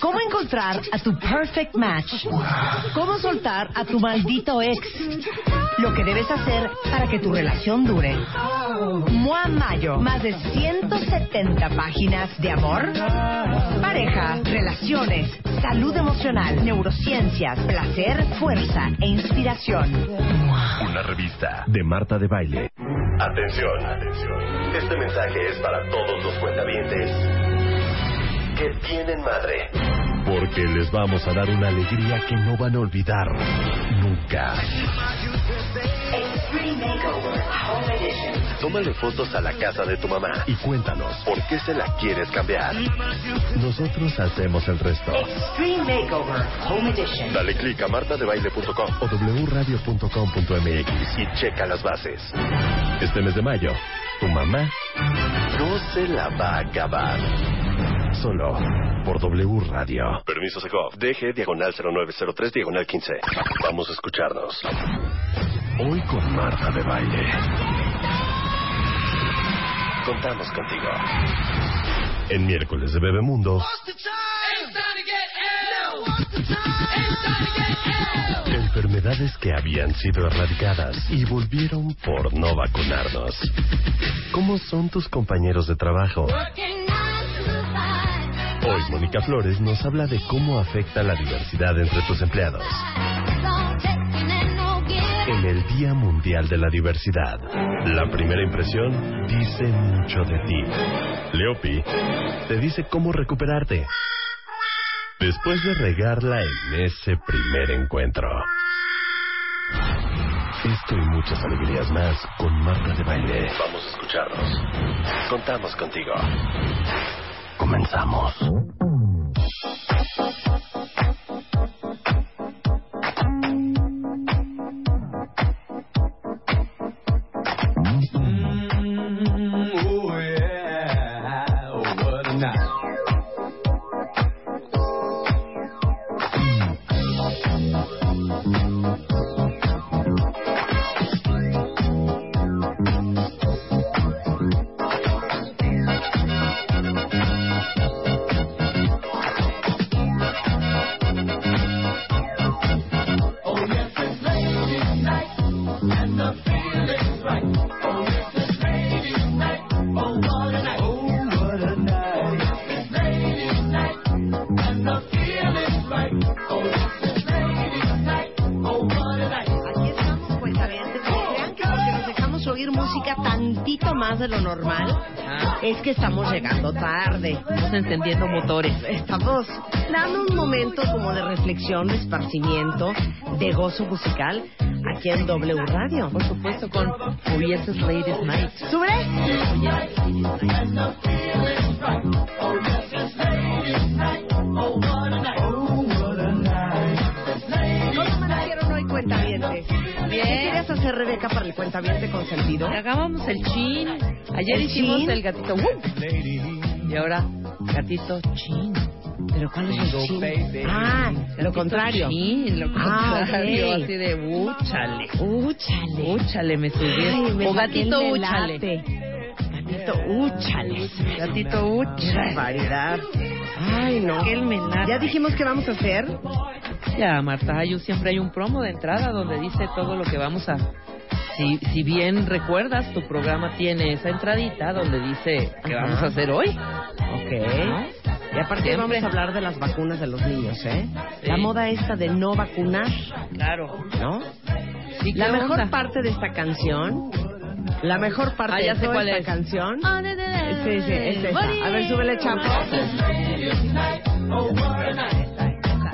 ¿Cómo encontrar a tu perfect match? ¿Cómo soltar a tu maldito ex? Lo que debes hacer para que tu relación dure. Mua Mayo, más de 170 páginas de amor, pareja, relaciones, salud emocional, neurociencias, placer, fuerza e inspiración. Una revista de Marta de Baile. Atención, atención. Este mensaje es para todos los cuentavientes que tienen madre. Porque les vamos a dar una alegría que no van a olvidar nunca. Tómale fotos a la casa de tu mamá y cuéntanos por qué se la quieres cambiar. Nosotros hacemos el resto. Extreme Makeover Home Edition. Dale click a martadebaile.com o wradio.com.mx y checa las bases. Este mes de mayo, tu mamá no se la va a acabar. Solo por W Radio. Permiso Segov. DG diagonal 0903 diagonal 15. Vamos a escucharnos. Hoy con Marta de Baile. Contamos contigo. En miércoles de Bebemundo. Enfermedades que habían sido erradicadas y volvieron por no vacunarnos. ¿Cómo son tus compañeros de trabajo? Hoy Mónica Flores nos habla de cómo afecta la diversidad entre tus empleados. En el Día Mundial de la Diversidad, la primera impresión dice mucho de ti. Leopi te dice cómo recuperarte después de regarla en ese primer encuentro. Esto y muchas alegrías más con Marta de Baile. Vamos a escucharnos. Contamos contigo. Comenzamos. Música tantito más de lo normal, es que estamos llegando tarde. Estamos encendiendo motores. Estamos dando un momento como de reflexión, de esparcimiento, de gozo musical aquí en W Radio. Por supuesto, con Urias Ladies Night. ¿Sube? ¿Qué quieres hacer, Rebeca, para el cuentaviente consentido? Hagábamos el chin. Ayer ¿El hicimos chin? el gatito. Y ahora, gatito chin. ¿Pero cuál es el chin? Ah, lo contrario. Chin, lo Ah, contrario. ok. Así de úchale. Úchale. Úchale, me subí. O gatito úchale. Gatito úchale. Gatito úchale. barbaridad. Ay, no. Aquel. Ya dijimos que vamos a hacer. Ya, Marta, yo siempre hay un promo de entrada donde dice todo lo que vamos a... Si, si bien recuerdas, tu programa tiene esa entradita donde dice que Ajá. vamos a hacer hoy. Ok. Y aparte Siempre. vamos a hablar de las vacunas de los niños, ¿eh? Sí. La moda esta de no vacunar, Claro. ¿no? Sí, La ¿qué mejor onda? parte de esta canción, la mejor parte Ah, ya de sé toda cuál esta es. canción, sí, sí, es esa. A ver, súbele, chapo. Esa, esa,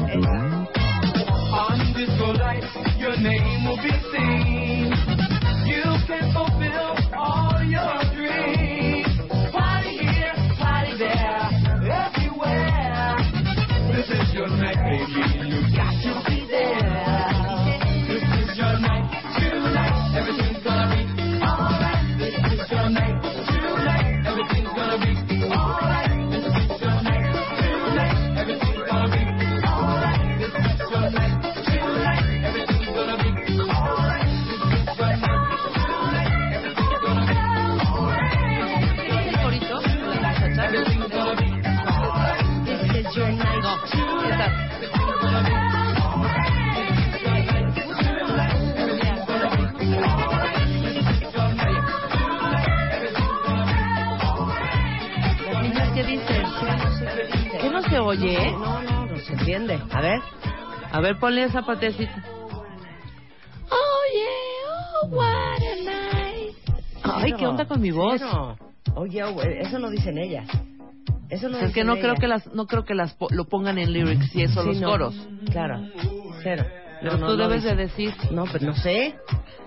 esa. name will be seen. You can fulfill all your dreams. Party here, party there, everywhere. This is your night, baby. Oye? No, no, no se entiende. A ver. A ver, ponle esa patecita. Oh, yeah, oh, what a night. Ay, ¿qué onda con mi voz? Oye, oh, eso no dicen ellas. Eso no es que dicen no creo que las no creo que las lo pongan en lyrics y eso Sí, los no. coros. Claro, cero. Pero tú debes de decir. No, pues no sé.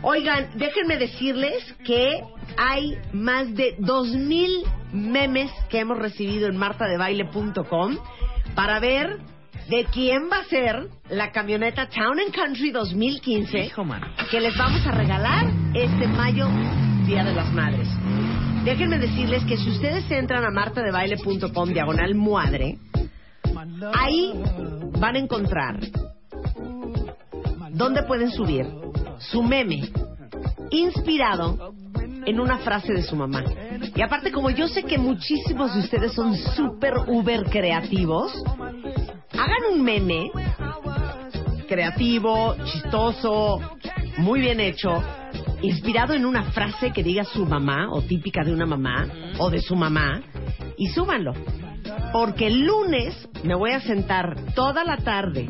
Oigan, déjenme decirles que hay más de 2.000 memes que hemos recibido en martadebaile.com para ver de quién va a ser la camioneta Town and Country 2015 Hijo, que les vamos a regalar este mayo, Día de las Madres. Déjenme decirles que si ustedes entran a martadebaile.com diagonal muadre, ahí van a encontrar dónde pueden subir su meme inspirado en una frase de su mamá. Y aparte, como yo sé que muchísimos de ustedes son súper uber creativos, hagan un meme creativo, chistoso, muy bien hecho, inspirado en una frase que diga su mamá o típica de una mamá o de su mamá y súbanlo. Porque el lunes me voy a sentar toda la tarde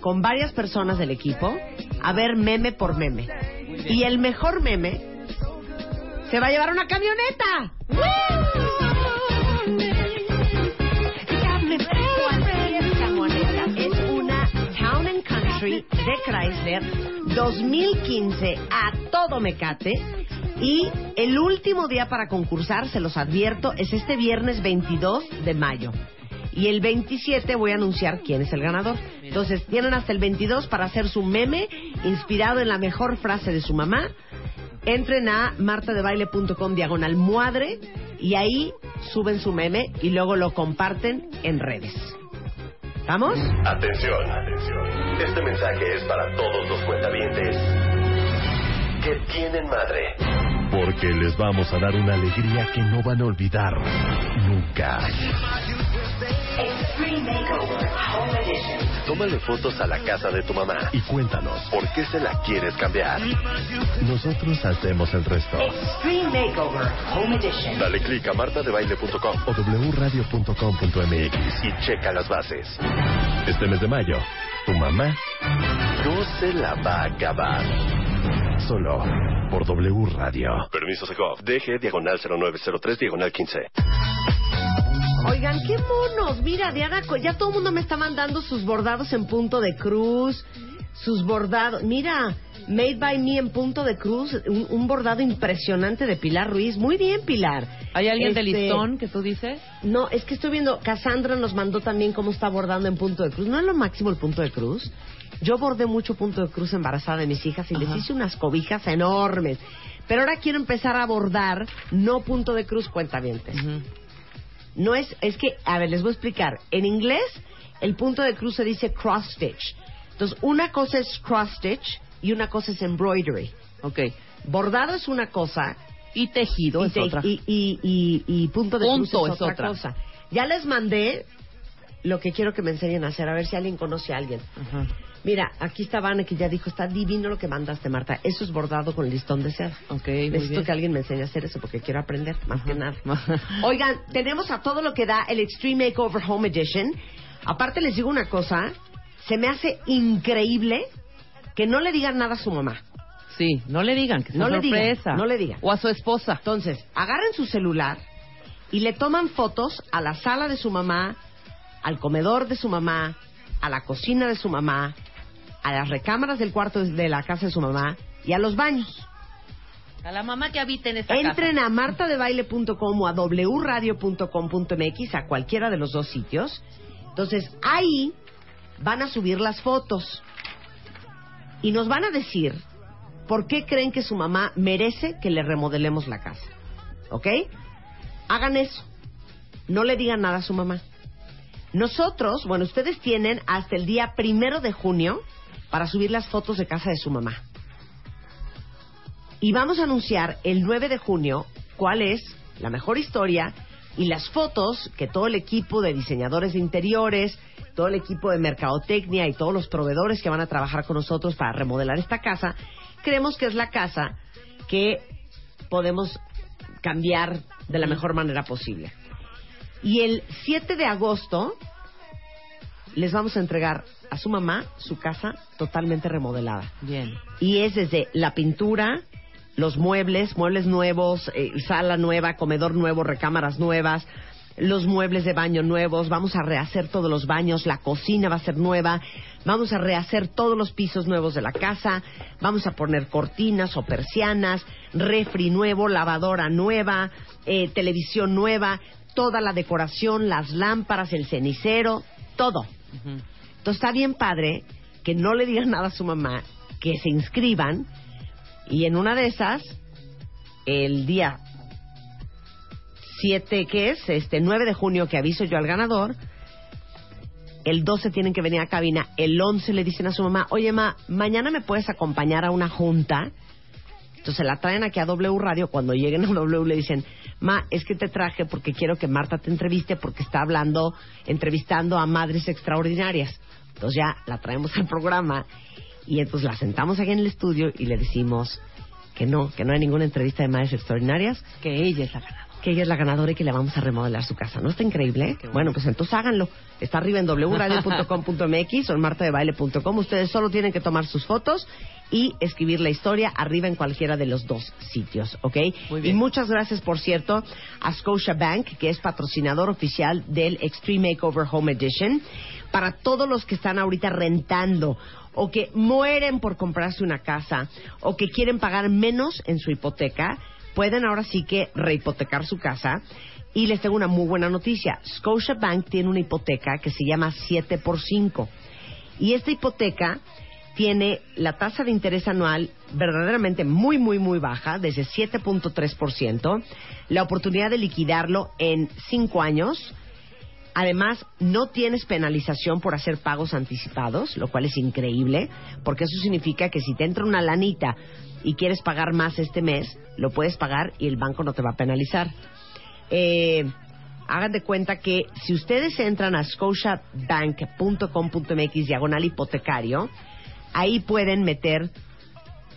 con varias personas del equipo a ver meme por meme. Y el mejor meme se va a llevar una camioneta. Es una Town and Country de Chrysler 2015 a todo mecate. Y el último día para concursar, se los advierto, es este viernes 22 de mayo. Y el 27 voy a anunciar quién es el ganador. Entonces, tienen hasta el 22 para hacer su meme inspirado en la mejor frase de su mamá. Entren a martadebaile.com diagonal muadre y ahí suben su meme y luego lo comparten en redes. ¿Vamos? Atención, atención. Este mensaje es para todos los cuentavientes que tienen madre. Porque les vamos a dar una alegría que no van a olvidar nunca. Tómale fotos a la casa de tu mamá y cuéntanos por qué se la quieres cambiar. Nosotros hacemos el resto. Extreme Makeover Home Edition. Dale click a martadebaile.com o wradio.com.mx y checa las bases. Este mes de mayo, tu mamá no se la va a acabar. Solo por W Radio. Permiso Segov. DG diagonal 0903 diagonal 15. Oigan, qué monos. Mira, Diana, ya todo el mundo me está mandando sus bordados en punto de cruz, sus bordados. Mira, Made by Me en punto de cruz, un, un bordado impresionante de Pilar Ruiz. Muy bien, Pilar. ¿Hay alguien de Este, listón que tú dices? No, es que estoy viendo, Cassandra nos mandó también cómo está bordando en punto de cruz. ¿No es lo máximo el punto de cruz? Yo bordé mucho punto de cruz embarazada de mis hijas y les Ajá. hice unas cobijas enormes. Pero ahora quiero empezar a bordar, no punto de cruz, cuentavientes. Ujú. No es, es que, a ver, les voy a explicar. En inglés, el punto de cruz se dice cross stitch. Entonces, una cosa es cross stitch y una cosa es embroidery. Ok. Bordado es una cosa Y tejido y, es te- otra. y, y- y- punto de Punto es, es otra, otra. cosa. Ya les mandé lo que quiero que me enseñen a hacer, a ver si alguien conoce a alguien. Ajá. Mira, aquí está Vane que ya dijo, está divino lo que mandaste, Marta. Eso es bordado con listón de seda. Ok, muy Necesito bien. que alguien me enseñe a hacer eso porque quiero aprender, más que nada. Oigan, tenemos a todo lo que da el Extreme Makeover Home Edition. Aparte les digo una cosa, se me hace increíble que no le digan nada a su mamá. Sí, no le digan, que sea No le digan, sorpresa. no le digan. O a su esposa. Entonces, agarren su celular y le toman fotos a la sala de su mamá, al comedor de su mamá, a la cocina de su mamá, a las recámaras del cuarto de la casa de su mamá y a los baños. A la mamá que habita en esta Entren casa. a martadebaile.com o a wradio.com.mx a cualquiera de los dos sitios. Entonces ahí van a subir las fotos y nos van a decir por qué creen que su mamá merece que le remodelemos la casa. ¿Ok? Hagan eso. No le digan nada a su mamá. Nosotros, bueno, ustedes tienen hasta el día primero de junio para subir las fotos de casa de su mamá. Y vamos a anunciar el 9 de junio cuál es la mejor historia y las fotos que todo el equipo de diseñadores de interiores, todo el equipo de mercadotecnia y todos los proveedores que van a trabajar con nosotros para remodelar esta casa, creemos que es la casa que podemos cambiar de la mejor manera posible. Y el 7 de agosto les vamos a entregar a su mamá su casa totalmente remodelada. Bien. Y es desde la pintura, los muebles, muebles nuevos, eh, sala nueva, comedor nuevo, recámaras nuevas, los muebles de baño nuevos, vamos a rehacer todos los baños, la cocina va a ser nueva, vamos a rehacer todos los pisos nuevos de la casa, vamos a poner cortinas o persianas, refri nuevo, lavadora nueva, eh, televisión nueva, toda la decoración, las lámparas, el cenicero, todo. Ujú. Entonces está bien padre que no le digan nada a su mamá, que se inscriban y en una de esas, el día 7, que es? Este 9 de junio que aviso yo al ganador, el 12 tienen que venir a cabina, el 11 le dicen a su mamá, oye ma, mañana me puedes acompañar a una junta. Entonces la traen aquí a W Radio, cuando lleguen a W le dicen, ma, es que te traje porque quiero que Marta te entreviste porque está hablando, entrevistando a madres extraordinarias. Entonces ya la traemos al programa y entonces la sentamos aquí en el estudio y le decimos que no, que no hay ninguna entrevista de madres extraordinarias, Que ella es la ganadora. que ella es la ganadora y que le vamos a remodelar su casa. ¿No está increíble? Bueno, pues entonces háganlo. Está arriba en wradio.com.mx o en martadebaile.com. Ustedes solo tienen que tomar sus fotos y escribir la historia arriba en cualquiera de los dos sitios, ¿ok? Muy bien. Y muchas gracias, por cierto, a Scotia Bank, que es patrocinador oficial del Extreme Makeover Home Edition. Para todos los que están ahorita rentando o que mueren por comprarse una casa o que quieren pagar menos en su hipoteca, pueden ahora sí que rehipotecar su casa. Y les tengo una muy buena noticia. Scotia Bank tiene una hipoteca que se llama 7 por 5 Y esta hipoteca tiene la tasa de interés anual verdaderamente muy, muy, muy baja, desde 7.3%, la oportunidad de liquidarlo en 5 años. Además, no tienes penalización por hacer pagos anticipados, lo cual es increíble, porque eso significa que si te entra una lanita y quieres pagar más este mes, lo puedes pagar y el banco no te va a penalizar. Eh, hagan de cuenta que si ustedes entran a scotiabank.com.mx diagonal hipotecario, ahí pueden meter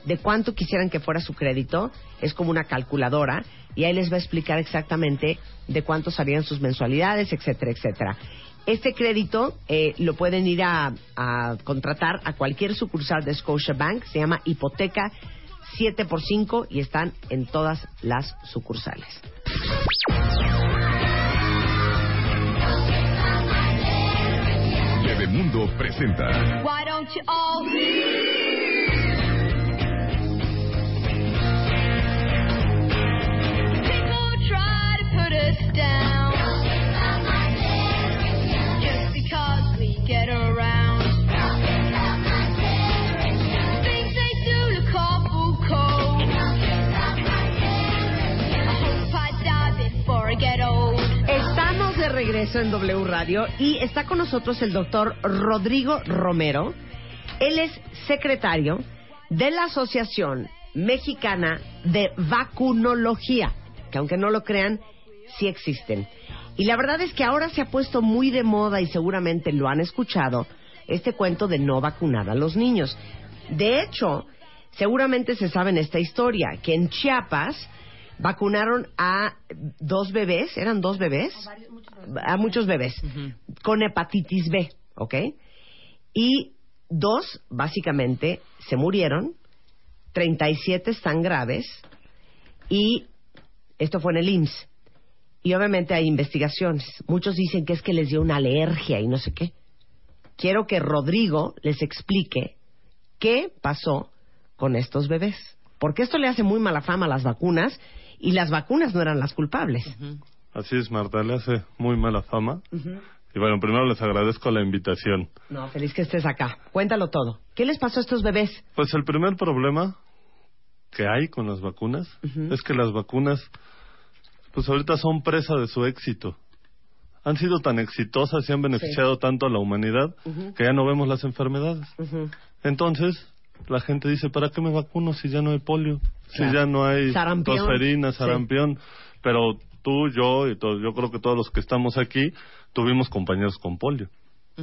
de cuánto quisieran que fuera su crédito, es como una calculadora, y ahí les va a explicar exactamente de cuánto salían sus mensualidades, etcétera, etcétera. Este crédito eh, lo pueden ir a, a contratar a cualquier sucursal de Scotiabank, se llama Hipoteca 7x5 y están en todas las sucursales. Bebemundo presenta Why don't you all Estamos de regreso en W Radio y está con nosotros el doctor Rodrigo Romero. Él es secretario de la Asociación Mexicana de Vacunología, que aunque no lo crean, sí existen. Y la verdad es que ahora se ha puesto muy de moda y seguramente lo han escuchado, este cuento de no vacunar a los niños. De hecho, seguramente se saben esta historia, que en Chiapas vacunaron a dos bebés, eran dos bebés, a muchos bebés, con hepatitis B, ¿ok? Y dos, básicamente, se murieron, 37 están graves, y esto fue en el IMSS. Y obviamente hay investigaciones. Muchos dicen que es que les dio una alergia y no sé qué. Quiero que Rodrigo les explique ¿Qué pasó con estos bebés? Porque esto le hace muy mala fama a las vacunas y las vacunas no eran las culpables. Así es, Marta, le hace muy mala fama. Y bueno, primero les agradezco la invitación. No, feliz que estés acá. Cuéntalo todo. ¿Qué les pasó a estos bebés? Pues el primer problema que hay con las vacunas es que las vacunas, pues ahorita son presa de su éxito. Han sido tan exitosas y han beneficiado tanto a la humanidad que ya no vemos las enfermedades. Entonces, la gente dice, ¿para qué me vacuno si ya no hay polio? Claro. Si ya no hay Sarampión. tosferina, Sí. sarampión. Pero tú, yo y todo, yo creo que todos los que estamos aquí tuvimos compañeros con polio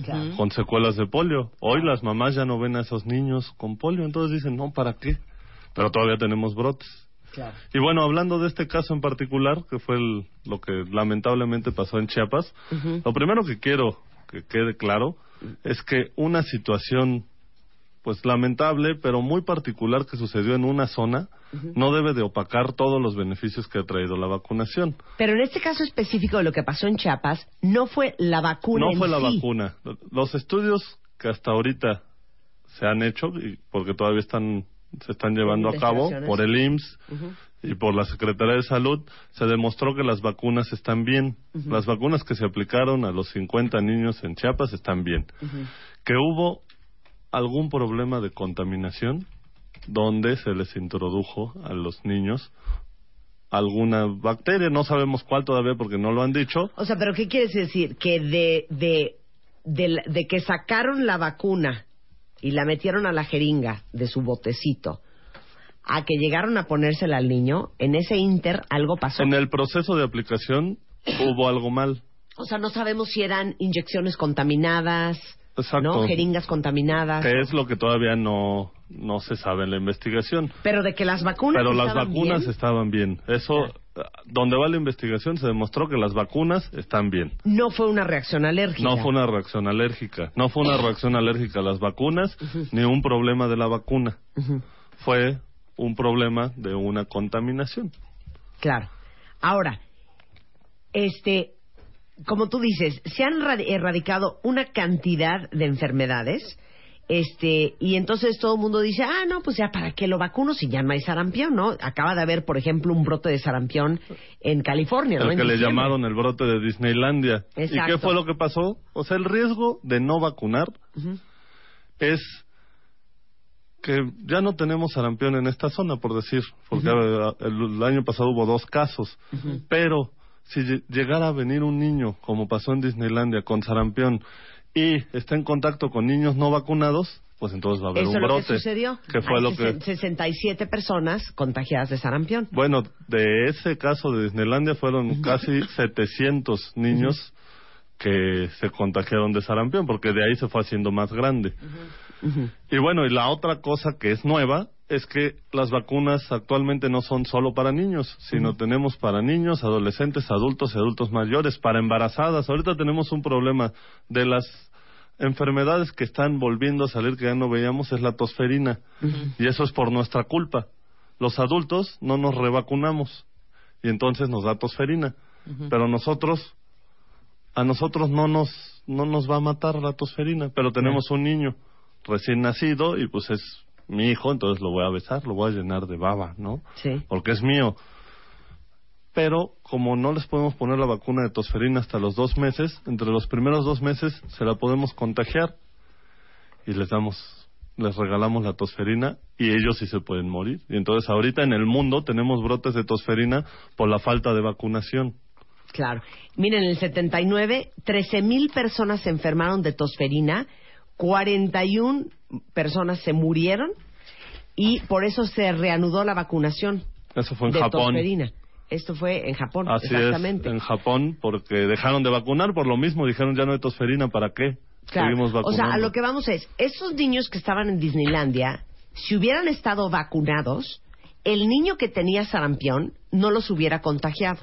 Claro. con secuelas de polio. Hoy las mamás ya no ven a esos niños con polio, entonces dicen, no, ¿para qué? Pero todavía tenemos brotes. Claro. Y bueno, hablando de este caso en particular, que fue el- lo que lamentablemente pasó en Chiapas, lo primero que quiero que quede claro es que una situación pues lamentable, pero muy particular que sucedió en una zona, no debe de opacar todos los beneficios que ha traído la vacunación. Pero en este caso específico de lo que pasó en Chiapas, no fue la vacuna No en fue la sí. vacuna. Los estudios que hasta ahorita se han hecho, porque todavía están se están llevando a cabo por el IMSS y por la Secretaría de Salud, se demostró que las vacunas están bien. Las vacunas que se aplicaron a los 50 niños en Chiapas están bien. Que hubo algún problema de contaminación donde se les introdujo a los niños alguna bacteria, no sabemos cuál todavía porque no lo han dicho, O sea, ¿pero qué quieres decir? Que de, de, de, de que sacaron la vacuna y la metieron a la jeringa de su botecito a que llegaron a ponérsela al niño, en ese inter algo pasó. En el proceso de aplicación hubo algo mal. O sea, no sabemos si eran inyecciones contaminadas, Exacto. ¿no? Jeringas contaminadas. Que es lo que todavía no, no se sabe en la investigación. Pero de que las vacunas Pero las vacunas bien, estaban bien. Eso, donde va la investigación, se demostró que las vacunas están bien. no fue una reacción alérgica. No fue una reacción alérgica. No fue una reacción alérgica a las vacunas, ni un problema de la vacuna. Fue un problema de una contaminación. Claro. Ahora, este, como tú dices, se han radi- erradicado una cantidad de enfermedades, este, y entonces todo el mundo dice, ah, no, pues ya para qué lo vacuno si ya no hay sarampión, ¿no? Acaba de haber, por ejemplo, un brote de sarampión en California, ¿no? El que le llamaron el brote de Disneylandia. ¿Y qué fue lo que pasó? O sea, el riesgo de no vacunar es que ya no tenemos sarampión en esta zona, por decir, porque el, el año pasado hubo dos casos, pero si lle- llegara a venir un niño, como pasó en Disneylandia, con sarampión, y está en contacto con niños no vacunados, pues entonces va a haber Eso un brote. sucedió. que fue Hay lo que... sesen- 67 personas contagiadas de sarampión. Bueno, de ese caso de Disneylandia fueron casi 700 niños que se contagiaron de sarampión, porque de ahí se fue haciendo más grande. Y bueno, y la otra cosa que es nueva es que las vacunas actualmente no son solo para niños, sino tenemos para niños, adolescentes, adultos y adultos mayores, para embarazadas. Ahorita tenemos un problema de las enfermedades que están volviendo a salir que ya no veíamos es la tosferina. Y eso es por nuestra culpa. Los adultos no nos revacunamos y entonces nos da tosferina, pero nosotros a nosotros no nos no nos va a matar la tosferina, pero tenemos un niño recién nacido y pues es mi hijo, entonces lo voy a besar, lo voy a llenar de baba, ¿no? Sí. Porque es mío. Pero como no les podemos poner la vacuna de tosferina hasta los dos meses, entre los primeros dos meses se la podemos contagiar y les damos, les regalamos la tosferina y ellos sí se pueden morir. Y entonces ahorita en el mundo tenemos brotes de tosferina por la falta de vacunación. Claro. Miren, en el 79, 13 mil personas se enfermaron de tosferina, 41 personas se murieron y por eso se reanudó la vacunación Eso fue en de Japón. tosferina. Esto fue en Japón, Así exactamente. es, en Japón, porque dejaron de vacunar por lo mismo, dijeron ya no hay tosferina, ¿para qué? Claro. Seguimos O sea, a lo que vamos es, esos niños que estaban en Disneylandia, si hubieran estado vacunados, el niño que tenía sarampión no los hubiera contagiado.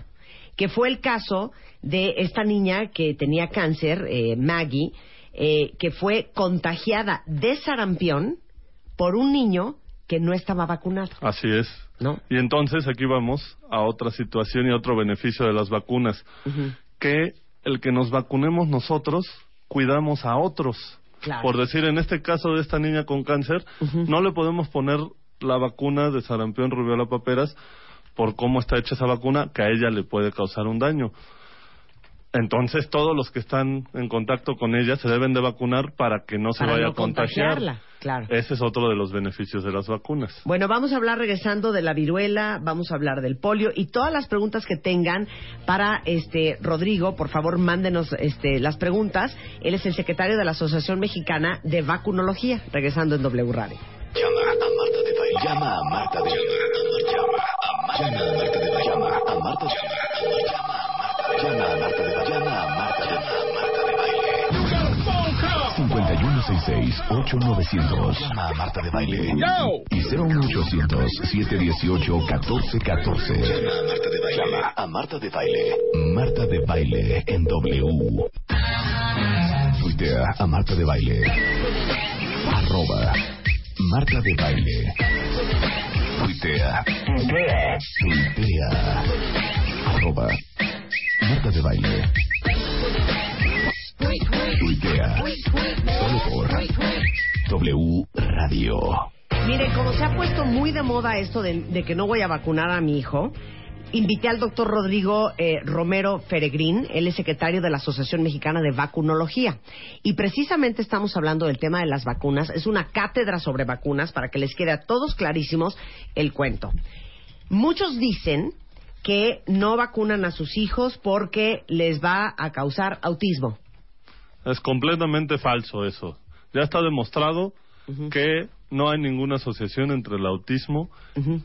Que fue el caso de esta niña que tenía cáncer, eh, Maggie, eh, que fue contagiada de sarampión por un niño que no estaba vacunado. Así es. ¿No? Y entonces aquí vamos a otra situación y otro beneficio de las vacunas, que el que nos vacunemos nosotros, cuidamos a otros. Claro. Por decir, en este caso de esta niña con cáncer, no le podemos poner la vacuna de sarampión, rubiola, paperas, por cómo está hecha esa vacuna, que a ella le puede causar un daño. Entonces, todos los que están en contacto con ella se deben de vacunar para que no se Para vaya no a contagiar. contagiarla, claro. Ese es otro de los beneficios de las vacunas. Bueno, vamos a hablar regresando de la viruela, vamos a hablar del polio y todas las preguntas que tengan para este Rodrigo, por favor, mándenos este las preguntas. Él es el secretario de la Asociación Mexicana de Vacunología, regresando en W Radio. Llama a Marta de Baile. Llama a Marta de Baile. Llama a Marta de Baile. Llama a Marta de Baile. Llama a 666-8900. Llama a Marta de Baile. Y 01800-718-1414. Llama a Marta de Baile. Llama a Marta de Baile. Marta de Baile en W. Tuitea a Marta de Baile. Arroba Marta de Baile. Tuitea. Tuitea. Arroba Marta de Baile. Puesto muy de moda esto de, de que no voy a vacunar a mi hijo, invité al doctor Rodrigo eh, Romero Feregrín, él es secretario de la Asociación Mexicana de Vacunología. Y precisamente estamos hablando del tema de las vacunas. Es una cátedra sobre vacunas para que les quede a todos clarísimos el cuento. Muchos dicen que no vacunan a sus hijos porque les va a causar autismo. Es completamente falso eso. Ya está demostrado que no hay ninguna asociación entre el autismo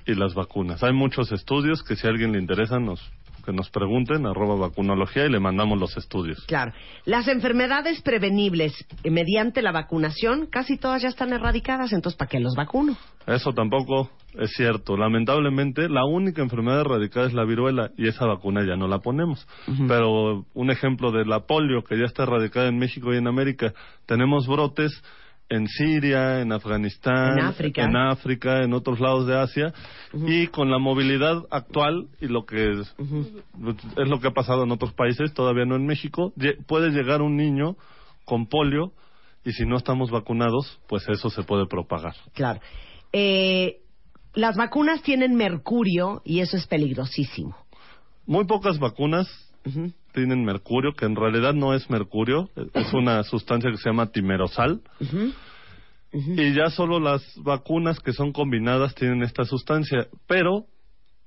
y las vacunas. Hay muchos estudios que si a alguien le interesa nos que nos pregunten arroba vacunología y le mandamos los estudios. Claro. Las enfermedades prevenibles eh, mediante la vacunación, casi todas ya están erradicadas, entonces ¿para qué los vacuno? Eso tampoco es cierto. Lamentablemente, la única enfermedad erradicada es la viruela y esa vacuna ya no la ponemos. Pero un ejemplo de la polio, que ya está erradicada en México y en América, tenemos brotes en Siria, en Afganistán, En África. en, África, en otros lados de Asia, y con la movilidad actual y lo que es, es lo que ha pasado en otros países, todavía no en México, puede llegar un niño con polio y si no estamos vacunados, pues eso se puede propagar. Claro. Eh, las vacunas tienen mercurio y eso es peligrosísimo. Muy pocas vacunas tienen mercurio, que en realidad no es mercurio, es una sustancia que se llama timerosal. Y ya solo las vacunas que son combinadas tienen esta sustancia, pero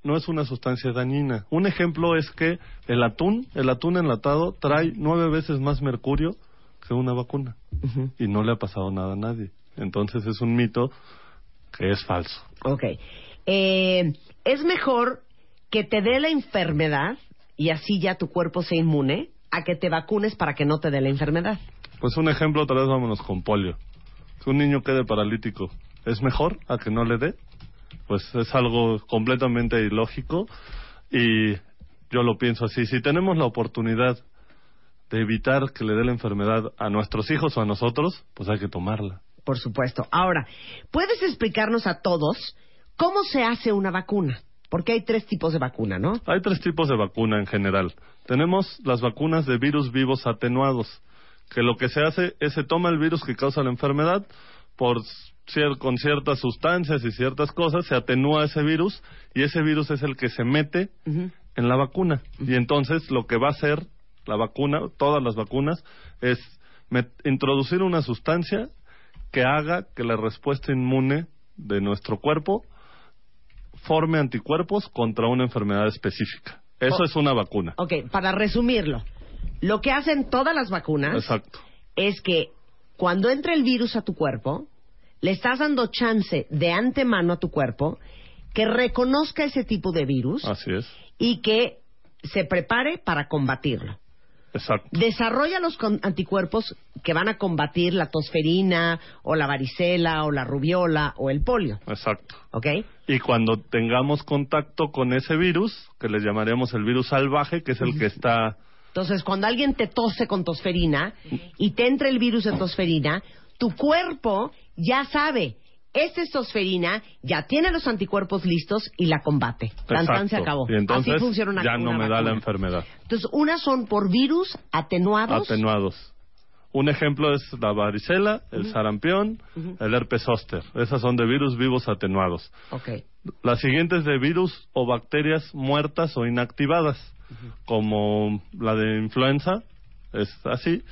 no es una sustancia dañina. Un ejemplo es que el atún, el atún enlatado, trae nueve veces más mercurio que una vacuna. Y no le ha pasado nada a nadie. Entonces es un mito que es falso. Ok. Eh, es mejor que te dé la enfermedad y así ya tu cuerpo se inmune a que te vacunes para que no te dé la enfermedad. Pues un ejemplo, otra vez vámonos con polio. Que un niño quede paralítico, ¿es mejor a que no le dé? Pues es algo completamente ilógico y yo lo pienso así. Si tenemos la oportunidad de evitar que le dé la enfermedad a nuestros hijos o a nosotros, pues hay que tomarla. Por supuesto. Ahora, ¿puedes explicarnos a todos cómo se hace una vacuna? Porque hay tres tipos de vacuna, ¿no? Hay tres tipos de vacuna en general. Tenemos las vacunas de virus vivos atenuados, que lo que se hace es se toma el virus que causa la enfermedad por con ciertas sustancias y ciertas cosas, se atenúa ese virus y ese virus es el que se mete en la vacuna. Y entonces lo que va a hacer la vacuna, todas las vacunas, es introducir una sustancia que haga que la respuesta inmune de nuestro cuerpo forme anticuerpos contra una enfermedad específica. Eso Oh. es una vacuna. Ok, para resumirlo, lo que hacen todas las vacunas Exacto. es que cuando entra el virus a tu cuerpo, le estás dando chance de antemano a tu cuerpo que reconozca ese tipo de virus Así es. y que se prepare para combatirlo. Exacto. Desarrolla los con- anticuerpos que van a combatir la tosferina o la varicela o la rubiola o el polio, Exacto. ¿ok? Y cuando tengamos contacto con ese virus, que le llamaremos el virus salvaje, que es el que está Entonces, cuando alguien te tose con tosferina y te entra el virus de tosferina, tu cuerpo ya sabe, esta es tosferina, ya tiene los anticuerpos listos y la combate. Tan, tan, se acabó. Y entonces Así funciona una ya no una me da la enfermedad. Entonces, unas son por virus atenuados Atenuados. Un ejemplo es la varicela, el sarampión, el herpes zóster. Esas son de virus vivos atenuados. Ok. Las siguientes de virus o bacterias muertas o inactivadas, como la de influenza, es así.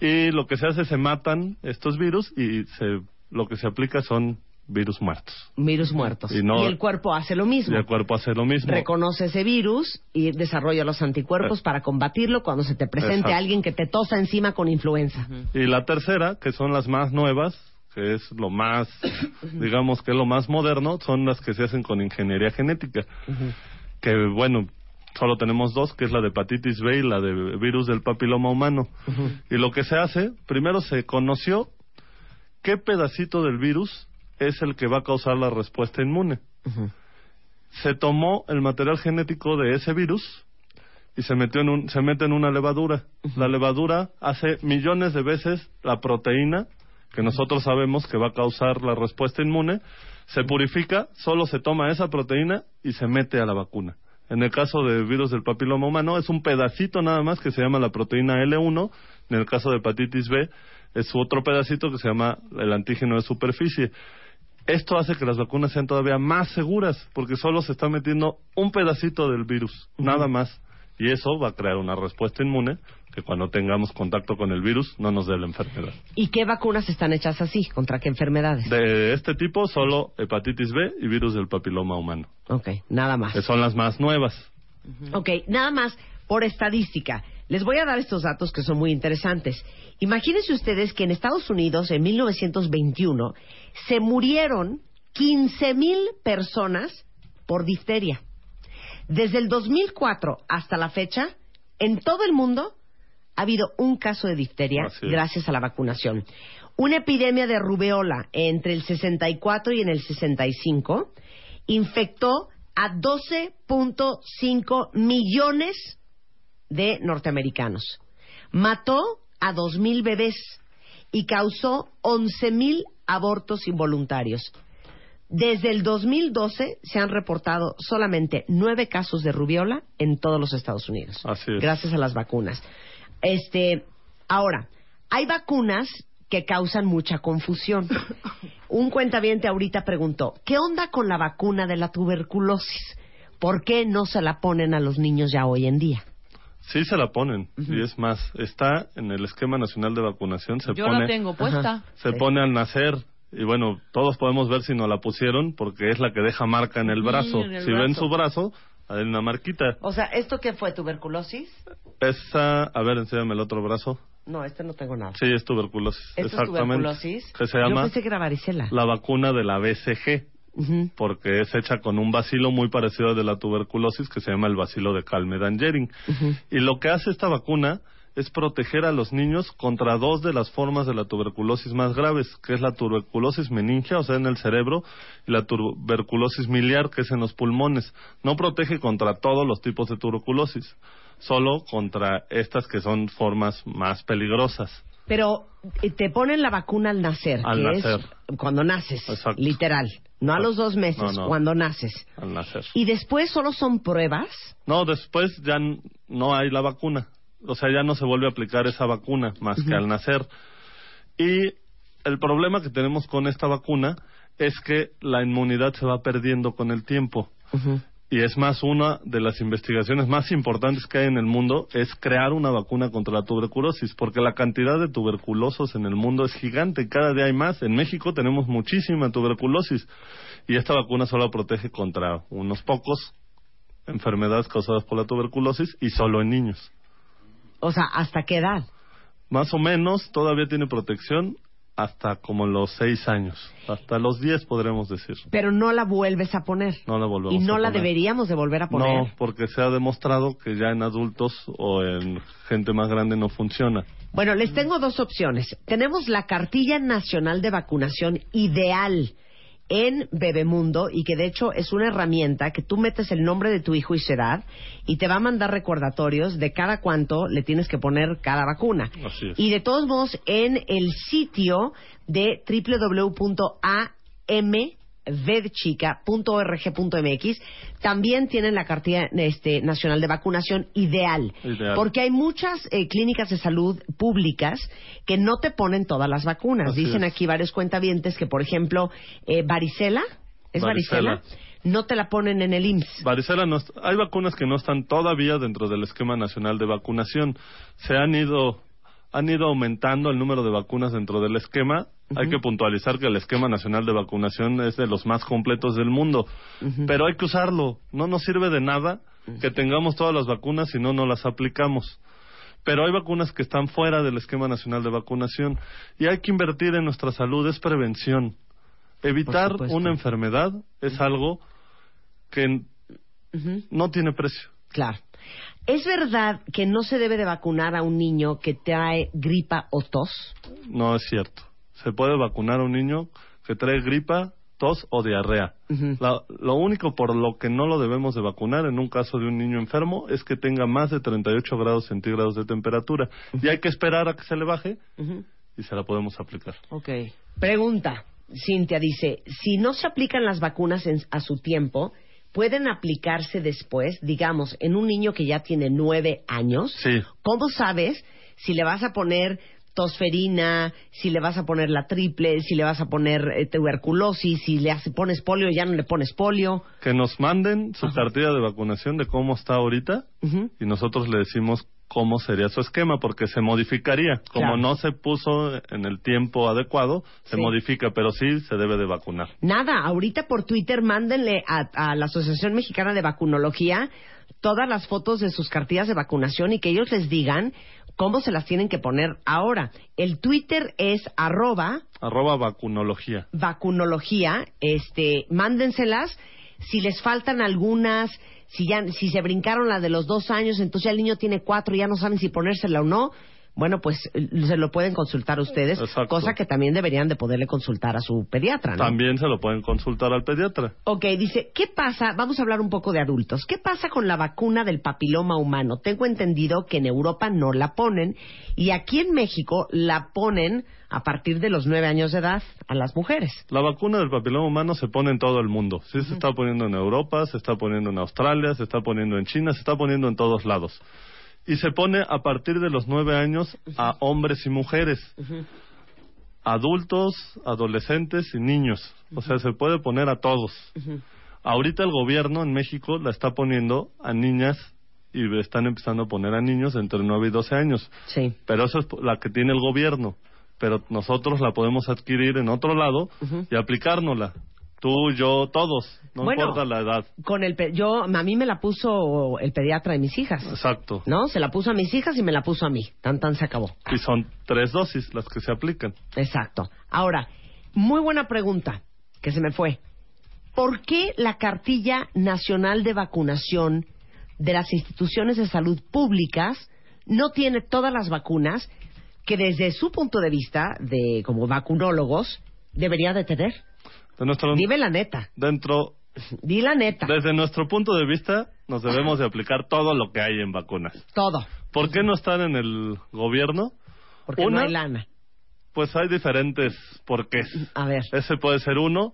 Y lo que se hace, se matan estos virus y se, lo que se aplica son virus muertos. Virus muertos. Y no- el cuerpo hace lo mismo. Y el cuerpo hace lo mismo. Reconoce ese virus y desarrolla los anticuerpos Eh. para combatirlo cuando se te presente Exacto. alguien que te tosa encima con influenza. Y la tercera, que son las más nuevas, que es lo más, digamos que es lo más moderno, son las que se hacen con ingeniería genética. Que bueno, solo tenemos dos, que es la de hepatitis B y la de virus del papiloma humano. Y lo que se hace, primero se conoció qué pedacito del virus es el que va a causar la respuesta inmune. Se tomó el material genético de ese virus y se metió en un, se mete en una levadura. La levadura hace millones de veces la proteína que nosotros sabemos que va a causar la respuesta inmune, se purifica, solo se toma esa proteína y se mete a la vacuna. En el caso del virus del papiloma humano es un pedacito nada más que se llama la proteína L1, en el caso de hepatitis B es otro pedacito que se llama el antígeno de superficie. Esto hace que las vacunas sean todavía más seguras, porque solo se está metiendo un pedacito del virus, nada más. Y eso va a crear una respuesta inmune que cuando tengamos contacto con el virus no nos dé la enfermedad. ¿Y qué vacunas están hechas así? ¿Contra qué enfermedades? De este tipo, solo hepatitis B y virus del papiloma humano, Ok, nada más. que son las más nuevas. Ok, nada más por estadística. Les voy a dar estos datos que son muy interesantes. Imagínense ustedes que en Estados Unidos, en 1921, se murieron 15.000 personas por difteria. Desde el 2004 hasta la fecha, en todo el mundo ha habido un caso de difteria gracias a la vacunación. Una epidemia de rubeola entre el 64 y en el 65 infectó a 12.5 millones de norteamericanos. Mató a 2.000 bebés y causó 11.000 abortos involuntarios. Desde el 2012 se han reportado solamente nueve casos de rubiola en todos los Estados Unidos. Así es. Gracias a las vacunas. Este, ahora, hay vacunas que causan mucha confusión. Un cuentaviente ahorita preguntó, ¿qué onda con la vacuna de la tuberculosis? ¿Por qué no se la ponen a los niños ya hoy en día? Sí se la ponen, y es más, está en el esquema nacional de vacunación, se Yo pone, la tengo puesta. se Sí. pone al nacer, y bueno, todos podemos ver si no la pusieron, porque es la que deja marca en el brazo. en el si ven brazo. su brazo, hay una marquita. O sea, ¿esto qué fue? ¿Tuberculosis? Esa, a ver, enséñame el otro brazo. No, este no tengo nada. Sí, es tuberculosis. ¿Esto es exactamente. tuberculosis? Que se Yo llama pensé que era varicela. la vacuna de la BCG, Porque es hecha con un bacilo muy parecido al de la tuberculosis que se llama el bacilo de Calmedan-Yering. Y lo que hace esta vacuna es proteger a los niños contra dos de las formas de la tuberculosis más graves, que es la tuberculosis meningia, o sea, en el cerebro, y la tuberculosis miliar, que es en los pulmones. No protege contra todos los tipos de tuberculosis, solo contra estas que son formas más peligrosas. Pero eh, te ponen la vacuna al nacer, Al que nacer. es cuando naces, Exacto. literal. No a los dos meses, No, no. cuando naces. al nacer. Y después solo son pruebas. No, después ya no hay la vacuna. O sea, ya no se vuelve a aplicar esa vacuna más que al nacer. Y el problema que tenemos con esta vacuna es que la inmunidad se va perdiendo con el tiempo. Y es más, una de las investigaciones más importantes que hay en el mundo es crear una vacuna contra la tuberculosis, porque la cantidad de tuberculosos en el mundo es gigante cada día hay más. En México tenemos muchísima tuberculosis y esta vacuna solo protege contra unos pocos enfermedades causadas por la tuberculosis y solo en niños. O sea, ¿hasta qué edad? Más o menos todavía tiene protección hasta como los seis años, hasta los diez podremos decir. Pero no la vuelves a poner. No la volvemos y no a la poner. deberíamos de volver a poner. No, porque se ha demostrado que ya en adultos o en gente más grande no funciona. Bueno, les tengo dos opciones. Tenemos la cartilla nacional de vacunación ideal en Bebemundo y que de hecho es una herramienta que tú metes el nombre de tu hijo y su edad y te va a mandar recordatorios de cada cuánto le tienes que poner cada vacuna. Así es. Y de todos modos, en el sitio de vedchica.org.mx. También tienen la cartilla este, nacional de vacunación ideal, Ideal. porque hay muchas eh, clínicas de salud públicas que no te ponen todas las vacunas. Así Dicen es. aquí varios cuentavientes que, por ejemplo, eh, varicela, ¿es varicela? Varicela. No te la ponen en el IMSS. Varicela no hay vacunas que no están todavía dentro del esquema nacional de vacunación. Se han ido han ido aumentando el número de vacunas dentro del esquema. Hay que puntualizar que el esquema nacional de vacunación es de los más completos del mundo, pero hay que usarlo. No nos sirve de nada que tengamos todas las vacunas si no no las aplicamos. Pero hay vacunas que están fuera del esquema nacional de vacunación y hay que invertir en nuestra salud, es prevención. Evitar una enfermedad es algo que no tiene precio. Claro. ¿Es verdad que no se debe de vacunar a un niño que trae gripa o tos? No es cierto. Se puede vacunar a un niño que trae gripa, tos o diarrea. La- lo único por lo que no lo debemos de vacunar en un caso de un niño enfermo es que tenga más de 38 grados centígrados de temperatura. Y hay que esperar a que se le baje y se la podemos aplicar. Ok. Pregunta. Cintia dice, si no se aplican las vacunas en- a su tiempo, ¿pueden aplicarse después, digamos, en un niño que ya tiene nueve años? Sí. ¿Cómo sabes si le vas a poner tosferina, si le vas a poner la triple, si le vas a poner eh, tuberculosis, si le hace- pones polio, ya no le pones polio? Que nos manden su cartilla de vacunación de cómo está ahorita y nosotros le decimos cómo sería su esquema, porque se modificaría. Como Claro. no se puso en el tiempo adecuado, se Sí. modifica, pero sí se debe de vacunar. Nada, ahorita por Twitter mándenle a, a la Asociación Mexicana de Vacunología todas las fotos de sus cartillas de vacunación y que ellos les digan cómo se las tienen que poner ahora. El Twitter es arroba Arroba vacunología. vacunología, este, mándenselas. Si les faltan algunas, si ya, si se brincaron la de los dos años, entonces ya el niño tiene cuatro y ya no saben si ponérsela o no. Bueno, pues eh, se lo pueden consultar ustedes, Exacto. cosa que también deberían de poderle consultar a su pediatra, ¿no? También se lo pueden consultar al pediatra. Ok, dice, ¿qué pasa? Vamos a hablar un poco de adultos. ¿Qué pasa con la vacuna del papiloma humano? Tengo entendido que en Europa no la ponen y aquí en México la ponen a partir de los nueve años de edad a las mujeres. La vacuna del papiloma humano se pone en todo el mundo. Sí se está poniendo en Europa, se está poniendo en Australia, se está poniendo en China, se está poniendo en todos lados. Y se pone a partir de los nueve años a hombres y mujeres, adultos, adolescentes y niños. O sea, se puede poner a todos. Ahorita el gobierno en México la está poniendo a niñas y están empezando a poner a niños entre 9 y 12 años. Sí. Pero eso es la que tiene el gobierno. Pero nosotros la podemos adquirir en otro lado y aplicárnosla. Tú, yo, todos. No Bueno. importa la edad. Con el pe- yo a mí me la puso el pediatra de mis hijas. Exacto. ¿No? Se la puso a mis hijas y me la puso a mí. Tan tan se acabó. Y son tres dosis las que se aplican. Exacto. Ahora, muy buena pregunta que se me fue. ¿Por qué la cartilla nacional de vacunación de las instituciones de salud públicas no tiene todas las vacunas que desde su punto de vista de como vacunólogos debería de tener? De nuestro, Dime la neta. dentro, Di la neta. desde nuestro punto de vista, nos debemos de aplicar todo lo que hay en vacunas. Todo. ¿Por qué no están en el gobierno? Porque no Una, hay lana. Pues hay diferentes porqués. A ver. Ese puede ser uno.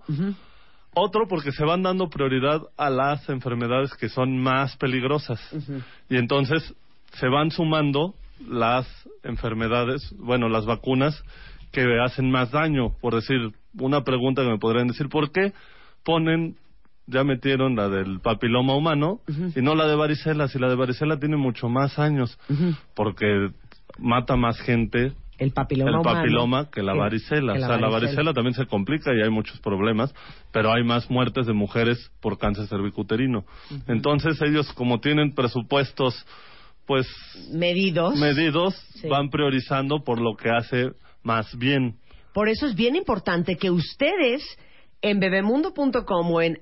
Otro porque se van dando prioridad a las enfermedades que son más peligrosas. Y entonces se van sumando las enfermedades, bueno, las vacunas que hacen más daño. Por decir, una pregunta que me podrían decir, ¿por qué ponen, ya metieron la del papiloma humano y no la de varicela? Si la de varicela tiene mucho más años, porque mata más gente El papiloma el humano papiloma que la varicela. que la o sea, la varicela. también se complica y hay muchos problemas, pero hay más muertes de mujeres por cáncer cervicuterino. Entonces ellos, como tienen presupuestos, pues medidos. medidos, Sí. van priorizando por lo que hace más bien. Por eso es bien importante que ustedes en bebemundo.com o en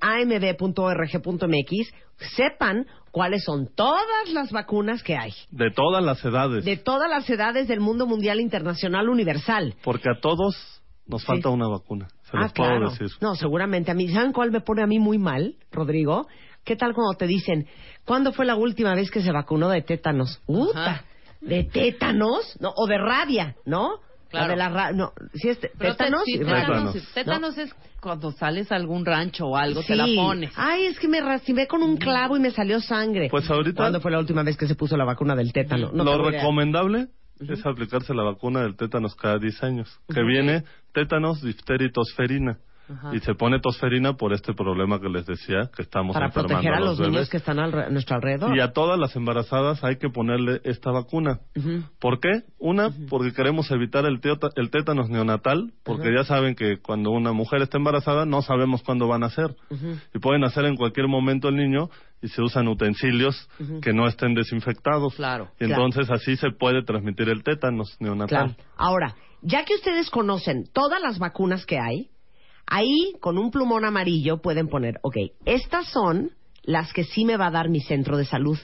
amb.org.mx sepan cuáles son todas las vacunas que hay. De todas las edades. De todas las edades del mundo mundial, internacional, universal. Porque a todos nos Sí. falta una vacuna. Se ah, los puedo claro. decir. No, seguramente a mí. ¿Saben cuál me pone a mí muy mal, Rodrigo? ¿Qué tal cuando te dicen, ¿cuándo fue la última vez que se vacunó de tétanos? ¡Uta! Ajá. ¿De tétanos? ¿No? O de rabia, ¿no? Claro. La de la ra- no, sí es te- tétanos sí, y tétanos. Tétanos. es cuando sales a algún rancho o algo, Sí. te la pones. Ay, es que me rastimé con un clavo y me salió sangre. Pues ahorita- ¿Cuándo fue la última vez que se puso la vacuna del tétano? No Lo recomendable es aplicarse la vacuna del tétanos cada 10 años, que viene tétanos, difteria y tosferina. Ajá. Y se pone tosferina por este problema que les decía, que estamos Para enfermando proteger a los bebés. niños que están a nuestro alrededor. Y a todas las embarazadas hay que ponerle esta vacuna. Ujú. ¿Por qué? Una, porque queremos evitar el, teota- el tétanos neonatal, porque ya saben que cuando una mujer está embarazada no sabemos cuándo van a nacer. Y pueden nacer en cualquier momento el niño y se usan utensilios que no estén desinfectados. Claro. Y entonces así se puede transmitir el tétanos neonatal. Claro. Ahora, ya que ustedes conocen todas las vacunas que hay, ahí con un plumón amarillo pueden poner, ok, estas son las que sí me va a dar mi centro de salud.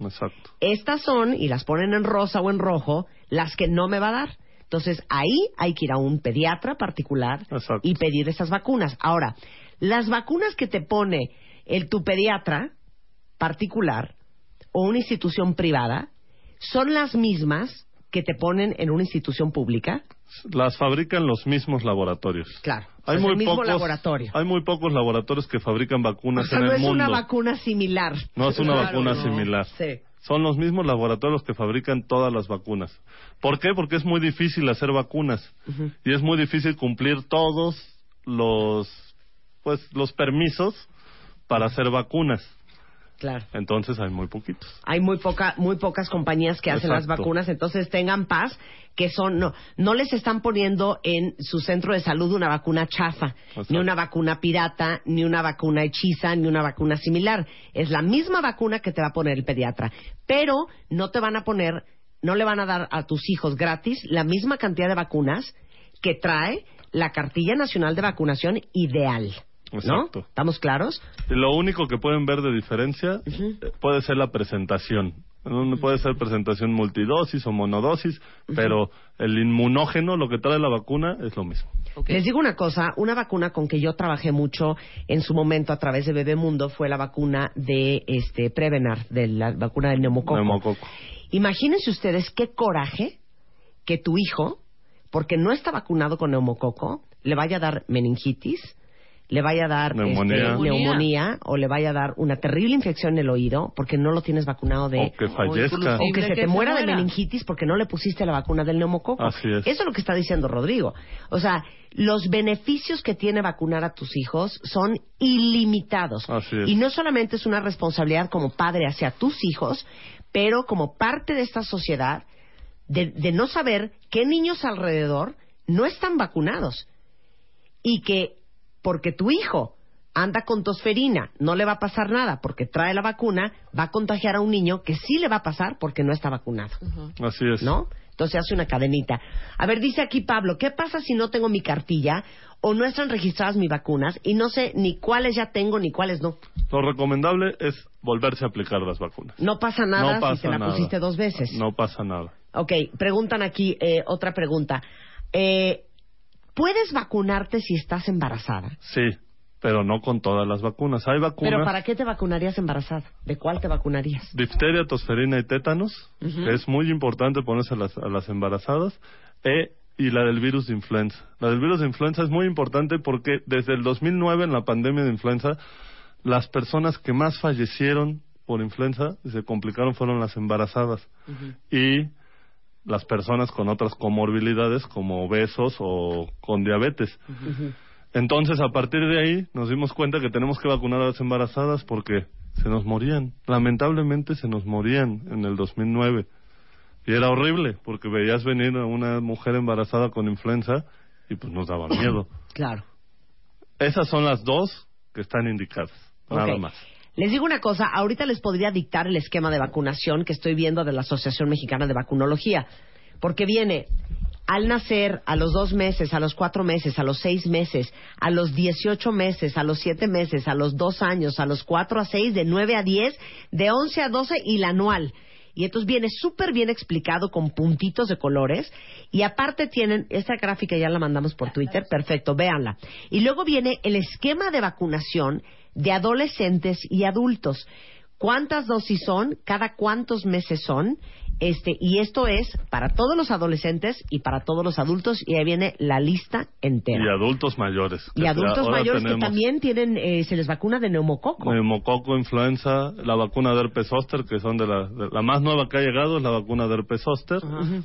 Exacto. Estas son, y las ponen en rosa o en rojo, las que no me va a dar. Entonces ahí hay que ir a un pediatra particular Exacto. y pedir esas vacunas. Ahora, las vacunas que te pone el tu pediatra particular o una institución privada son las mismas que te ponen en una institución pública. Las fabrican los mismos laboratorios. Claro, Hay es muy el mismo pocos, laboratorio. Hay muy pocos laboratorios que fabrican O vacunas sea, en no el es mundo. una vacuna similar. No es una Claro, vacuna no. similar. Sí. Son los mismos laboratorios que fabrican todas las vacunas. ¿Por qué? Porque es muy difícil hacer vacunas y es muy difícil cumplir todos los pues los permisos para hacer vacunas. Claro. Entonces hay muy poquitos. hay muy poca muy pocas compañías que hacen las vacunas entonces tengan paz que son no no les están poniendo en su centro de salud una vacuna chafa Exacto. ni una vacuna pirata ni una vacuna hechiza ni una vacuna similar es la misma vacuna que te va a poner el pediatra pero no te van a poner no le van a dar a tus hijos gratis la misma cantidad de vacunas que trae la cartilla nacional de vacunación ideal ¿no? Exacto. estamos claros lo único que pueden ver de diferencia eh, puede ser la presentación. No puede ser presentación multidosis o monodosis, pero el inmunógeno, lo que trae la vacuna, es lo mismo. Les digo una cosa, una vacuna con que yo trabajé mucho en su momento a través de Bebemundo fue la vacuna de este Prevenar, de la vacuna del neumococo. Neumococo. Imagínense ustedes qué coraje que tu hijo, porque no está vacunado con neumococo, le vaya a dar meningitis, le vaya a dar Neumonía. este, Neumonía. neumonía o le vaya a dar una terrible infección en el oído porque no lo tienes vacunado de O que fallezca. o que se que te se muera de meningitis porque no le pusiste la vacuna del neumococo. Así es. Eso es lo que está diciendo Rodrigo. O sea, los beneficios que tiene vacunar a tus hijos son ilimitados. Así es. Y no solamente es una responsabilidad como padre hacia tus hijos, pero como parte de esta sociedad de, de no saber qué niños alrededor no están vacunados. Y que porque tu hijo anda con tosferina, no le va a pasar nada porque trae la vacuna, va a contagiar a un niño que sí le va a pasar porque no está vacunado. Así es. ¿no? Entonces hace una cadenita. A ver, dice aquí Pablo, ¿qué pasa si no tengo mi cartilla o no están registradas mis vacunas y no sé ni cuáles ya tengo ni cuáles no? Lo recomendable es volverse a aplicar las vacunas. No pasa nada no pasa si te la nada. pusiste dos veces. No pasa nada. Ok, preguntan aquí eh, otra pregunta. Eh, ¿Puedes vacunarte si estás embarazada? Sí, pero no con todas las vacunas. Hay vacunas. ¿Pero para qué te vacunarías embarazada? ¿De cuál te vacunarías? Difteria, tosferina y tétanos, que es muy importante ponerse a las, a las embarazadas, e- y la del virus de influenza. La del virus de influenza es muy importante porque desde el 2009, en la pandemia de influenza, las personas que más fallecieron por influenza y se complicaron fueron las embarazadas y las personas con otras comorbilidades como obesos o con diabetes. Entonces, a partir de ahí, nos dimos cuenta que tenemos que vacunar a las embarazadas porque se nos morían. Lamentablemente se nos morían en el 2009. Y era horrible porque veías venir a una mujer embarazada con influenza y pues nos daba miedo. Claro. Esas son las dos que están indicadas. Nada más. Les digo una cosa, ahorita les podría dictar el esquema de vacunación que estoy viendo de la Asociación Mexicana de Vacunología, porque viene al nacer, a los dos meses, a los cuatro meses, a los seis meses, a los dieciocho meses, a los siete meses, a los dos años, a los cuatro a seis, de nueve a diez, de once a doce y la anual. Y entonces viene súper bien explicado con puntitos de colores. Y aparte tienen, esta gráfica ya la mandamos por Twitter, perfecto, véanla. Y luego viene el esquema de vacunación de adolescentes y adultos. ¿Cuántas dosis son? ¿Cada cuántos meses son? Este, y esto es para todos los adolescentes y para todos los adultos, y ahí viene la lista entera. Y adultos mayores. Y adultos mayores que también tienen, eh, se les vacuna de neumococo. Neumococo, influenza, la vacuna de herpes zóster, que son de la, de la más nueva que ha llegado, es la vacuna de herpes zóster,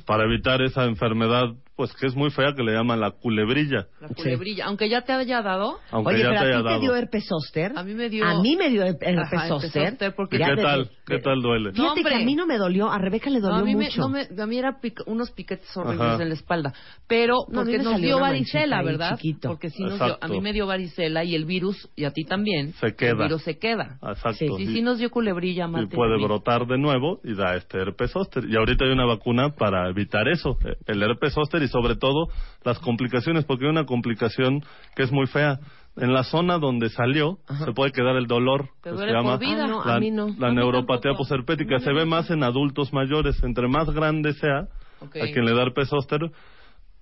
para evitar esa enfermedad, pues que es muy fea, que le llaman la culebrilla. La culebrilla. Aunque ya te haya dado, Aunque Oye, ya pero te a haya ti te dado. dio herpes zóster. a mí me dio... A mí me dio herpes Ajá, zóster. zóster, porque ¿Y Ya qué de- tal? ¿Qué tal duele? Fíjate No, que hombre. a mí no me dolió, a Rebeca le No, dolió a, mí me, mucho. no me- a mí era pic- unos piquetes horribles Ajá. en la espalda. Pero No, a porque me nos dio varicela, ¿verdad? chiquito. Porque sí nos dio, a mí me dio varicela y el virus, y a ti también, Se queda. el virus se queda. Exacto. Sí, Sí, Y- sí nos dio culebrilla, y puede a brotar de nuevo y da este herpes zóster. Y ahorita hay una vacuna para evitar eso, el herpes zóster y sobre todo las complicaciones, porque hay una complicación que es muy fea. En la zona donde salió se puede quedar el dolor, que duele se llama vida. Ah, no, la, a mí no. la neuropatía posherpética. No Se ve más en adultos mayores. Entre más grande sea, a quien le da herpes zóster,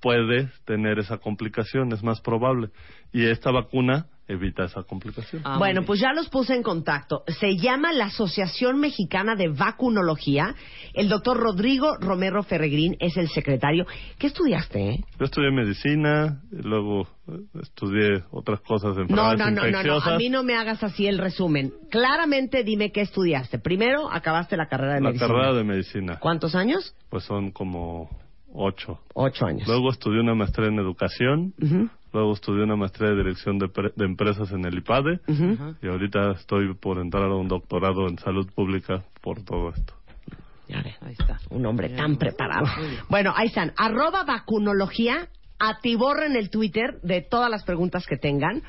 puede tener esa complicación, es más probable. Y esta vacuna evita esa complicación. Ah, bueno, pues ya los puse en contacto. Se llama la Asociación Mexicana de Vacunología. El doctor Rodrigo Romero Ferregrín es el secretario. ¿Qué estudiaste, eh? Yo estudié medicina, y luego eh, estudié otras cosas de No, no, no, no, no. A mí no me hagas así el resumen. Claramente dime qué estudiaste. Primero, acabaste la carrera de La medicina. carrera de medicina, ¿Cuántos años? pues son como ocho. Ocho años. Luego estudié una maestría en educación, luego estudié una maestría de dirección de, pre- de empresas en el IPADE y ahorita estoy por entrar a un doctorado en salud pública por todo esto. Ya ve. Ahí está. Un hombre Bien. tan preparado. Bueno, ahí están. Arroba vacunología. Atiborren el Twitter de todas las preguntas que tengan.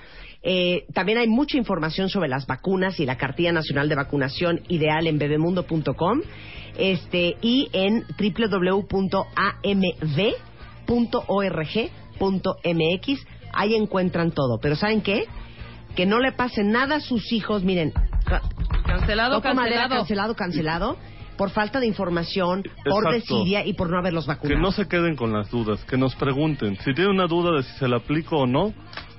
Eh, también hay mucha información sobre las vacunas y la cartilla nacional de vacunación ideal en bebemundo.com este, y en www.amv.org.mx. Ahí encuentran todo. Pero ¿saben qué? Que no le pase nada a sus hijos. Miren, ca- Cancelado, madera, cancelado. cancelado, cancelado, por falta de información, por desidia y por no haberlos Que vacunado. no se queden con las dudas, que nos pregunten. Si tienen una duda de si se la aplico o no,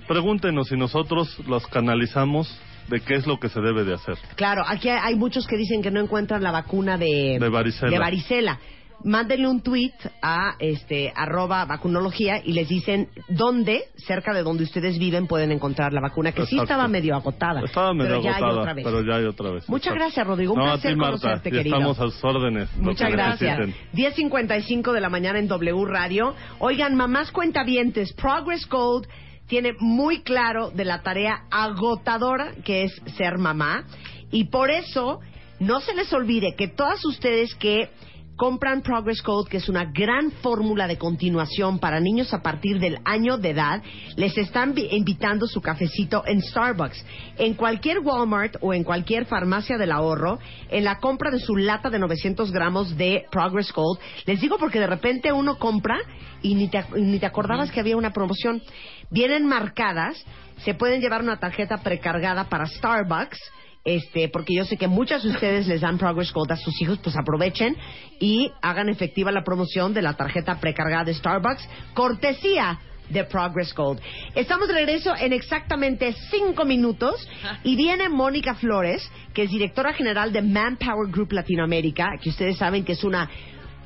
pregúntenos y nosotros los canalizamos de qué es lo que se debe de hacer. Claro, aquí hay, muchos que dicen que no encuentran la vacuna de, De varicela. de varicela. Mándenle un tweet a este arroba vacunología y les dicen dónde, cerca de donde ustedes viven, pueden encontrar la vacuna, que sí estaba medio agotada. Estaba medio pero ya hay agotada, otra vez. pero ya hay otra vez. Muchas Exacto. gracias, Rodrigo. Un no, placer a ti, Marta. conocerte, querido. estamos a sus órdenes. Muchas gracias. necesiten. 10.55 de la mañana en W Radio. Oigan, mamás cuentavientes, Progress Gold tiene muy claro de la tarea agotadora que es ser mamá. Y por eso, no se les olvide que todas ustedes que compran Progress Code, que es una gran fórmula de continuación para niños a partir del año de edad, les están vi- invitando su cafecito en Starbucks. En cualquier Walmart o en cualquier farmacia del ahorro, en la compra de su lata de 900 gramos de Progress Gold, les digo porque de repente uno compra y ni te, ni te acordabas que había una promoción. Vienen marcadas, se pueden llevar una tarjeta precargada para Starbucks, este, porque yo sé que muchas de ustedes les dan Progress Gold a sus hijos, pues aprovechen y hagan efectiva la promoción de la tarjeta precargada de Starbucks, cortesía de Progress Gold. Estamos de regreso en exactamente cinco minutos y viene Mónica Flores, que es directora general de Manpower Group Latinoamérica, que ustedes saben que es una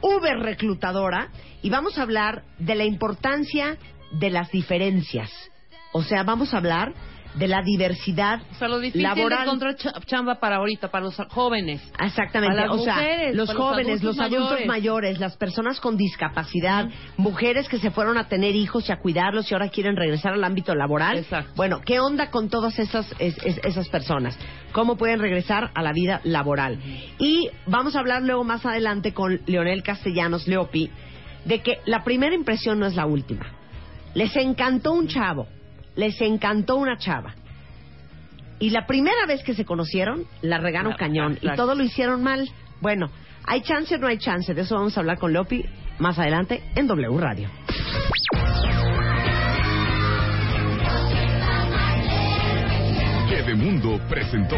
uber reclutadora, y vamos a hablar de la importancia de las diferencias. O sea, vamos a hablar de la diversidad O sea, lo difícil laboral. de encontrar cha- chamba para ahorita, para los jóvenes. Exactamente, Para las o sea, mujeres, los para los jóvenes, los adultos adultos mayores. mayores. las personas con discapacidad, mujeres que se fueron a tener hijos y a cuidarlos y ahora quieren regresar al ámbito laboral. Exacto. Bueno, ¿qué onda con todas esas, es- es- esas personas? ¿Cómo pueden regresar a la vida laboral? Y vamos a hablar luego más adelante con Leonel Castellanos, Leopi, de que la primera impresión no es la última. Les encantó un chavo, les encantó una chava. Y la primera vez que se conocieron, la regaron cañón. Y todo lo hicieron mal. Bueno, ¿hay chance o no hay chance? De eso vamos a hablar con Leopi más adelante en W Radio. Bebemundo presentó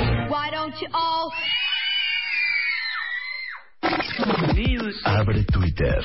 Abre Twitter.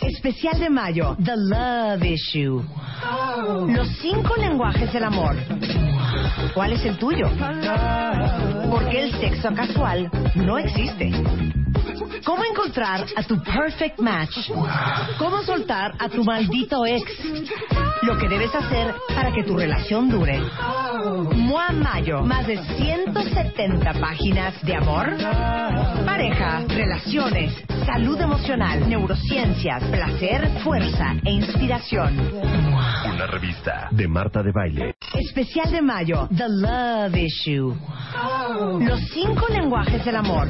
Especial de mayo, The Love Issue. Los cinco lenguajes del amor. ¿Cuál es el tuyo? Porque el sexo casual no existe. ¿Cómo encontrar a tu perfect match? ¿Cómo soltar a tu maldito ex? Lo que debes hacer para que tu relación dure. Mua Mayo, más de 170 páginas de amor, pareja, relaciones, salud emocional, neurociencias, placer, fuerza e inspiración. Una revista de Marta de Baile. Especial de mayo, The Love Issue. Los cinco lenguajes del amor.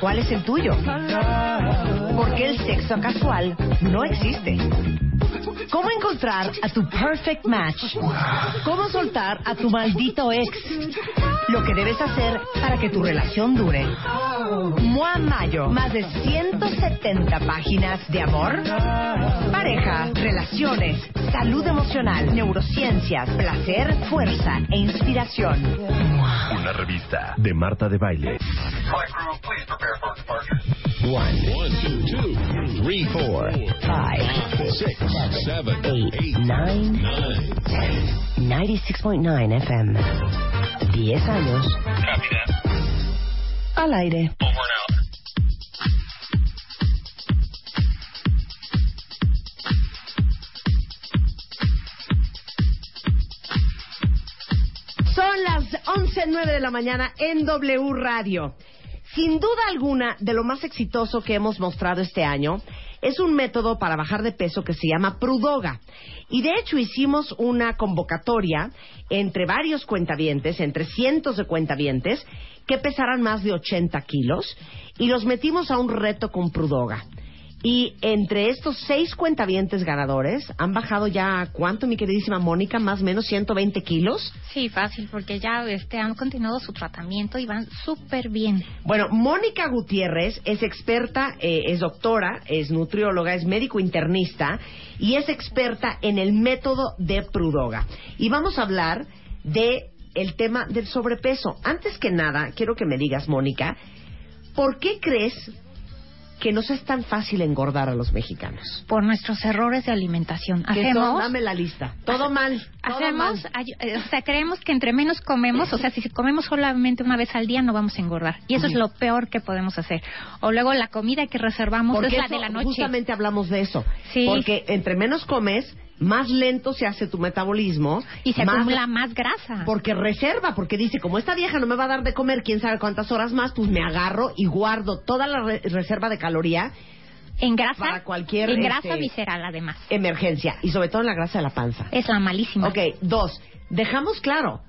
¿Cuál es el tuyo? Porque el sexo casual no existe. ¿Cómo encontrar a tu perfect match? ¿Cómo soltar a tu maldito ex? Lo que debes hacer para que tu relación dure. Mua Mayo, más de 170 páginas de amor, pareja, relaciones, salud emocional, neurociencias, placer, fuerza e inspiración. Una revista de Marta de Baile. One, two, two, three, four, Five, six, seven, eight, nine, nine. 96.9 FM. 10 años. Al aire. Son las 11.09 de la mañana en W Radio. Sin duda alguna, de lo más exitoso que hemos mostrado este año es un método para bajar de peso que se llama Prudoga. Y de hecho hicimos una convocatoria entre varios cuentavientes, entre cientos de cuentavientes, que pesaran más de 80 kilos, y los metimos a un reto con Prudoga. Y entre estos seis cuentavientes ganadores, han bajado ya, ¿cuánto, mi queridísima Mónica? Más o menos 120 kilos. Sí, fácil, porque ya este, han continuado su tratamiento y van súper bien. Bueno, Mónica Gutiérrez es experta, eh, es doctora, es nutrióloga, es médico internista y es experta en el método de Prudoga. Y vamos a hablar de el tema del sobrepeso. Antes que nada, quiero que me digas, Mónica, ¿por qué crees que nos es tan fácil engordar a los mexicanos? Por nuestros errores de alimentación. Hacemos, todo- dame la lista. Todo mal. todo hacemos, mal. eh, o sea, creemos que entre menos comemos, o sea, si comemos solamente una vez al día no vamos a engordar. Y eso es lo peor que podemos hacer. O luego la comida que reservamos Porque es la eso, de la noche. justamente hablamos de eso. Sí. Porque entre menos comes, más lento se hace tu metabolismo. Y se más- acumula más grasa. Porque reserva, porque dice, como esta vieja no me va a dar de comer quién sabe cuántas horas más, pues me agarro y guardo toda la re- reserva de caloría en grasa, para cualquier, en grasa este, visceral además. emergencia. Y sobre todo en la grasa de la panza. Es la malísima. Ok, dos, dejamos claro.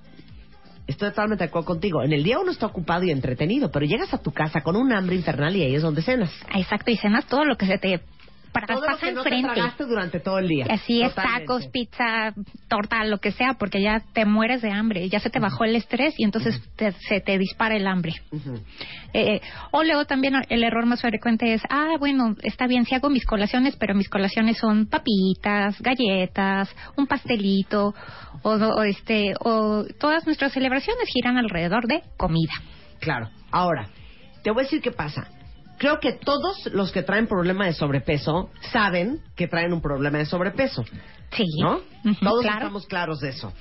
Estoy totalmente de acuerdo contigo. En el día uno está ocupado y entretenido, pero llegas a tu casa con un hambre infernal y ahí es donde cenas. Exacto, y cenas todo lo que se te para- Todo lo pasa que no te enfrente. tragaste durante todo el día. Así es, Totalmente. tacos, pizza, torta, lo que sea, porque ya te mueres de hambre, ya se te bajó el estrés y entonces te- se te dispara el hambre. Ujú. Eh, o luego también el error más frecuente es, ah, bueno, está bien, si hago mis colaciones, pero mis colaciones son papitas, galletas, un pastelito, o, o, este, o todas nuestras celebraciones giran alrededor de comida. Claro. Ahora, te voy a decir qué pasa. Creo que todos los que traen problema de sobrepeso saben que traen un problema de sobrepeso, Sí. ¿no? Todos claro. estamos claros de eso.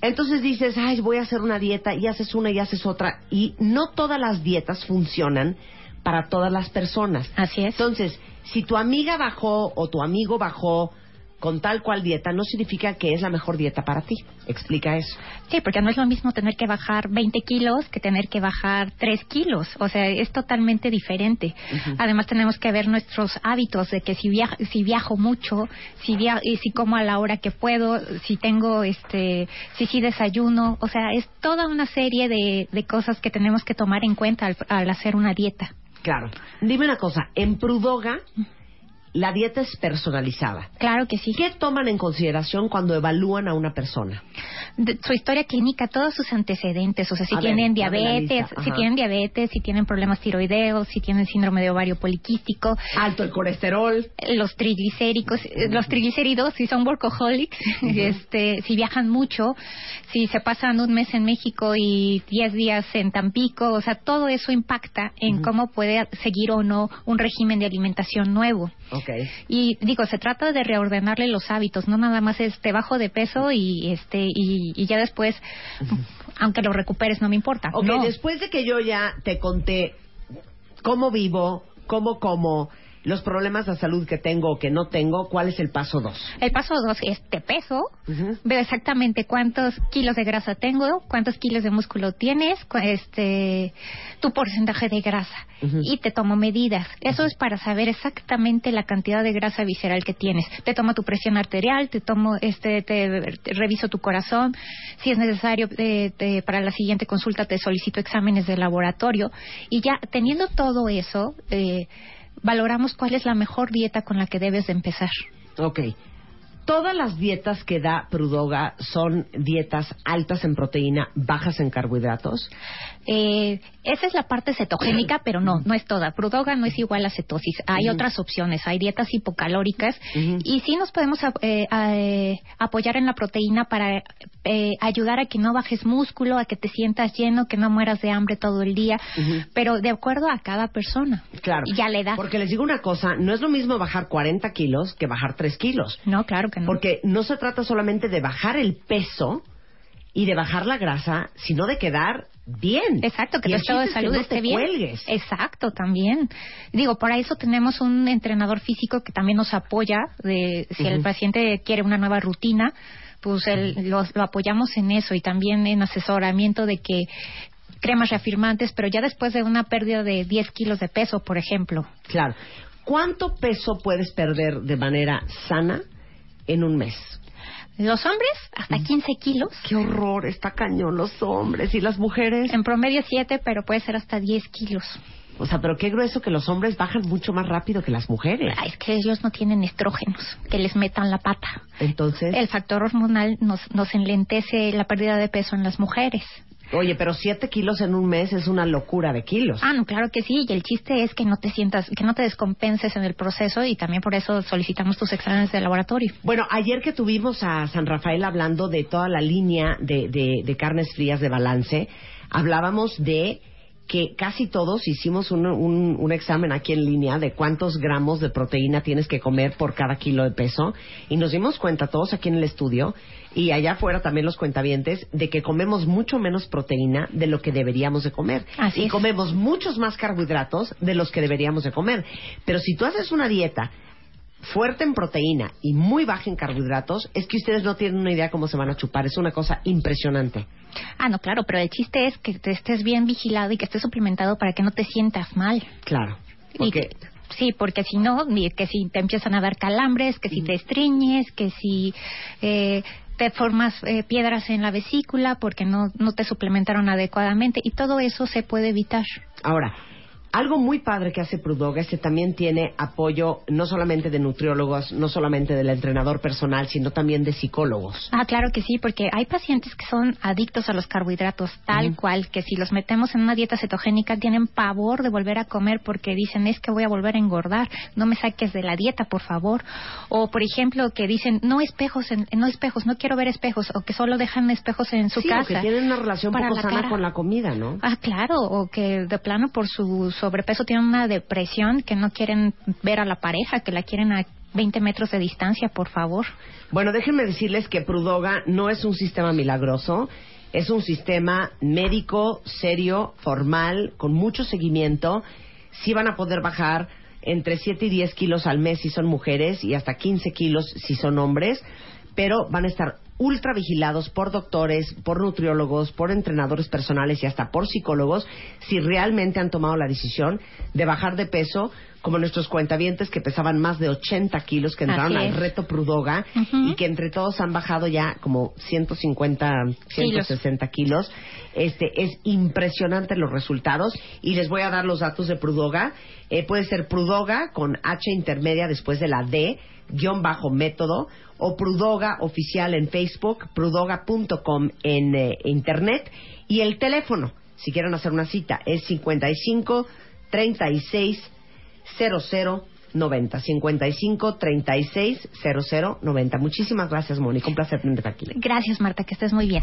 Entonces dices, ay, voy a hacer una dieta y haces una y haces otra. Y no todas las dietas funcionan para todas las personas. Así es. Entonces, si tu amiga bajó o tu amigo bajó con tal cual dieta, no significa que es la mejor dieta para ti. Explica eso. Sí, porque no es lo mismo tener que bajar 20 kilos que tener que bajar 3 kilos. O sea, es totalmente diferente. Además, tenemos que ver nuestros hábitos de que si, viajo, si viajo mucho, si, via y si como a la hora que puedo, si tengo, este, si sí desayuno. O sea, es toda una serie de, de cosas que tenemos que tomar en cuenta al, al hacer una dieta. Claro. Dime una cosa, en Prudoga, la dieta es personalizada. Claro que sí. ¿Qué toman en consideración cuando evalúan a una persona? De- su historia clínica, todos sus antecedentes, o sea, si A tienen diabetes, si tienen diabetes, si tienen problemas tiroideos, si tienen síndrome de ovario poliquístico, Alto el colesterol. los triglicéricos, eh, los triglicéridos, si son workaholics, este, si viajan mucho, si se pasan un mes en México y 10 días en Tampico, o sea, todo eso impacta en cómo puede seguir o no un régimen de alimentación nuevo. Y digo, se trata de reordenarle los hábitos, no nada más es te bajo de peso y este y, y ya después, aunque lo recuperes, no me importa. Ok, no. después de que yo ya te conté cómo vivo, cómo como, los problemas de salud que tengo o que no tengo, ¿cuál es el paso dos? El paso dos es te peso, veo exactamente cuántos kilos de grasa tengo, cuántos kilos de músculo tienes, este, tu porcentaje de grasa y te tomo medidas. Eso es para saber exactamente la cantidad de grasa visceral que tienes. Te tomo tu presión arterial, te tomo, este, te, te reviso tu corazón. Si es necesario eh, te- para la siguiente consulta te solicito exámenes de laboratorio y ya teniendo todo eso. Eh, valoramos cuál es la mejor dieta con la que debes de empezar. Ok. Todas las dietas que da Prudoga son dietas altas en proteína, bajas en carbohidratos. Eh, esa es la parte cetogénica, pero no, no es toda. Prudoga no es igual a cetosis. Hay otras opciones, hay dietas hipocalóricas y sí nos podemos eh, a- eh, apoyar en la proteína para eh, ayudar a que no bajes músculo, a que te sientas lleno, que no mueras de hambre todo el día, pero de acuerdo a cada persona. Claro. Y ya le das. Porque les digo una cosa, no es lo mismo bajar 40 kilos que bajar 3 kilos. No, claro que no. Porque no se trata solamente de bajar el peso y de bajar la grasa, sino de quedar bien. Exacto, que tu estado de es que salud no esté te bien. cuelgues. Exacto, también. Digo, para eso tenemos un entrenador físico que también nos apoya. De, si el paciente quiere una nueva rutina, pues el- los- lo apoyamos en eso y también en asesoramiento de que cremas reafirmantes, pero ya después de una pérdida de 10 kilos de peso, por ejemplo. Claro. ¿Cuánto peso puedes perder de manera sana en un mes? Los hombres, hasta 15 kilos. Qué horror, está cañón los hombres y las mujeres. En promedio 7, pero puede ser hasta 10 kilos. O sea, pero qué grueso que los hombres bajan mucho más rápido que las mujeres. Ah, es que ellos no tienen estrógenos que les metan la pata. Entonces, El factor hormonal nos, nos enlentece la pérdida de peso en las mujeres. Oye, pero siete kilos en un mes es una locura de kilos. Ah, no, claro que sí. Y el chiste es que no te sientas, que no te descompenses en el proceso y también por eso solicitamos tus exámenes de laboratorio. Bueno, ayer que tuvimos a San Rafael hablando de toda la línea de, de- de carnes frías de balance, hablábamos de que casi todos hicimos un, un- un examen aquí en línea de cuántos gramos de proteína tienes que comer por cada kilo de peso y nos dimos cuenta todos aquí en el estudio y allá afuera también los cuentavientes de que comemos mucho menos proteína de lo que deberíamos de comer Así y es. comemos muchos más carbohidratos de los que deberíamos de comer. Pero si tú haces una dieta fuerte en proteína y muy baja en carbohidratos, es que ustedes no tienen una idea cómo se van a chupar. Es una cosa impresionante. Ah, no, claro, pero el chiste es que te estés bien vigilado y que estés suplementado para que no te sientas mal. Claro. Y Porque, que- sí, porque si no, que si te empiezan a dar calambres, que si te estriñes, que si eh, te formas eh, piedras en la vesícula porque no, no te suplementaron adecuadamente y todo eso se puede evitar. ahora, algo muy padre que hace Prudoga es que también tiene apoyo no solamente de nutriólogos, no solamente del entrenador personal, sino también de psicólogos. Ah, claro que sí, porque hay pacientes que son adictos a los carbohidratos, tal cual, que si los metemos en una dieta cetogénica tienen pavor de volver a comer porque dicen es que voy a volver a engordar, no me saques de la dieta, por favor. O, por ejemplo, que dicen no espejos, en- no espejos, no quiero ver espejos, o que solo dejan espejos en su sí, o casa. que tienen una relación poco sana cara. con la comida, ¿no? Ah, claro, o que de plano por su sobrepeso tienen una depresión, que no quieren ver a la pareja, que la quieren a 20 metros de distancia, por favor. Bueno, déjenme decirles que Prudoga no es un sistema milagroso, es un sistema médico, serio, formal, con mucho seguimiento. Sí van a poder bajar entre 7 y 10 kilos al mes si son mujeres y hasta 15 kilos si son hombres, pero van a estar ultra vigilados por doctores, por nutriólogos, por entrenadores personales y hasta por psicólogos si realmente han tomado la decisión de bajar de peso, como nuestros cuentavientes que pesaban más de 80 kilos, que entraron al reto Prudoga y que entre todos han bajado ya como 150, 160 kilos. Este, es impresionante los resultados y les voy a dar los datos de Prudoga. Eh, puede ser Prudoga con H intermedia después de la D, guion bajo método, o Prudoga oficial en Facebook, prudoga.com en eh, internet. Y el teléfono, si quieren hacer una cita, es 55 36 00 90 55 36 00 90 Muchísimas gracias, Mónica. Un placer tenerte aquí. Gracias, Marta, que estés muy bien.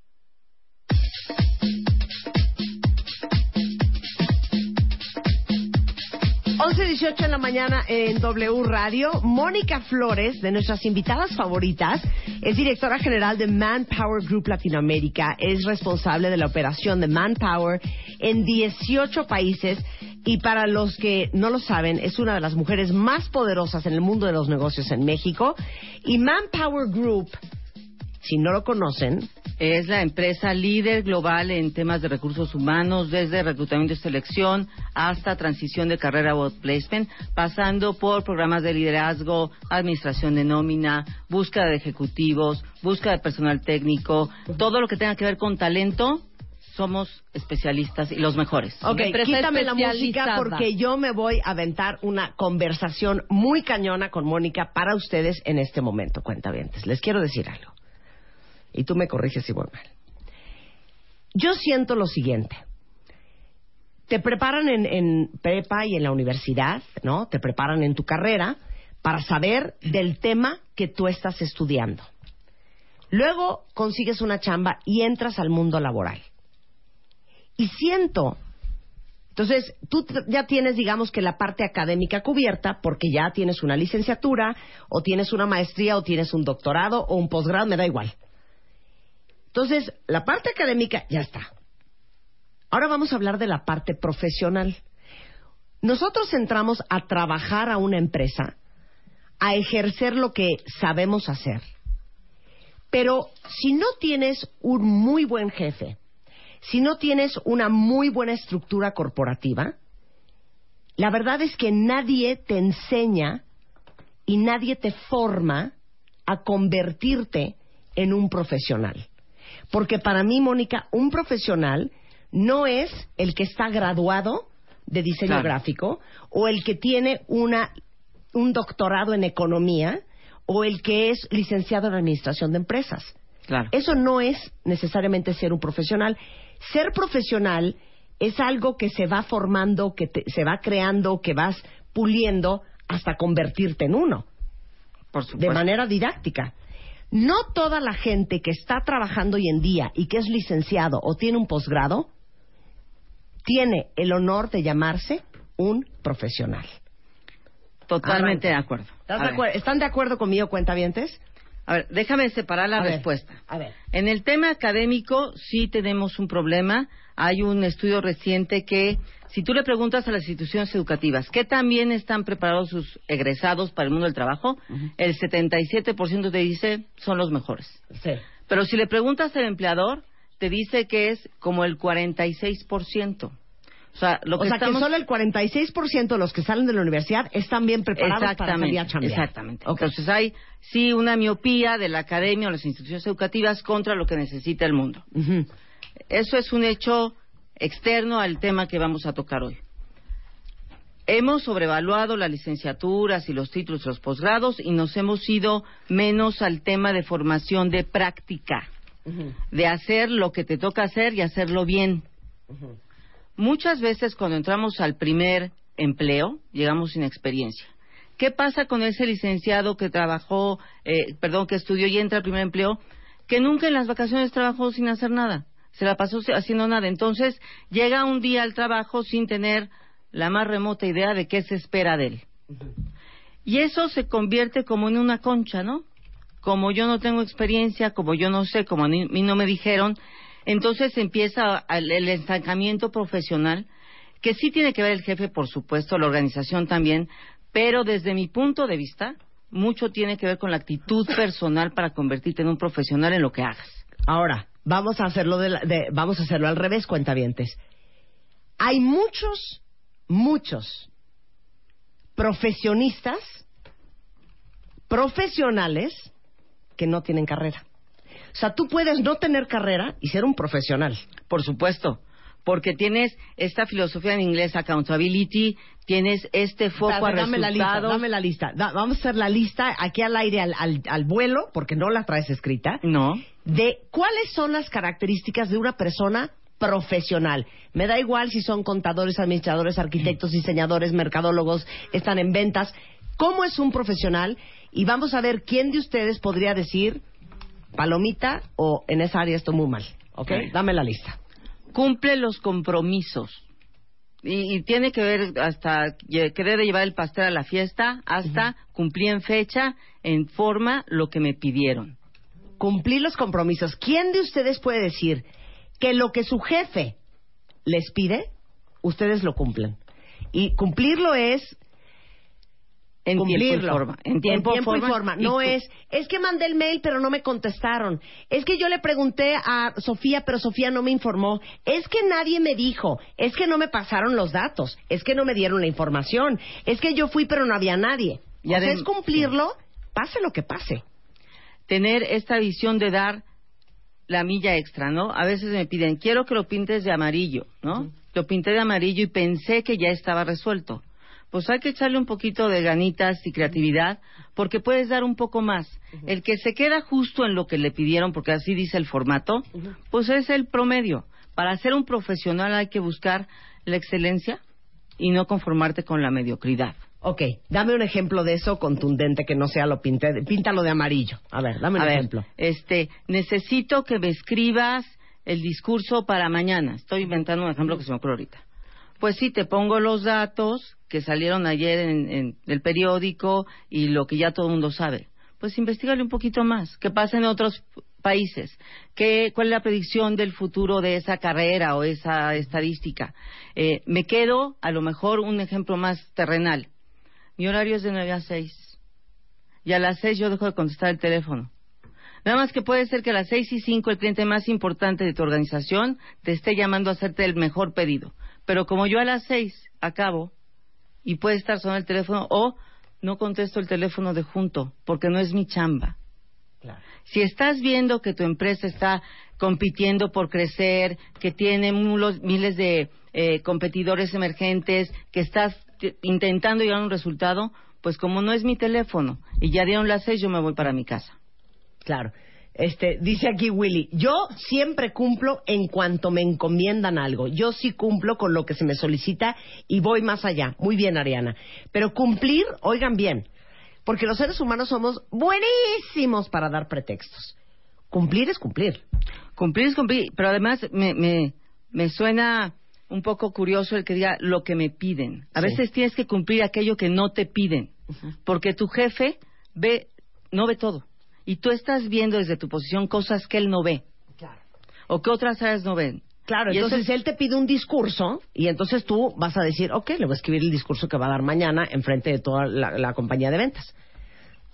11.18 en la mañana en W Radio. Mónica Flores, de nuestras invitadas favoritas, es directora general de Manpower Group Latinoamérica. Es responsable de la operación de Manpower en 18 países. Y para los que no lo saben, es una de las mujeres más poderosas en el mundo de los negocios en México. Y Manpower Group, si no lo conocen, Es la empresa líder global en temas de recursos humanos, desde reclutamiento y selección hasta transición de carrera o placement, pasando por programas de liderazgo, administración de nómina, búsqueda de ejecutivos, búsqueda de personal técnico, todo lo que tenga que ver con talento. Somos especialistas y los mejores. Ok, quítame la música porque yo me voy a aventar una conversación muy cañona con Mónica para ustedes en este momento, cuentavientes. Les quiero decir algo. Y tú me corriges si voy mal. Yo siento lo siguiente. Te preparan en, en prepa y en la universidad, ¿no? Te preparan en tu carrera para saber del tema que tú estás estudiando. Luego consigues una chamba y entras al mundo laboral. Y siento entonces, tú ya tienes, digamos que la parte académica cubierta porque ya tienes una licenciatura o tienes una maestría o tienes un doctorado o un posgrado, me da igual. Entonces, la parte académica ya está. Ahora vamos a hablar de la parte profesional. Nosotros entramos a trabajar a una empresa, a ejercer lo que sabemos hacer. Pero si no tienes un muy buen jefe, si no tienes una muy buena estructura corporativa, la verdad es que nadie te enseña y nadie te forma a convertirte en un profesional. Porque para mí, Mónica, un profesional no es el que está graduado de diseño Claro. gráfico o el que tiene una, un doctorado en economía o el que es licenciado en administración de empresas. Claro. Eso no es necesariamente ser un profesional. Ser profesional es algo que se va formando, que te- se va creando, que vas puliendo hasta convertirte en uno, Por de manera didáctica. No toda la gente que está trabajando hoy en día y que es licenciado o tiene un posgrado tiene el honor de llamarse un profesional. Totalmente de acuerdo. ¿Estás A de ver. acuer- ¿Están de acuerdo conmigo, cuentavientes? A ver, déjame separar la A ver, respuesta. a ver. En el tema académico sí tenemos un problema. Hay un estudio reciente que, si tú le preguntas a las instituciones educativas qué también están preparados sus egresados para el mundo del trabajo, el 77% te dice son los mejores. Sí. Pero si le preguntas al empleador, te dice que es como el 46%. O sea, lo o que sea, estamos... que solo el 46% de los que salen de la universidad están bien preparados para salir a chambear. Exactamente. Ok. Entonces hay, sí, una miopía de la academia o las instituciones educativas contra lo que necesita el mundo. Eso es un hecho externo al tema que vamos a tocar hoy. Hemos sobrevaluado las licenciaturas y los títulos los posgrados y nos hemos ido menos al tema de formación de práctica, de hacer lo que te toca hacer y hacerlo bien. Muchas veces cuando entramos al primer empleo, llegamos sin experiencia. ¿Qué pasa con ese licenciado que trabajó, eh, perdón, que estudió y entra al primer empleo, que nunca en las vacaciones trabajó sin hacer nada? Se la pasó haciendo nada. Entonces llega un día al trabajo sin tener la más remota idea de qué se espera de él. Y eso se convierte como en una concha, ¿no? Como yo no tengo experiencia, como yo no sé, como a mí no me dijeron, entonces empieza el estancamiento profesional, que sí tiene que ver el jefe, por supuesto, la organización también, pero desde mi punto de vista, mucho tiene que ver con la actitud personal para convertirte en un profesional en lo que hagas. Ahora, vamos a hacerlo de la- de- vamos a hacerlo al revés, cuentavientes. Hay muchos, muchos profesionistas, profesionales que no tienen carrera. O sea, tú puedes no tener carrera y ser un profesional. Por supuesto, porque tienes esta filosofía en inglés, accountability, tienes este foco Espérate, a dame la lista, dame la lista. Da- vamos a hacer la lista aquí al aire, al, al- al vuelo, porque no la traes escrita, No. de cuáles son las características de una persona profesional. Me da igual si son contadores, administradores, arquitectos, diseñadores, mercadólogos, están en ventas. ¿Cómo es un profesional? Y vamos a ver quién de ustedes podría decir palomita o en esa área estoy muy mal. Ok. Dame la lista. Cumple los compromisos. Y, y tiene que ver hasta lle- querer llevar el pastel a la fiesta, hasta cumplir en fecha, en forma, lo que me pidieron. cumplir los compromisos. ¿Quién de ustedes puede decir que lo que su jefe les pide, ustedes lo cumplen? Y cumplirlo es En tiempo y cumplirlo. forma. En tiempo, y forma. y No es, es que mandé el mail pero no me contestaron. Es que yo le pregunté a Sofía pero Sofía no me informó. Es que nadie me dijo. Es que no me pasaron los datos. Es que no me dieron la información. Es que yo fui pero no había nadie. Y O sea, adem- es cumplirlo, pase lo que pase. tener esta visión de dar la milla extra, ¿no? A veces me piden, quiero que lo pintes de amarillo, ¿no? Lo pinté de amarillo y pensé que ya estaba resuelto. Pues hay que echarle un poquito de ganitas y creatividad porque puedes dar un poco más. El que se queda justo en lo que le pidieron, porque así dice el formato, pues es el promedio. Para ser un profesional hay que buscar la excelencia y no conformarte con la mediocridad. Ok, dame un ejemplo de eso contundente que no sea lo pinté, píntalo de amarillo. A ver, dame un A ver, ejemplo. este, necesito que me escribas el discurso para mañana. Estoy inventando un ejemplo que se me ocurre ahorita. Pues sí, te pongo los datos que salieron ayer en, el periódico y lo que ya todo el mundo sabe. Pues investigale un poquito más. ¿Qué pasa en otros países? ¿Qué, ¿Cuál es la predicción del futuro de esa carrera o esa estadística? Eh, me quedo, a lo mejor, un ejemplo más terrenal. Mi horario es de 9 a 6 y a las seis yo dejo de contestar el teléfono. Nada más que puede ser que a las seis y cinco el cliente más importante de tu organización te esté llamando a hacerte el mejor pedido. Pero como yo a las seis acabo y puede estar sonando el teléfono o no contesto el teléfono de junto porque no es mi chamba. Si estás viendo que tu empresa está compitiendo por crecer, que tiene mulos- miles de eh, competidores emergentes, que estás intentando llegar a un resultado, pues como no es mi teléfono y ya dieron las seis, yo me voy para mi casa. Claro. Este, dice aquí Willy, yo siempre cumplo en cuanto me encomiendan algo. Yo sí cumplo con lo que se me solicita y voy más allá. Muy bien, Ariana. Pero cumplir, oigan bien, porque los seres humanos somos buenísimos para dar pretextos. Cumplir es cumplir. Cumplir es cumplir, pero además me, me, me suena un poco curioso el que diga lo que me piden. A Sí. veces tienes que cumplir aquello que no te piden, porque tu jefe ve, no ve todo. Y tú estás viendo desde tu posición cosas que él no ve, o que otras áreas no ven. Claro, Y entonces es- él te pide un discurso y entonces tú vas a decir, ok, le voy a escribir el discurso que va a dar mañana en frente de toda la, la compañía de ventas.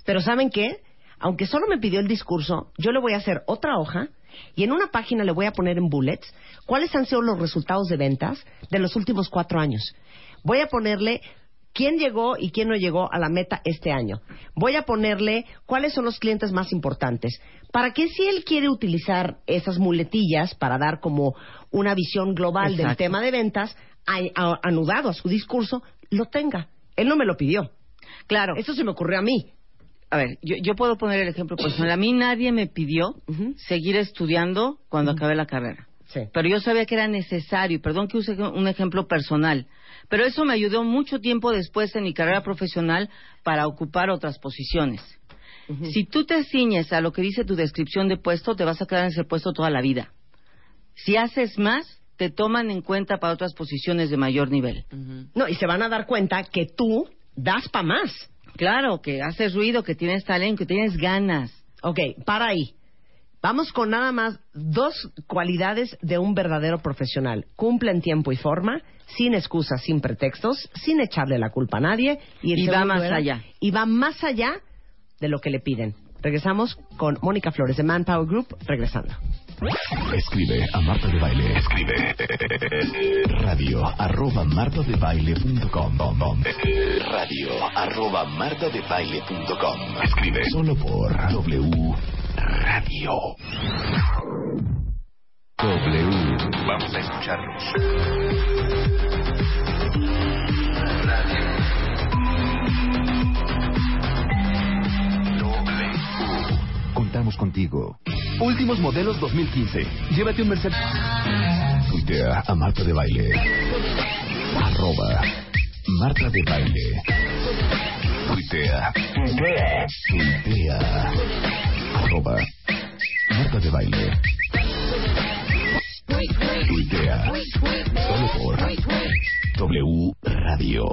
Pero ¿saben qué? Aunque solo me pidió el discurso, yo le voy a hacer otra hoja Y en una página le voy a poner en bullets cuáles han sido los resultados de ventas de los últimos cuatro años. Voy a ponerle quién llegó y quién no llegó a la meta este año. Voy a ponerle cuáles son los clientes más importantes. Para que si él quiere utilizar esas muletillas para dar como una visión global del tema de ventas, a- a- anudado a su discurso, lo tenga. Él no me lo pidió. Claro. Eso se me ocurrió a mí. A ver, yo, yo puedo poner el ejemplo personal. A mí nadie me pidió seguir estudiando cuando acabé la carrera. Sí. Pero yo sabía que era necesario, perdón que use un ejemplo personal, pero eso me ayudó mucho tiempo después en mi carrera profesional para ocupar otras posiciones. Si tú te ciñes a lo que dice tu descripción de puesto, te vas a quedar en ese puesto toda la vida. Si haces más, te toman en cuenta para otras posiciones de mayor nivel. No, y se van a dar cuenta que tú das para más. Claro, que haces ruido, que tienes talento, que tienes ganas. Ok, para ahí. Vamos con nada más dos cualidades de un verdadero profesional. Cumple en tiempo y forma, sin excusas, sin pretextos, sin echarle la culpa a nadie. Y, el Y va más era- allá. Y va más allá de lo que le piden. Regresamos con Mónica Flores de Manpower Group, regresando. Escribe a Marta de Baile. Escribe radio arroba martadebaile.com radio arroba martadebaile.com Escribe solo por W Radio. W. Vamos a escucharlos. W. Contamos contigo. Últimos modelos 2015. Llévate un Mercedes. Tuitea a Marta de Baile. Arroba Marta de Baile. Tuitea. Tuitea. Arroba Marta de Baile. Tuitea. Solo por W Radio.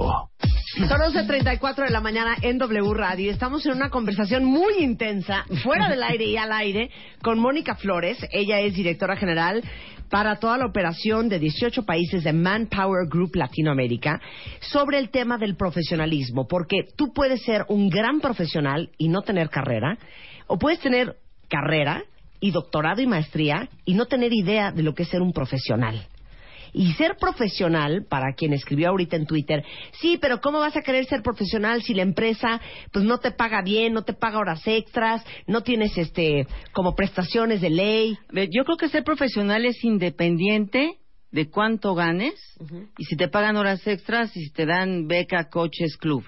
Son 11.34 de la mañana en W Radio. Estamos en una conversación muy intensa, fuera del aire y al aire, con Mónica Flores. Ella es directora general para toda la operación de 18 países de Manpower Group Latinoamérica sobre el tema del profesionalismo. Porque tú puedes ser un gran profesional y no tener carrera, o puedes tener carrera y doctorado y maestría y no tener idea de lo que es ser un profesional. Y ser profesional, para quien escribió ahorita en Twitter, sí, pero ¿cómo vas a querer ser profesional si la empresa pues no te paga bien, no te paga horas extras, no tienes este como prestaciones de ley? Yo creo que ser profesional es independiente de cuánto ganes y si te pagan horas extras y si te dan beca, coches, club.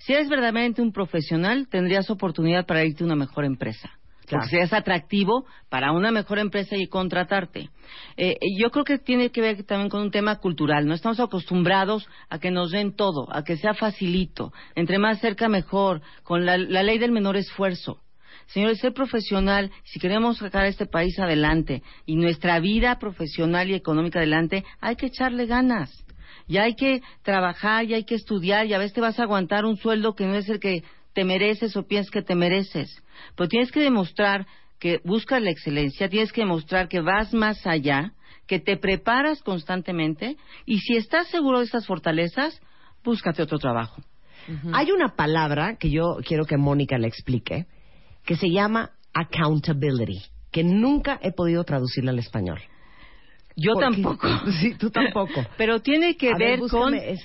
Si eres verdaderamente un profesional, tendrías oportunidad para irte a una mejor empresa. Claro. Porque seas atractivo para una mejor empresa y contratarte. Eh, yo creo que tiene que ver también con un tema cultural. No estamos acostumbrados a que nos den todo, a que sea facilito. Entre más cerca, mejor. Con la, la ley del menor esfuerzo. Señores, ser profesional, si queremos sacar a este país adelante y nuestra vida profesional y económica adelante, hay que echarle ganas. Y hay que trabajar y hay que estudiar y a veces te vas a aguantar un sueldo que no es el que te mereces o piensas que te mereces. Pero tienes que demostrar que buscas la excelencia, tienes que demostrar que vas más allá, que te preparas constantemente y si estás seguro de estas fortalezas, búscate otro trabajo. Hay una palabra que yo quiero que Mónica le explique, que se llama accountability, que nunca he podido traducirla al español. Yo Porque- tampoco. Sí, tú tampoco. Pero tiene que ver, con eh,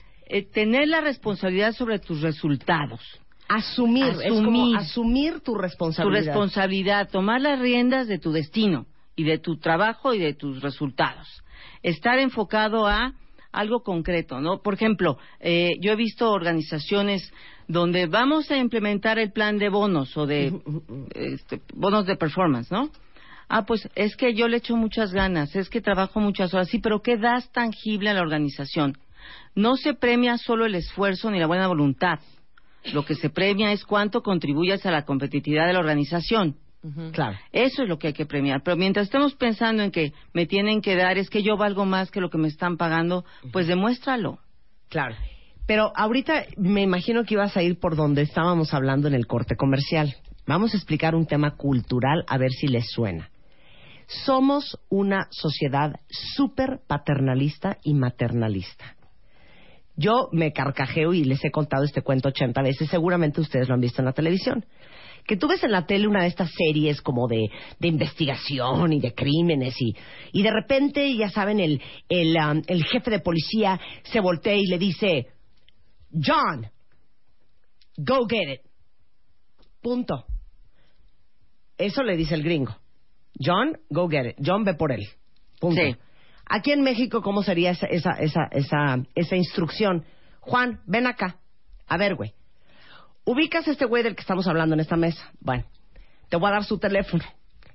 tener la responsabilidad sobre tus resultados. Asumir, es como Asumir. asumir tu Tu responsabilidad. responsabilidad, tomar las riendas de tu destino y de tu trabajo y de tus resultados. Estar enfocado a algo concreto, ¿no? Por ejemplo, eh, yo he visto organizaciones donde vamos a implementar el plan de bonos o de este, bonos de performance, ¿no? Ah, pues es que yo le echo muchas ganas, es que trabajo muchas horas, sí, pero ¿qué das tangible a la organización? No se premia solo el esfuerzo ni la buena voluntad. Lo que se premia es cuánto contribuyes a la competitividad de la organización. Claro. Eso es lo que hay que premiar. Pero mientras estemos pensando en que me tienen que dar, es que yo valgo más que lo que me están pagando, pues demuéstralo. Claro. Pero ahorita me imagino que ibas a ir por donde estábamos hablando en el corte comercial. Vamos a explicar un tema cultural a ver si les suena. Somos una sociedad súper paternalista y maternalista. Yo me carcajeo y les he contado este cuento 80 veces, seguramente ustedes lo han visto en la televisión, que tú ves en la tele una de estas series como de, investigación y de crímenes y, y de repente, ya saben, el, el, um, el jefe de policía se voltea y le dice, John, go get it. Punto. Eso le dice el gringo. John, go get it. John, ve por él. Punto. Sí. Aquí en México, ¿cómo sería esa, esa, esa, esa, esa instrucción? Juan, ven acá. A ver, güey. Ubicas a este güey del que estamos hablando en esta mesa. Bueno, te voy a dar su teléfono.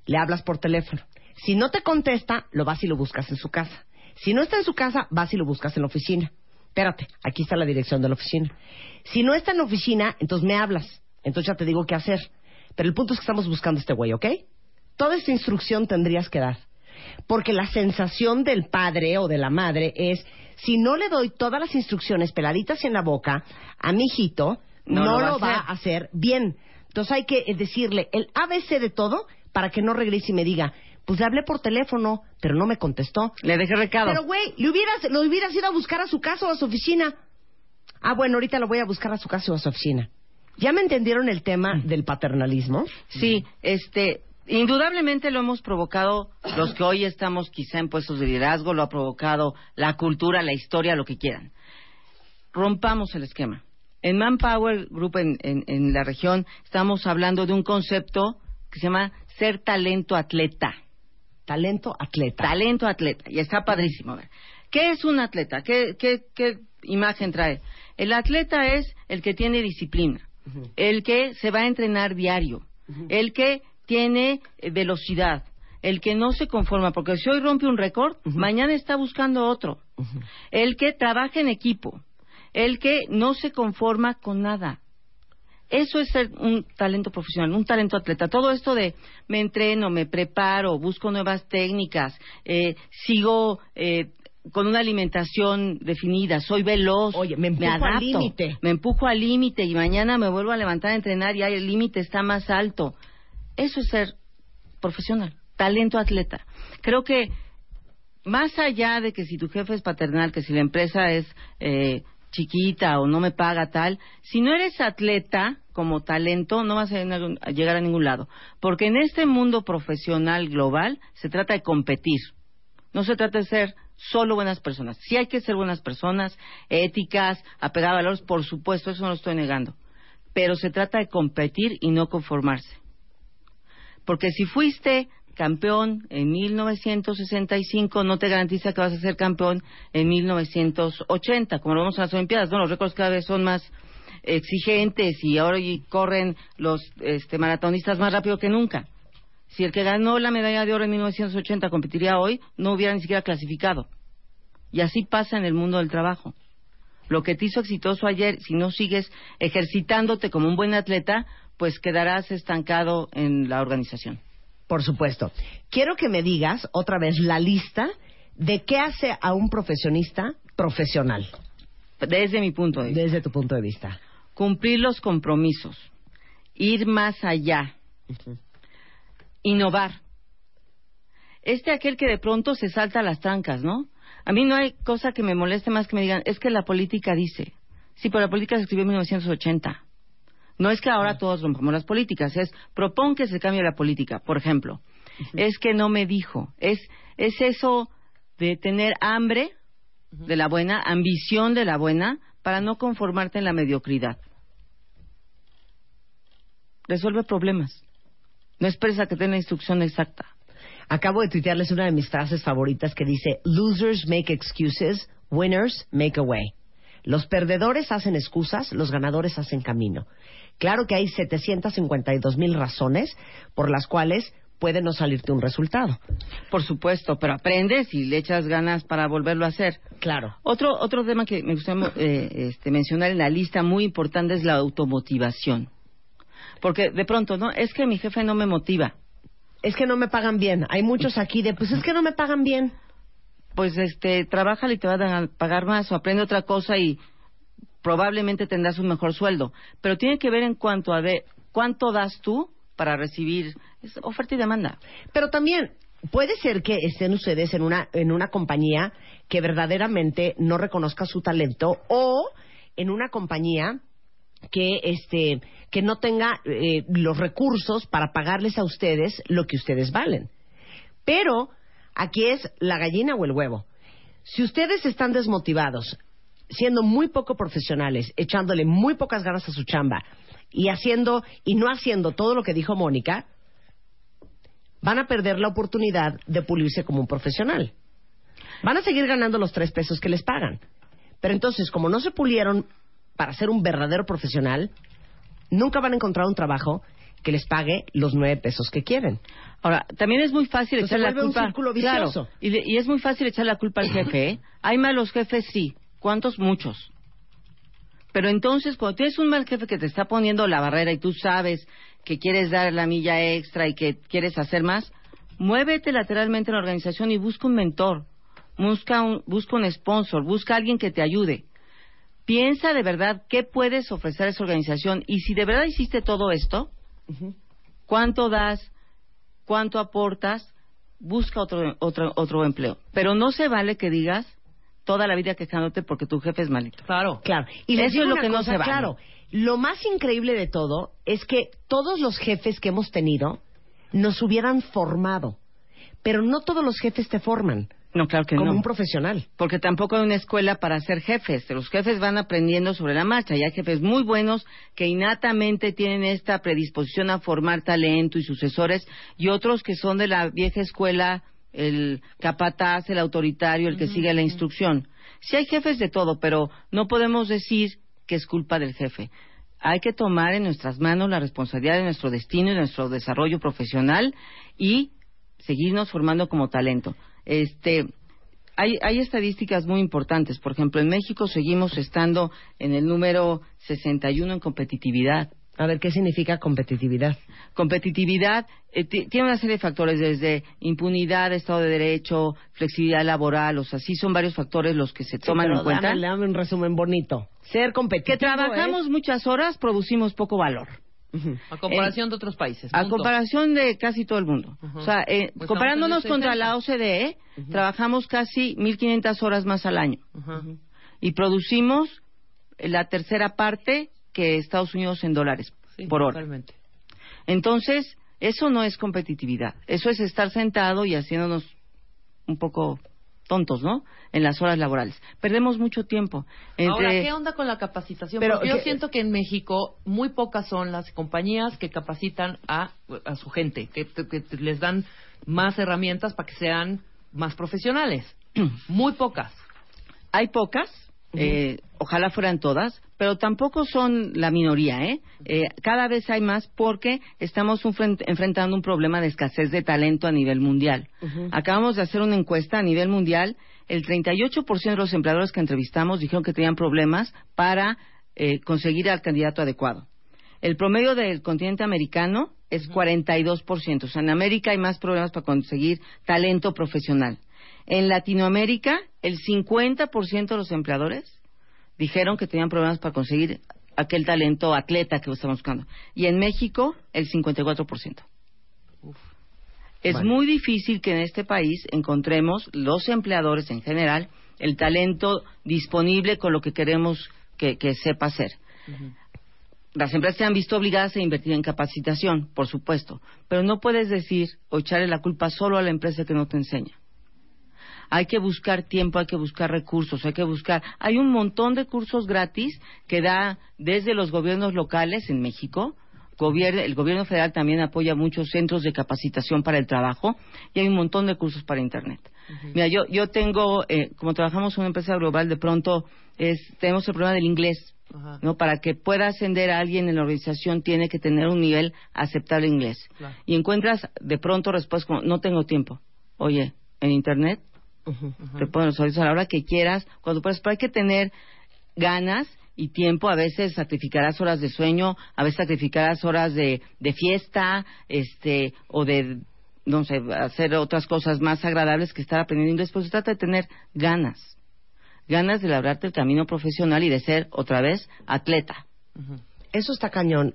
Le hablas por teléfono. Si no te contesta, lo vas y lo buscas en su casa. Si no está en su casa, vas y lo buscas en la oficina. Espérate, aquí está la dirección de la oficina. Si no está en la oficina, entonces me hablas. Entonces ya te digo qué hacer. Pero el punto es que estamos buscando a este güey, ¿ok? Toda esta instrucción tendrías que dar. Porque la sensación del padre o de la madre es, si no le doy todas las instrucciones peladitas en la boca a mi hijito, no, No lo va a hacer bien. Entonces hay que eh, decirle el ABC de todo para que no regrese y me diga, pues le hablé por teléfono, pero no me contestó. Le dejé recado. Pero güey, le hubieras, lo hubieras ido a buscar a su casa o a su oficina. Ah, bueno, ahorita lo voy a buscar a su casa o a su oficina. ¿Ya me entendieron el tema del paternalismo? Sí, este, indudablemente lo hemos provocado los que hoy estamos quizá en puestos de liderazgo, lo ha provocado la cultura, la historia, lo que quieran. Rompamos el esquema. En Manpower Group en, en- en la región estamos hablando de un concepto que se llama ser talento atleta. Talento atleta. Talento atleta. Y está padrísimo. A ver, ¿Qué es un atleta? ¿Qué, qué, qué imagen trae? El atleta es el que tiene disciplina, el que se va a entrenar diario, el que tiene eh, velocidad, el que no se conforma, porque si hoy rompe un récord, mañana está buscando otro, el que trabaja en equipo, el que no se conforma con nada. Eso es ser un talento profesional, un talento atleta. Todo esto de me entreno, me preparo, busco nuevas técnicas, eh, sigo eh, con una alimentación definida, soy veloz, Oye, me empujo al adapto, límite. me empujo al límite y mañana me vuelvo a levantar a entrenar y ahí el límite está más alto. Eso es ser profesional, talento atleta. Creo que más allá de que si tu jefe es paternal, que si la empresa es eh, chiquita o no me paga tal, si no eres atleta como talento, no vas a llegar- a ningún lado. Porque en este mundo profesional global se trata de competir. No se trata de ser solo buenas personas. Sí hay que ser buenas personas, éticas, apegadas a valores, por supuesto, eso no lo estoy negando. Pero se trata de competir y no conformarse. Porque si fuiste campeón en 1965, no te garantiza que vas a ser campeón en 1980, como lo vemos en las Olimpiadas, ¿no? Los récords cada vez son más exigentes y ahora corren los este, maratonistas más rápido que nunca. Si el que ganó la medalla de oro en 1980 competiría hoy, no hubiera ni siquiera clasificado. Y así pasa en el mundo del trabajo. Lo que te hizo exitoso ayer, si no sigues ejercitándote como un buen atleta, pues quedarás estancado en la organización. Por supuesto. Quiero que me digas otra vez la lista de qué hace a un profesionista profesional, Desde mi punto de vista. desde tu punto de vista. Cumplir los compromisos, ir más allá, innovar. Este aquel que de pronto se salta a las trancas, ¿no? A mí no hay cosa que me moleste más que me digan, es que la política dice. Sí, pero la política se escribió en 1980. No es que ahora todos rompamos las políticas, es propon que se cambie la política. Por ejemplo, es que no me dijo. Es, es eso de tener hambre de la buena, ambición de la buena, para no conformarte en la mediocridad. Resuelve problemas. No esperes a que tenga instrucción exacta. Acabo de tuitearles una de mis frases favoritas que dice, losers make excuses, winners make a way. Los perdedores hacen excusas, los ganadores hacen camino. Claro que hay 752 mil razones por las cuales puede no salirte un resultado. Por supuesto, pero aprendes y le echas ganas para volverlo a hacer. Claro. Otro, otro tema que me gustaría eh, este, mencionar en la lista muy importante es la automotivación. Porque de pronto, ¿no? Es que mi jefe no me motiva. Es que no me pagan bien. Hay muchos aquí de, pues es que no me pagan bien. Pues este, trabaja y te van a pagar más o aprende otra cosa y probablemente tendrás un mejor sueldo. Pero tiene que ver en cuanto a de cuánto das tú para recibir oferta y demanda. Pero también puede ser que estén ustedes en una, en una compañía que verdaderamente no reconozca su talento o en una compañía que este que no tenga eh, los recursos para pagarles a ustedes lo que ustedes valen. Pero aquí es la gallina o el huevo. Si ustedes están desmotivados, siendo muy poco profesionales, echándole muy pocas ganas a su chamba y haciendo y no haciendo todo lo que dijo Mónica, van a perder la oportunidad de pulirse como un profesional. Van a seguir ganando los tres pesos que les pagan. Pero entonces, como no se pulieron para ser un verdadero profesional, nunca van a encontrar un trabajo que les pague los nueve pesos que quieren. Ahora, también es muy fácil Entonces echar la vuelve un culpa. círculo Claro, vicioso. y, de- y es muy fácil echar la culpa al jefe. ¿eh? Hay malos jefes, sí. ¿Cuántos? Muchos. Pero entonces, cuando tienes un mal jefe que te está poniendo la barrera y tú sabes que quieres dar la milla extra y que quieres hacer más, muévete lateralmente en la organización y busca un mentor, busca un, busca un sponsor, busca alguien que te ayude. Piensa de verdad qué puedes ofrecer a esa organización y si de verdad hiciste todo esto, cuánto das, cuánto aportas, busca otro, otro, otro empleo. Pero no se vale que digas toda la vida quejándote porque tu jefe es malito. Claro. Claro. Y les Eso digo es lo que no se vale. Claro. Lo más increíble de todo es que todos los jefes que hemos tenido nos hubieran formado. Pero no todos los jefes te forman No, claro que como no. un profesional. Porque tampoco hay una escuela para ser jefes. Los jefes van aprendiendo sobre la marcha. Y hay jefes muy buenos que innatamente tienen esta predisposición a formar talento y sucesores. Y otros que son de la vieja escuela, el capataz, el autoritario, el que sigue la instrucción. Sí hay jefes de todo, pero no podemos decir que es culpa del jefe. Hay que tomar en nuestras manos la responsabilidad de nuestro destino y de nuestro desarrollo profesional y seguirnos formando como talento. Este, hay, hay estadísticas muy importantes. Por ejemplo, en México seguimos estando en el número 61 en competitividad. A ver, ¿qué significa competitividad? Competitividad eh, ti- tiene una serie de factores, desde impunidad, Estado de Derecho, flexibilidad laboral, o sea, sí son varios factores los que se toman Sí, pero en cuenta. Dame, dame un resumen bonito. Ser competitivo. Que trabajamos muchas horas, producimos poco valor. A comparación de otros países. A comparación de casi todo el mundo. O sea, eh, Pues comparándonos contra la OCDE, trabajamos casi 1.500 horas más al año. Y producimos la tercera parte que Estados Unidos en dólares Sí, por hora. totalmente. Entonces, eso no es competitividad. Eso es estar sentado y haciéndonos un poco tontos, ¿no? En las horas laborales. Perdemos mucho tiempo. Entre... Ahora, ¿qué onda con la capacitación? Pero Porque yo que- siento que en México muy pocas son las compañías que capacitan a, a su gente, que, que- que les dan más herramientas para que sean más profesionales. Muy pocas. Hay pocas, eh, ojalá fueran todas, pero tampoco son la minoría, ¿eh? Eh, Cada vez hay más porque estamos un enfrentando un problema de escasez de talento a nivel mundial. Acabamos de hacer una encuesta a nivel mundial. El 38% de los empleadores que entrevistamos dijeron que tenían problemas para eh, conseguir al candidato adecuado. El promedio del continente americano es 42%. O sea, en América hay más problemas para conseguir talento profesional. En Latinoamérica, el 50% de los empleadores dijeron que tenían problemas para conseguir aquel talento atleta que estamos buscando. Y en México, el 54%. Es Vale. muy difícil que en este país encontremos los empleadores en general el talento disponible con lo que queremos que, que sepa hacer. Las empresas se han visto obligadas a invertir en capacitación, por supuesto, pero no puedes decir o echarle la culpa solo a la empresa que no te enseña. Hay que buscar tiempo, hay que buscar recursos, hay que buscar. Hay un montón de cursos gratis que da desde los gobiernos locales en México. El gobierno federal también apoya muchos centros de capacitación para el trabajo y hay un montón de cursos para Internet. Mira, yo, yo tengo, eh, como trabajamos en una empresa global, de pronto es, tenemos el problema del inglés. Ajá. ¿no? Para que pueda ascender a alguien en la organización tiene que tener un nivel aceptable inglés. Claro. Y encuentras de pronto respuestas como, no tengo tiempo. Oye, en Internet te ponen los oídos a la hora que quieras, cuando puedas, pero hay que tener ganas y tiempo, a veces sacrificarás horas de sueño, a veces sacrificarás horas de, de fiesta, este, o de, no sé, hacer otras cosas más agradables que estar aprendiendo inglés, pues se trata de tener ganas, ganas de labrarte el camino profesional y de ser, otra vez, atleta. Eso está cañón.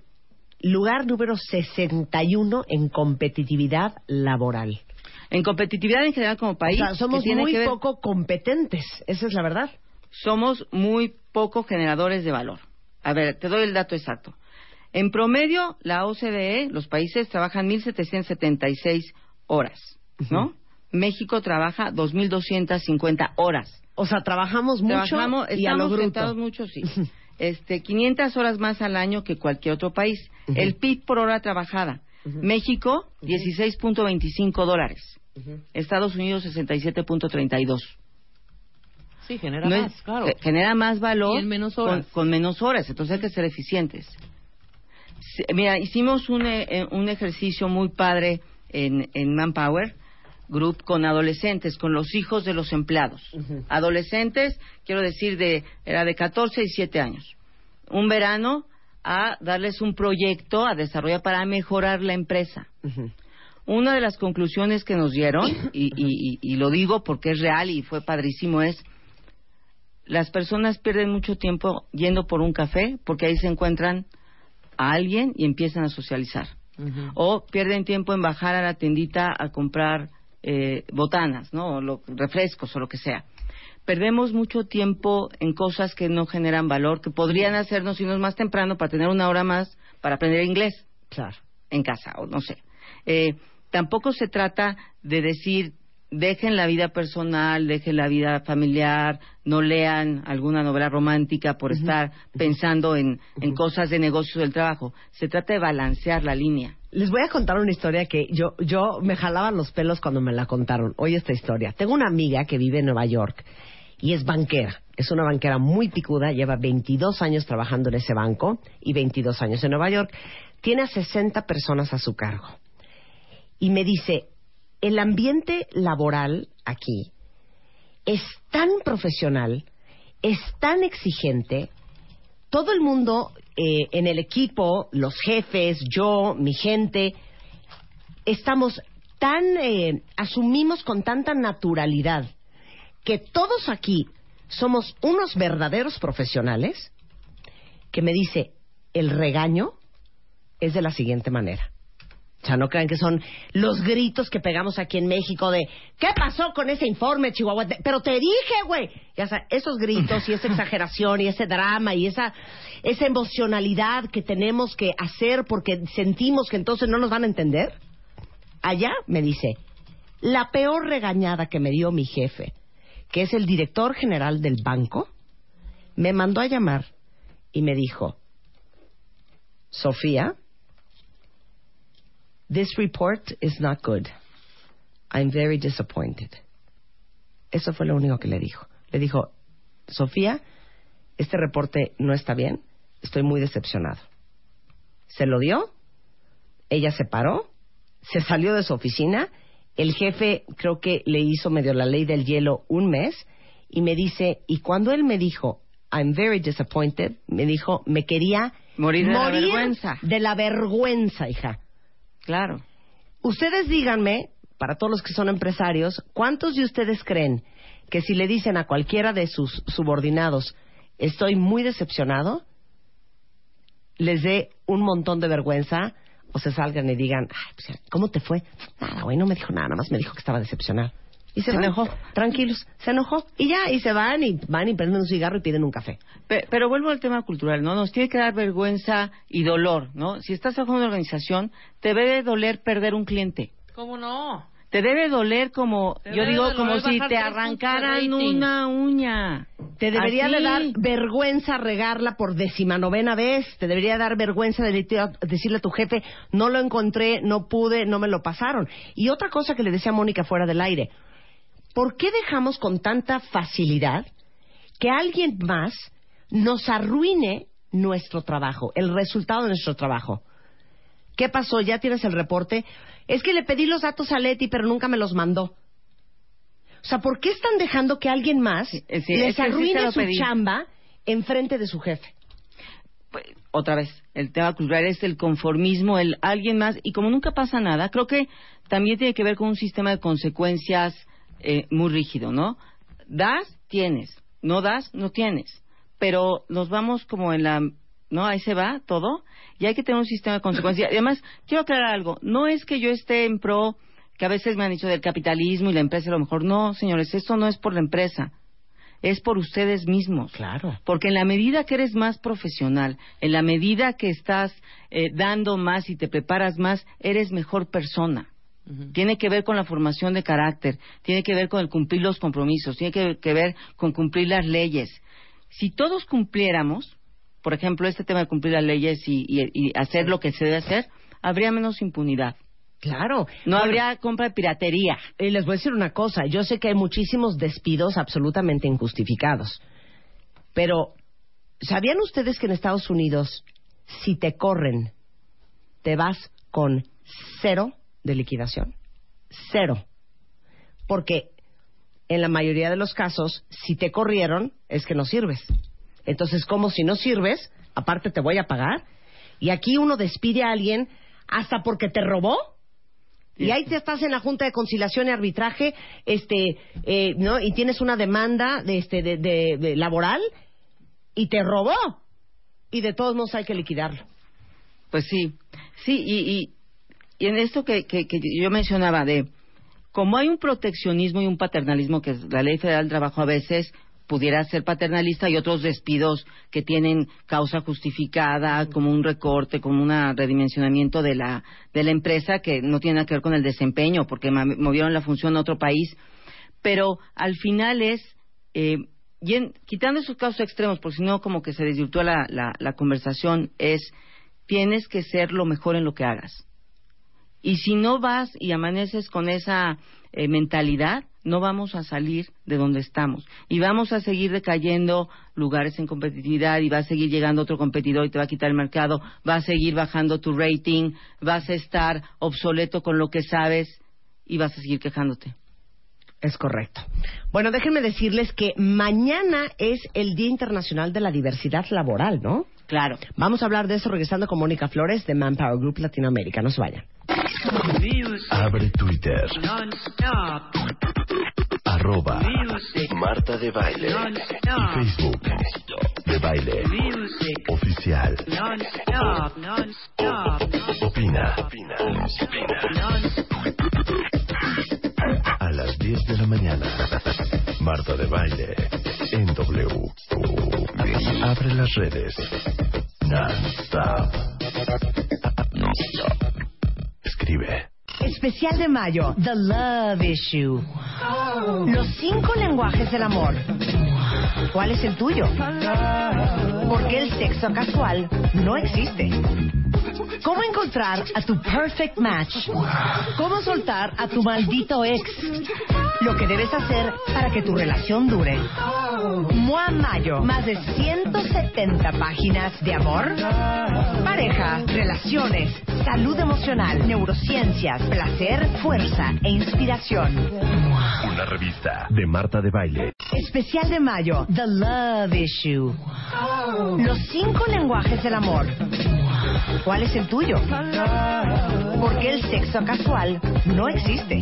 Lugar número 61 en competitividad laboral. En competitividad en general como país, o sea, somos muy ver- poco competentes. Esa es la verdad. somos muy poco generadores de valor. A ver, te doy el dato exacto. En promedio, la OCDE, los países trabajan 1.776 horas, ¿no? México trabaja 2.250 horas. O sea, trabajamos mucho Trabajamos, y a lo bruto. mucho, sí. Este, 500 horas más al año que cualquier otro país. El PIB por hora trabajada. México, 16.25 dólares. Estados Unidos, 67.32. Sí, genera No es- más, claro. genera más valor menos con- menos horas, entonces hay que ser eficientes. Mira, hicimos un, eh, eh, un ejercicio muy padre en, en Manpower Group con adolescentes, con los hijos de los empleados. Adolescentes, quiero decir, de, era de 14 y 7 años. Un verano a darles un proyecto a desarrollar para mejorar la empresa. Una de las conclusiones que nos dieron, y, y- y- y lo digo porque es real y fue padrísimo, es las personas pierden mucho tiempo yendo por un café porque ahí se encuentran a alguien y empiezan a socializar. O pierden tiempo en bajar a la tiendita a comprar eh, botanas, ¿no? O lo- refrescos o lo que sea. Perdemos mucho tiempo en cosas que no generan valor, que podrían hacernos irnos más temprano para tener una hora más para aprender inglés Claro. en casa o no sé. Eh, tampoco se trata de decir dejen la vida personal, dejen la vida familiar, no lean alguna novela romántica por estar pensando en, en cosas de negocios del trabajo. Se trata de balancear la línea. Les voy a contar una historia que yo, yo me jalaban los pelos cuando me la contaron. Oye esta historia. Tengo una amiga que vive en Nueva York y es banquera. Es una banquera muy picuda, lleva 22 años trabajando en ese banco y 22 años en Nueva York. Tiene a 60 personas a su cargo. Y me dice, el ambiente laboral aquí es tan profesional, es tan exigente, todo el mundo eh, en el equipo, los jefes, yo, mi gente, estamos tan, eh, asumimos con tanta naturalidad que todos aquí somos unos verdaderos profesionales, que me dice, el regaño es de la siguiente manera. O sea, no crean que son los gritos que pegamos aquí en México de ¿qué pasó con ese informe, Chihuahua? Pero te dije, güey. Ya sabes, esos gritos y esa exageración y ese drama y esa, esa emocionalidad que tenemos que hacer porque sentimos que entonces no nos van a entender. Allá me dice, la peor regañada que me dio mi jefe, que es el director general del banco, me mandó a llamar y me dijo, Sofía, This report is not good. I'm very disappointed. Eso fue lo único que le dijo. Le dijo, Sofía, este reporte no está bien. Estoy muy decepcionado. Se lo dio. Ella se paró. Se salió de su oficina. El jefe creo que le hizo medio la ley del hielo un mes. Y me dice, y cuando él me dijo, I'm very disappointed, me dijo, me quería Morir de la vergüenza. de la vergüenza, hija. Claro. Ustedes díganme, para todos los que son empresarios, ¿cuántos de ustedes creen que si le dicen a cualquiera de sus subordinados, estoy muy decepcionado, les dé un montón de vergüenza o se salgan y digan, Ay, pues, ¿cómo te fue? Nada, güey, no me dijo nada, nada más me dijo que estaba decepcionado. Y se, enojó. tranquilos, se enojó y ya, y se van y van y prenden un cigarro y piden un café. Pe- Pero vuelvo al tema cultural, ¿no? Nos tiene que dar vergüenza y dolor, ¿no? Si estás trabajando en una organización, te debe doler perder un cliente. ¿Cómo no? Te debe doler como, Te yo digo, doler como si te arrancaran una uña. Te debería Así. de dar vergüenza regarla por decimanovena vez. Te debería dar vergüenza de decir- decirle a tu jefe, no lo encontré, no pude, no me lo pasaron. Y otra cosa que le decía a Mónica fuera del aire. ¿Por qué dejamos con tanta facilidad que alguien más nos arruine nuestro trabajo, el resultado de nuestro trabajo? ¿Qué pasó? ¿Ya tienes el reporte? Es que le pedí los datos a Leti, pero nunca me los mandó. O sea, ¿por qué están dejando que alguien más Sí, les arruine su pedí. chamba enfrente de su jefe? Pues, otra vez, el tema cultural es el conformismo, el alguien más, y como nunca pasa nada, creo que también tiene que ver con un sistema de consecuencias eh, muy rígido, ¿no? Das, tienes, no das, no tienes, pero nos vamos como en la, ¿no? Ahí se va todo, y hay que tener un sistema de consecuencias. Y además, quiero aclarar algo, no es que yo esté en pro, que a veces me han dicho del capitalismo y la empresa a lo mejor, no, señores, esto no es por la empresa, es por ustedes mismos. Claro. Porque en la medida que eres más profesional, en la medida que estás eh, dando más y te preparas más, eres mejor persona. Tiene que ver con la formación de carácter, tiene que ver con el cumplir los compromisos, tiene que, que ver con cumplir las leyes. Si todos cumpliéramos, por ejemplo, este tema de cumplir las leyes y, y- y hacer lo que se debe hacer, habría menos impunidad. Claro. No Bueno, habría compra de piratería. Y les voy a decir una cosa, yo sé que hay muchísimos despidos absolutamente injustificados, pero ¿sabían ustedes que en Estados Unidos, si te corren, te vas con cero de liquidación? Cero. Porque en la mayoría de los casos, si te corrieron, es que no sirves. Entonces, como si no sirves, aparte te voy a pagar. Y aquí uno despide a alguien hasta porque te robó. Y ahí te estás en la Junta de Conciliación y Arbitraje, este, eh, ¿no? Y tienes una demanda de, este, de, de- de laboral y te robó. Y de todos modos hay que liquidarlo. Pues sí, sí, y, y, y en esto que, que, que yo mencionaba de, como hay un proteccionismo y un paternalismo que la Ley Federal del Trabajo a veces pudiera ser paternalista y otros despidos que tienen causa justificada, como un recorte, como un redimensionamiento de la, de la empresa que no tiene nada que ver con el desempeño, porque movieron la función a otro país. Pero al final es, eh, y en- quitando esos casos extremos, porque si no como que se desvirtúa la, la, la conversación, es tienes que ser lo mejor en lo que hagas. Y si no vas y amaneces con esa eh, mentalidad, no vamos a salir de donde estamos. Y vamos a seguir decayendo lugares en competitividad y va a seguir llegando otro competidor y te va a quitar el mercado, va a seguir bajando tu rating, vas a estar obsoleto con lo que sabes y vas a seguir quejándote. Es correcto. Bueno, déjenme decirles que mañana es el Día Internacional de la Diversidad Laboral, ¿no? Claro. Vamos a hablar de eso regresando con Mónica Flores de Manpower Group Latinoamérica. No se vayan. Abre Twitter. Arroba Marta de Baile. Y Facebook. De Baile. Oficial. Opina. A las 10 de la mañana. Marta de Baile. En W. Abre las redes. Non-stop. Non-stop. Escribe. Especial de mayo, The Love Issue. Los cinco lenguajes del amor. ¿Cuál es el tuyo? Porque el sexo casual no existe. ¿Cómo encontrar a tu perfect match? ¿Cómo soltar a tu maldito ex? Lo que debes hacer para que tu relación dure. Mua Mayo, más de 170 páginas de amor, pareja, relaciones, salud emocional, neurociencias, placer, fuerza e inspiración. Una revista de Marta de Baile. Especial de mayo, The Love Issue. Los cinco lenguajes del amor. ¿Cuál es el tuyo? Porque el sexo casual no existe.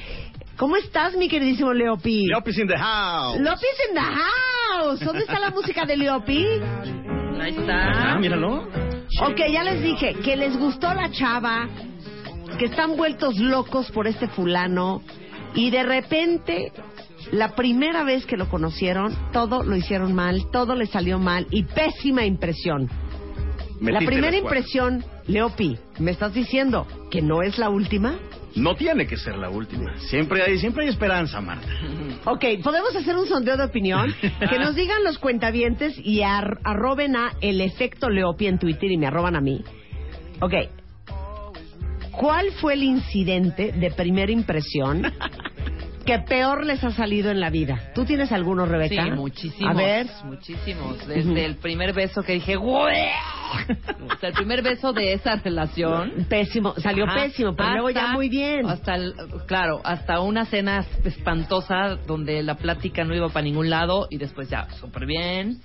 ¿Cómo estás, mi queridísimo Leopi? Leopi's in the house. Leopi's in the house. ¿Dónde está la música de Leopi? Ahí Ah, está. míralo. Ok, ya les dije que les gustó la chava, que están vueltos locos por este fulano y de repente la primera vez que lo conocieron todo lo hicieron mal, todo le salió mal y pésima impresión. la primera impresión, Leopi, ¿me estás diciendo que no es la última? No tiene que ser la última. Siempre hay, siempre hay esperanza, Marta. Ok, podemos hacer un sondeo de opinión. Que nos digan los cuentavientes y ar- arroben a el efecto Leopi en Twitter y me arroban a mí. Ok. ¿Cuál fue el incidente de primera impresión que peor les ha salido en la vida? ¿Tú tienes alguno, Rebeca? Sí, muchísimos. A ver. Muchísimos. Desde el primer beso que dije, ¡güey! O sea, el primer beso de esa relación. Pésimo, salió Ajá. pésimo, pero luego ya muy bien. Hasta, el- claro, hasta una cena espantosa donde la plática no iba para ningún lado y después ya, súper bien.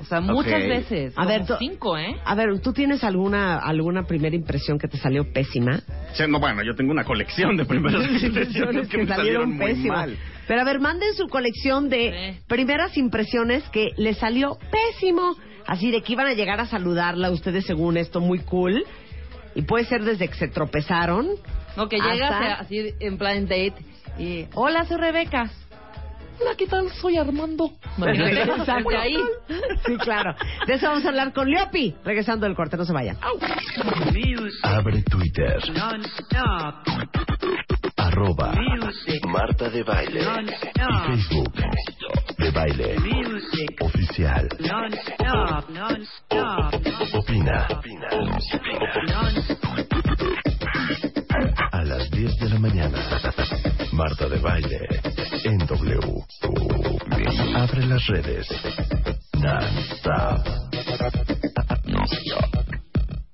O sea, muchas veces. A ver, tú- cinco, ¿eh? A ver, ¿tú tienes alguna alguna primera impresión que te salió pésima? Sí, no, bueno, yo tengo una colección de primeras impresiones que, me salieron muy mal. Pero a ver, manden su colección de primeras impresiones que les salió pésimo. Así de que iban a llegar a saludarla ustedes según esto muy cool. Y puede ser desde que se tropezaron. No, que llegas así en plan date y... Hola, soy Rebeca. Hola, ¿qué tal? Soy Armando. Exacto. ahí. Sí, claro. De eso vamos a hablar con Leopi. Regresando del corte, no se vayan. Abre Twitter. Arroba Marta de Baile. Y Facebook. De Baile. Oficial. Opina. A las 10 de la mañana. Marta de Baile. En W. Abre las redes.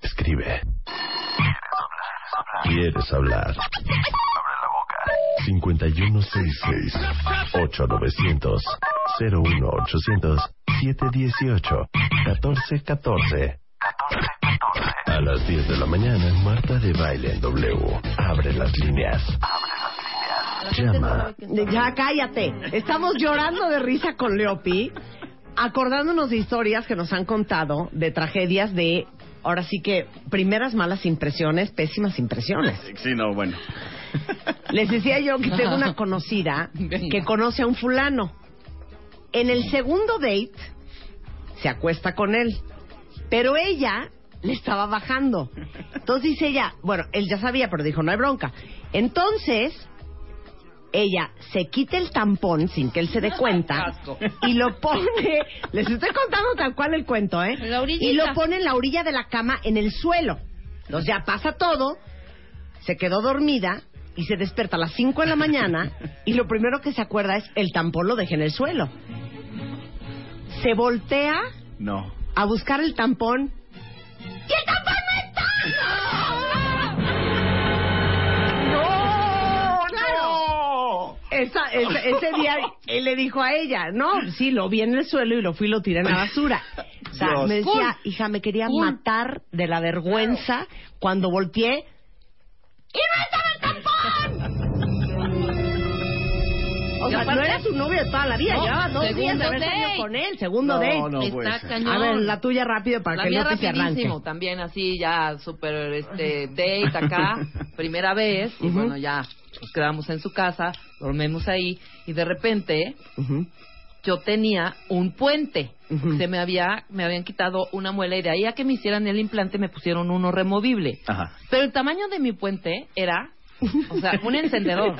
Escribe. ¿Quieres hablar? 5166-8900 01800 718 1414 A las 10 de la mañana, Marta de Baile en W. Abre las líneas. Ya cállate. Estamos llorando de risa con Leopi, acordándonos de historias que nos han contado, de tragedias de, ahora sí que, primeras malas impresiones, pésimas impresiones. Sí, no, bueno. Les decía yo que tengo una conocida que conoce a un fulano. En el segundo date se acuesta con él, pero ella le estaba bajando. Entonces dice ella, bueno, él ya sabía, pero dijo, no hay bronca. Entonces, ella se quita el tampón sin que él se dé cuenta y lo pone, les estoy contando tal cual el cuento, ¿eh? y lo pone en la orilla de la cama en el suelo. Entonces ya pasa todo, se quedó dormida y se despierta a las 5 de la mañana y lo primero que se acuerda es el tampón lo dejé en el suelo. Se voltea No. a buscar el tampón y el tampón no está. Esa- esa- ese día él le dijo a ella, no, sí, lo vi en el suelo y lo fui y lo tiré en la basura. O sea, Dios. me decía, Cool. hija, me quería Cool. matar de la vergüenza cuando volteé ¡Y no estaba el tampón! O sea, aparte- no era su novio de toda la vida, No, llevaba dos días de segundo haber salido con él, segundo No, date. no Está cañón. A ver, la tuya rápido para La que mía no te arranque. rapidísimo, también así ya súper este, date acá, primera vez, y bueno, ya nos quedamos en su casa, dormimos ahí, y de repente yo tenía un puente, se me había, me habían quitado una muela y de ahí a que me hicieran el implante me pusieron uno removible. Ajá. Pero el tamaño de mi puente era, o sea, un encendedor.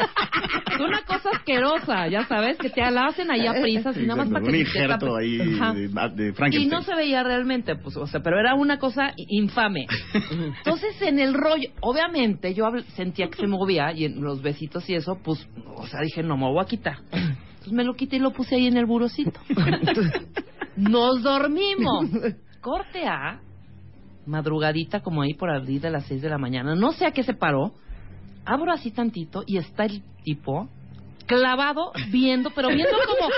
Una cosa asquerosa, ya sabes, que te la hacen ahí a prisas y nada más para que Un injerto ahí Ajá. de, de Y no se veía realmente, pues, o sea, pero era una cosa infame. Entonces, en el rollo, obviamente, yo habl- sentía que se movía y en los besitos y eso, pues, o sea, dije, no me lo voy a quitar. Entonces me lo quité y lo puse ahí en el burocito. Nos dormimos. Corte A, madrugadita como ahí por abrir de las 6 de la mañana. No sé a qué se paró. Abro así tantito y está el tipo clavado viendo, pero viendo como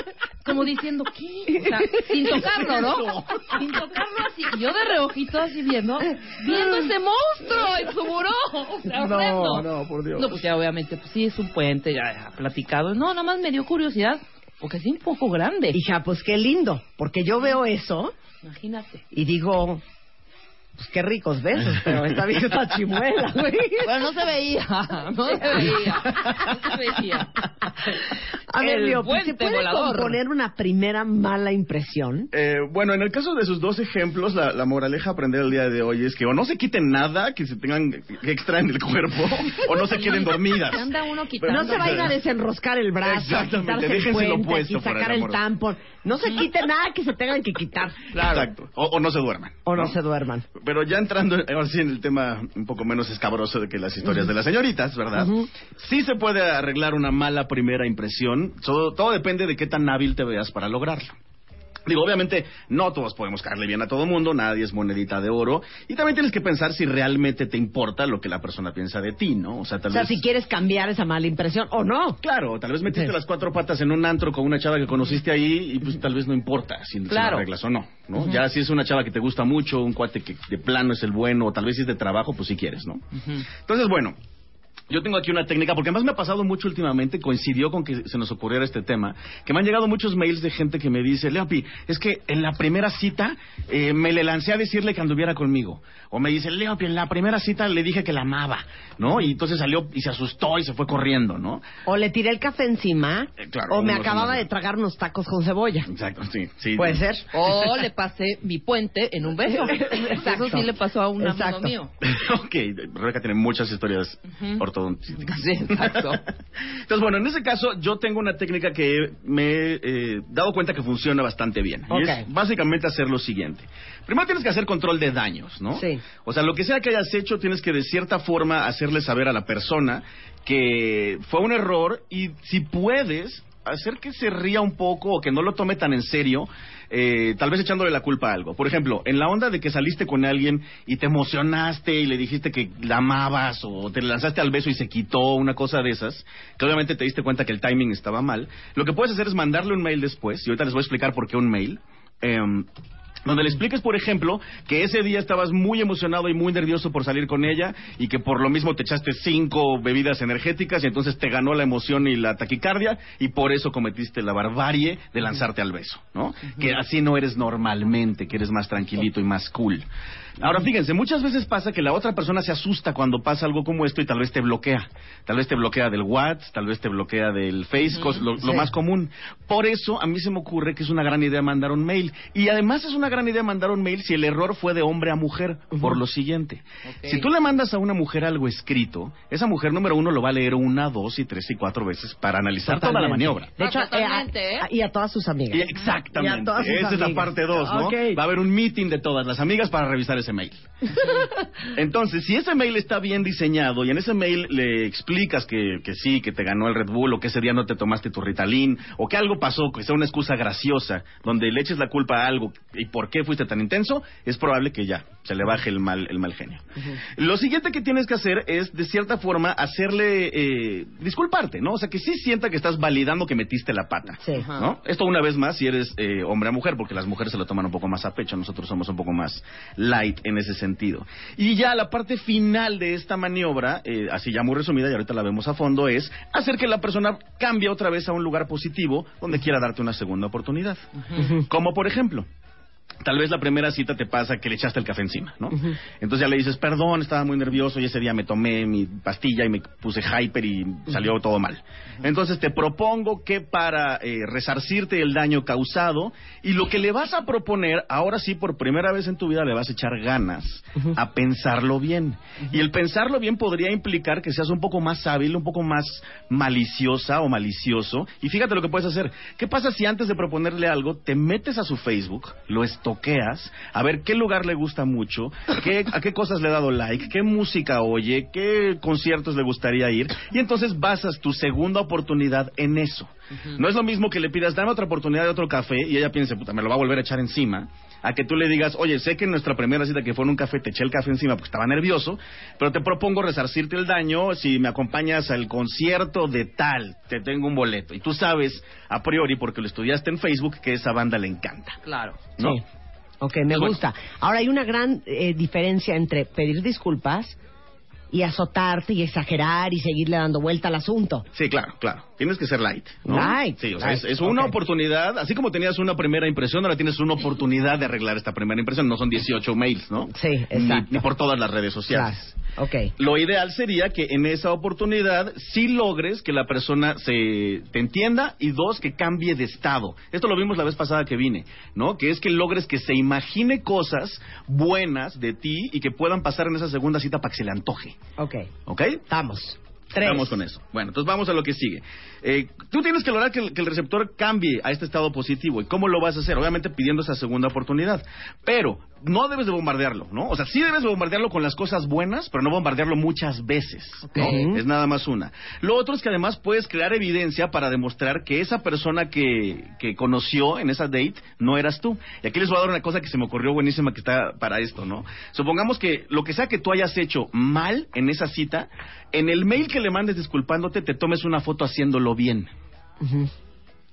como diciendo, ¿qué? O sea, sin tocarlo, ¿no? Sin tocarlo así. Y yo de reojito así viendo, viendo ese monstruo en su buró. O sea, No, horrendo. no, por Dios. No, pues ya obviamente, pues sí, es un puente, ya, ya platicado. No, nada más me dio curiosidad, porque es un poco grande. Hija, pues qué lindo, porque yo veo eso Imagínate. y digo, pues qué ricos besos, pero esta vieja está chimuela, güey. Pero no se veía, no se veía, no se veía. A ver, El Leo, ¿se puente puede volador. componer una primera mala impresión? Eh, bueno, en el caso de sus dos ejemplos, la, la moraleja a aprender el día de hoy es que o no se quiten nada que se tengan que extraen del cuerpo, o no se queden dormidas. Se anda uno quitando. No se va a ir a desenroscar el brazo, a Exactamente, el déjenselo puente, puesto, y el sacar el tampón. No se quite nada que se tengan que quitar. Exacto. O, o no se duerman. O no se duerman. Pero ya entrando ahora sí en el tema un poco menos escabroso de que las historias de las señoritas, ¿verdad? Sí se puede arreglar una mala primera impresión. Todo, todo depende de qué tan hábil te veas para lograrlo. Digo, obviamente no todos podemos caerle bien a todo mundo, nadie es monedita de oro. Y también tienes que pensar si realmente te importa lo que la persona piensa de ti, ¿no? O sea, tal O sea, vez... si quieres cambiar esa mala impresión o no. Claro, tal vez metiste Sí. las cuatro patas en un antro con una chava que conociste ahí y pues tal vez no importa si, si Claro. la arreglas o no, ¿no? Ya si es una chava que te gusta mucho, un cuate que de plano es el bueno, o tal vez si es de trabajo, pues si quieres, ¿no? Entonces, bueno, yo tengo aquí una técnica, porque además me ha pasado mucho últimamente, coincidió con que se nos ocurriera este tema, que me han llegado muchos mails de gente que me dice, Leopi, es que en la primera cita eh, me le lancé a decirle que anduviera conmigo. O me dice, Leopi, en la primera cita le dije que la amaba, ¿no? Y entonces salió y se asustó y se fue corriendo, ¿no? O le tiré el café encima. Eh, claro, o me acababa de tragar unos tacos con cebolla. Exacto, sí. sí Puede ser. O le pasé mi puente en un beso. Exacto. Eso sí le pasó a un amigo mío. ok, Rebeca tiene muchas historias Sí, exacto. Entonces, bueno, en ese caso yo tengo una técnica que me he eh, dado cuenta que funciona bastante bien. Y es básicamente hacer lo siguiente. Primero tienes que hacer control de daños, ¿no? Sí. O sea, lo que sea que hayas hecho, tienes que de cierta forma hacerle saber a la persona que fue un error y si puedes hacer que se ría un poco o que no lo tome tan en serio, eh, tal vez echándole la culpa a algo. Por ejemplo, en la onda de que saliste con alguien y te emocionaste y le dijiste que la amabas o te lanzaste al beso y se quitó, una cosa de esas, que obviamente te diste cuenta que el timing estaba mal, lo que puedes hacer es mandarle un mail después, y ahorita les voy a explicar por qué un mail. em, donde le expliques, por ejemplo, que ese día estabas muy emocionado y muy nervioso por salir con ella y que por lo mismo te echaste cinco bebidas energéticas y entonces te ganó la emoción y la taquicardia y por eso cometiste la barbarie de lanzarte al beso, ¿no? Que así no eres normalmente, que eres más tranquilito y más cool. Ahora fíjense, muchas veces pasa que la otra persona se asusta cuando pasa algo como esto y tal vez te bloquea. Tal vez te bloquea del WhatsApp, tal vez te bloquea del Face, cos- lo, lo Sí. más común. Por eso a mí se me ocurre que es una gran idea mandar un mail. Y además es una gran idea mandar un mail si el error fue de hombre a mujer, por lo siguiente. Si tú le mandas a una mujer algo escrito, esa mujer número uno lo va a leer una, dos y tres y cuatro veces para analizar toda la maniobra. De hecho, Ah, eh, a- ¿eh? y a todas sus amigas. Y exactamente. Y a todas sus Esa es la amigas. parte dos, ¿no? Ok. Va a haber un meeting de todas las amigas para revisar ese mail. Entonces, si ese mail está bien diseñado y en ese mail le explicas que, que sí, que te ganó el Red Bull o que ese día no te tomaste tu Ritalin o que algo pasó, que sea una excusa graciosa, donde le eches la culpa a algo y por qué fuiste tan intenso, es probable que ya se le baje el mal, el mal genio. Lo siguiente que tienes que hacer es, de cierta forma, hacerle eh, disculparte, ¿no? O sea, que sí sienta que estás validando que metiste la pata. Sí. ¿no? Esto una vez más si eres eh, hombre a mujer, porque las mujeres se lo toman un poco más a pecho, nosotros somos un poco más light en ese sentido. Y ya la parte final de esta maniobra, eh, así ya muy resumida, y ahorita la vemos a fondo, es hacer que la persona cambie otra vez a un lugar positivo donde quiera darte una segunda oportunidad. Como por ejemplo, Tal vez la primera cita te pasa que le echaste el café encima, ¿no? Entonces ya le dices, perdón, estaba muy nervioso y ese día me tomé mi pastilla y me puse hyper y salió todo mal. Entonces te propongo que para eh, resarcirte el daño causado y lo que le vas a proponer, ahora sí, por primera vez en tu vida le vas a echar ganas a pensarlo bien. Y el pensarlo bien podría implicar que seas un poco más hábil, un poco más maliciosa o malicioso. Y fíjate lo que puedes hacer. ¿Qué pasa si antes de proponerle algo te metes a su Facebook, lo estoqueas, a ver qué lugar le gusta mucho, qué, a qué cosas le ha dado like, qué música oye, qué conciertos le gustaría ir, y entonces basas tu segunda oportunidad en eso. No es lo mismo que le pidas, dame otra oportunidad de otro café, y ella piense, puta, me lo va a volver a echar encima, a que tú le digas, oye, sé que en nuestra primera cita que fue en un café te eché el café encima porque estaba nervioso, pero te propongo resarcirte el daño si me acompañas al concierto de tal, te tengo un boleto. Y tú sabes, a priori, porque lo estudiaste en Facebook, que esa banda le encanta. Claro. ¿no? Sí. Ok, me Bueno. gusta. Ahora hay una gran eh, diferencia entre pedir disculpas y azotarte y exagerar y seguirle dando vuelta al asunto. Sí, claro, claro. Tienes que ser light. ¿no? Light, Sí, o sea, light, es, es una oportunidad, así como tenías una primera impresión, ahora tienes una oportunidad de arreglar esta primera impresión. No son 18 mails, ¿no? Sí, exacto. Ni, por todas las redes sociales. Claro. Ok. Lo ideal sería que en esa oportunidad sí logres que la persona se te entienda y dos, que cambie de estado. Esto lo vimos la vez pasada que vine, ¿no? Que es que logres que se imagine cosas buenas de ti y que puedan pasar en esa segunda cita para que se le antoje, Ok. ¿ok? Estamos. Vamos con eso. Bueno, entonces vamos a lo que sigue. Eh, tú tienes que lograr que el, que el receptor cambie a este estado positivo. ¿Y cómo lo vas a hacer? Obviamente pidiendo esa segunda oportunidad. Pero no debes de bombardearlo, ¿no? O sea, sí debes de bombardearlo con las cosas buenas, pero no bombardearlo muchas veces. Es nada más una. Lo otro es que además puedes crear evidencia para demostrar que esa persona que, que conoció en esa date no eras tú. Y aquí les voy a dar una cosa que se me ocurrió buenísima que está para esto, ¿no? Supongamos que lo que sea que tú hayas hecho mal en esa cita, en el mail que le mandes disculpándote, te tomes una foto haciéndolo bien.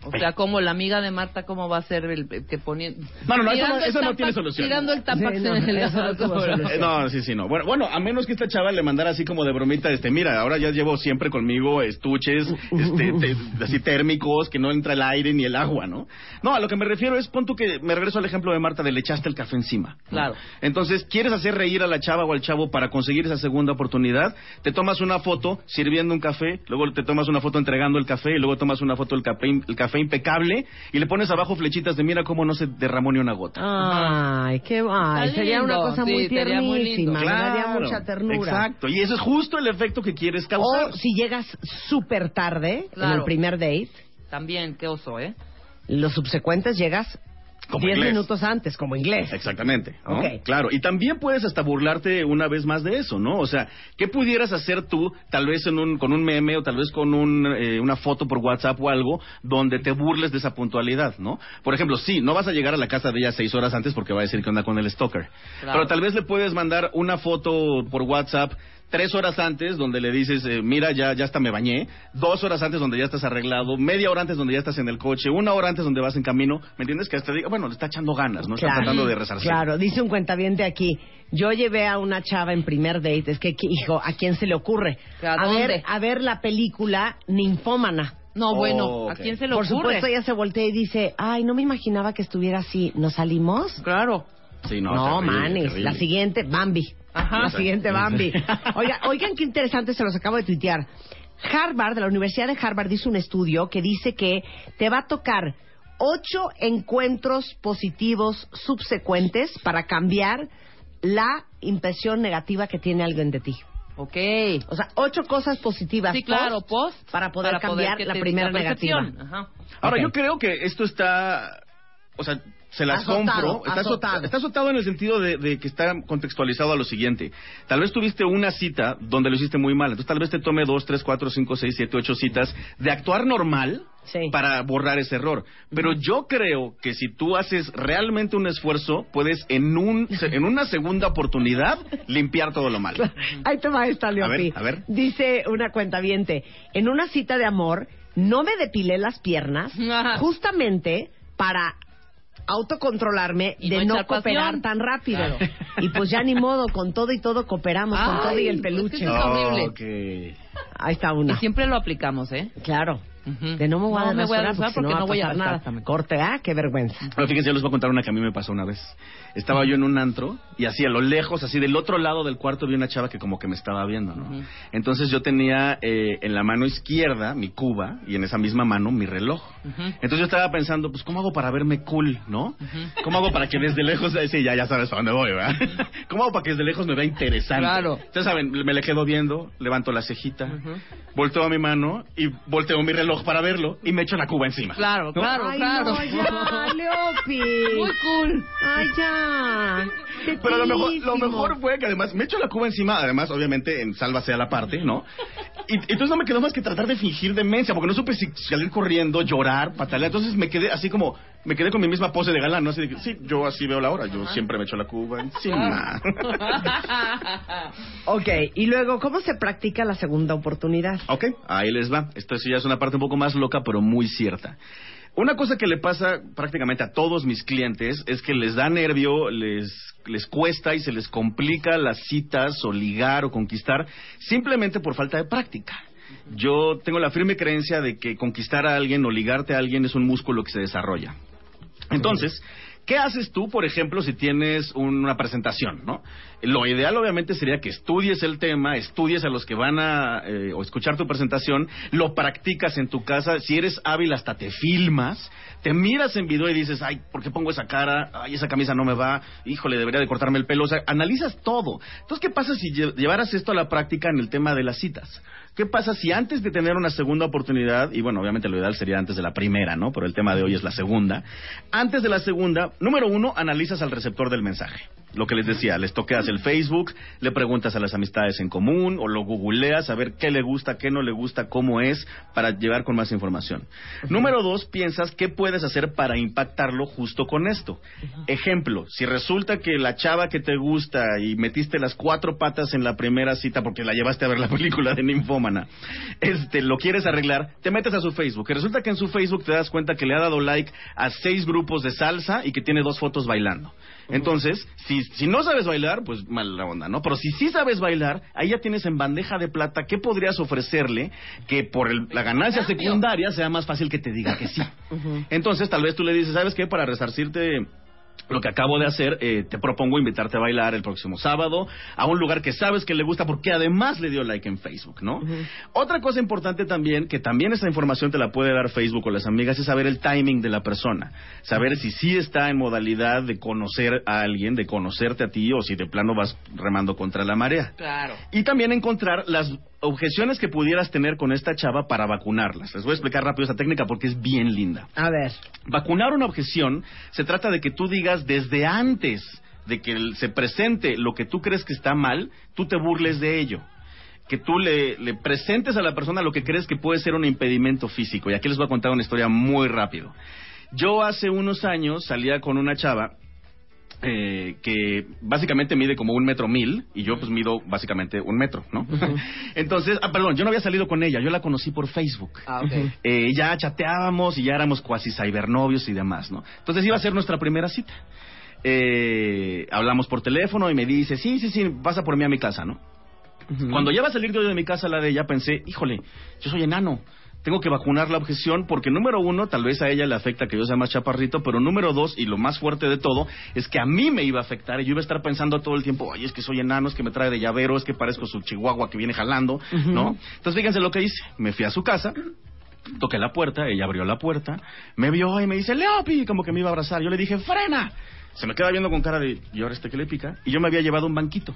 O sea, como la amiga de Marta, ¿cómo va a ser el que pone... No, no, no, eso Tirando no- el eso no tampax- tiene solución. Tirando el tampax Sí, no, en el eso no. Eh, No, sí, sí, no. Bueno, bueno, a menos que esta chava le mandara así como de bromita, este, mira, ahora ya llevo siempre conmigo estuches, este, te- así térmicos, que no entra el aire ni el agua, ¿no? No, a lo que me refiero es, pon tú que me regreso al ejemplo de Marta de le echaste el café encima. ¿no? Claro. Entonces, ¿quieres hacer reír a la chava o al chavo para conseguir esa segunda oportunidad? Te tomas una foto sirviendo un café, luego te tomas una foto entregando el café y luego tomas una foto del café, el café impecable y le pones abajo flechitas de mira cómo no se derramó ni una gota. Ay, qué ay, sería una cosa sí, muy tiernísima, me daría Claro, mucha ternura. Exacto, y ese es justo el efecto que quieres causar. O si llegas súper tarde en Claro. el primer date, También, qué oso, ¿eh? los subsecuentes llegas Como 10 inglés. minutos antes, como inglés. Exactamente. ¿no? Ok. Claro. Y también puedes hasta burlarte una vez más de eso, ¿no? O sea, ¿qué pudieras hacer tú, tal vez en un, con un meme o tal vez con un, eh, una foto por WhatsApp o algo, donde te burles de esa puntualidad, ¿no? Por ejemplo, sí, no vas a llegar a la casa de ella seis horas antes porque va a decir que anda con el stalker. Claro. Pero tal vez le puedes mandar una foto por WhatsApp tres horas antes donde le dices, eh, mira, ya, ya hasta me bañé, dos horas antes donde ya estás arreglado, media hora antes donde ya estás en el coche, una hora antes donde vas en camino, ¿me entiendes? Que hasta diga, bueno, le está echando ganas, ¿no? Está tratando de resarcir. Claro, dice un cuentaviente aquí. Yo llevé a una chava en primer date, es que, hijo, ¿a quién se le ocurre? ¿A ver, dónde? a ver la película Ninfómana. No, bueno, Oh, ¿a ok. quién se le Por ocurre? supuesto, ella se voltea y dice, ay, no me imaginaba que estuviera así. ¿Nos salimos? Claro. Sí, no, No, terrible, manes. terrible. La siguiente, Bambi. Ajá. La siguiente, Bambi. Oiga, oigan qué interesante, se los acabo de tuitear. Harvard, la Universidad de Harvard hizo un estudio que dice que te va a tocar ocho encuentros positivos subsecuentes para cambiar la impresión negativa que tiene alguien de ti. Ok. O sea, ocho cosas positivas Sí, claro, post. para poder cambiar la primera negativa. Ajá. Ahora, yo creo que esto está. O sea, se las Azotado, compro. Está azotado. Está azotado en el sentido de, de que está contextualizado a lo siguiente. Tal vez tuviste una cita donde lo hiciste muy mal. Entonces, tal vez te tome dos, tres, cuatro, cinco, seis, siete, ocho citas de actuar normal Sí. para borrar ese error. Pero yo creo que si tú haces realmente un esfuerzo, puedes en, un, en una segunda oportunidad limpiar todo lo malo. Ahí te va esta, Leopi. A ver, a ver. Dice una cuentaviente, en una cita de amor no me depilé las piernas justamente para autocontrolarme Y de no cooperar pasión. tan rápido. Claro. Y pues ya ni modo, con todo y todo cooperamos, con todo y el peluche. es que eso es horrible. Ahí está Y una. siempre lo aplicamos, ¿eh? Claro. De no me voy a No me voy a porque, porque no, no voy a- pasar nada. Corte, ah, qué vergüenza. Pero fíjense, yo les voy a contar una que a mí me pasó una vez. Estaba yo en un antro y así a lo lejos, así del otro lado del cuarto vi una chava que como que me estaba viendo, ¿no? Entonces yo tenía eh, en la mano izquierda mi cuba y en esa misma mano mi reloj. Entonces yo estaba pensando, pues ¿cómo hago para verme cool, no? ¿Cómo hago para que desde lejos, eh, sí, ya, ya sabes a dónde voy, ¿verdad? ¿Cómo hago para que desde lejos me vea interesante? Claro. Entonces, ¿saben? Me le quedo viendo, levanto la cejita, volteo a mi mano y volteo mi reloj para verlo y me echo la cuba encima. Claro, ¿no? claro, Ay, claro. no, ya, Leopi. Muy cool. Ay, ya. Pero lo mejor, lo mejor fue que además me echo la cuba encima, además, obviamente, en sálvase a la parte, ¿no? Y entonces no me quedó más que tratar de fingir demencia, porque no supe si salir corriendo, llorar, patalear. Entonces me quedé así como, me quedé con mi misma pose de galán, ¿no? Así de que, sí, yo así veo la hora, yo siempre me echo la cuba encima. Ok, y luego, ¿cómo se practica la segunda oportunidad? Ok, ahí les va. Esto sí ya es una parte un poco más loca, pero muy cierta. Una cosa que le pasa prácticamente a todos mis clientes es que les da nervio, les, les cuesta y se les complica las citas o ligar o conquistar simplemente por falta de práctica. Yo tengo la firme creencia de que conquistar a alguien o ligarte a alguien es un músculo que se desarrolla. Entonces, ¿qué haces tú, por ejemplo, si tienes una presentación, no? Lo ideal, obviamente, sería que estudies el tema, estudies a los que van a eh, o escuchar tu presentación, lo practicas en tu casa. Si eres hábil, hasta te filmas, te miras en video y dices, ay, ¿por qué pongo esa cara? Ay, esa camisa no me va. Híjole, debería de cortarme el pelo. O sea, analizas todo. Entonces, ¿qué pasa si lle- llevaras esto a la práctica en el tema de las citas? ¿Qué pasa si antes de tener una segunda oportunidad, y bueno, obviamente lo ideal sería antes de la primera, ¿no? Pero el tema de hoy es la segunda. Antes de la segunda, número uno, analizas al receptor del mensaje. Lo que les decía, les toqueas el Facebook, le preguntas a las amistades en común o lo googleas a ver qué le gusta, qué no le gusta, cómo es, para llegar con más información. Número dos, piensas qué puedes hacer para impactarlo justo con esto. Ejemplo, si resulta que la chava que te gusta y metiste las cuatro patas en la primera cita porque la llevaste a ver la película de Ninfómana, este, lo quieres arreglar, te metes a su Facebook. Y resulta que en su Facebook te das cuenta que le ha dado like a seis grupos de salsa y que tiene dos fotos bailando. Entonces, si, si no sabes bailar, pues mala onda, ¿no? Pero si sí sabes bailar, ahí ya tienes en bandeja de plata qué podrías ofrecerle que por el- la ganancia secundaria sea más fácil que te diga que sí. Entonces, tal vez tú le dices, ¿sabes qué? Para resarcirte lo que acabo de hacer, eh, te propongo invitarte a bailar el próximo sábado a un lugar que sabes que le gusta porque además le dio like en Facebook, ¿no? Otra cosa importante también, que también esta información te la puede dar Facebook o las amigas, es saber el timing de la persona. Saber si sí está en modalidad de conocer a alguien, de conocerte a ti o si de plano vas remando contra la marea. Claro. Y también encontrar las objeciones que pudieras tener con esta chava para vacunarlas. Les voy a explicar rápido esta técnica porque es bien linda. A ver. Vacunar una objeción se trata de que tú digas desde antes de que se presente lo que tú crees que está mal, tú te burles de ello. Que tú le, le presentes a la persona lo que crees que puede ser un impedimento físico. Y aquí les voy a contar una historia muy rápido. Yo hace unos años salía con una chava eh, que básicamente mide como un metro mil y yo pues mido básicamente un metro, ¿no? Entonces, ah, perdón, yo no había salido con ella, yo la conocí por Facebook. Ah, ok. Eh, ya chateábamos y ya éramos cuasi cibernovios y demás, ¿no? Entonces iba a ser nuestra primera cita. Eh, hablamos por teléfono y me dice, sí, sí, sí, pasa por mí a mi casa, ¿no? Cuando ya va a salir yo de mi casa la de ella, pensé, híjole, yo soy enano. Tengo que vacunar la objeción porque número uno, tal vez a ella le afecta que yo sea más chaparrito, pero número dos, y lo más fuerte de todo, es que a mí me iba a afectar y yo iba a estar pensando todo el tiempo, ay, es que soy enano, es que me trae de llavero, es que parezco su chihuahua que viene jalando, ¿no? Entonces fíjense lo que hice, me fui a su casa, toqué la puerta, ella abrió la puerta, me vio y me dice, Leopi, como que me iba a abrazar. Yo le dije, frena. Se me queda viendo con cara de, ¿y ahora este que le pica? Y yo me había llevado un banquito,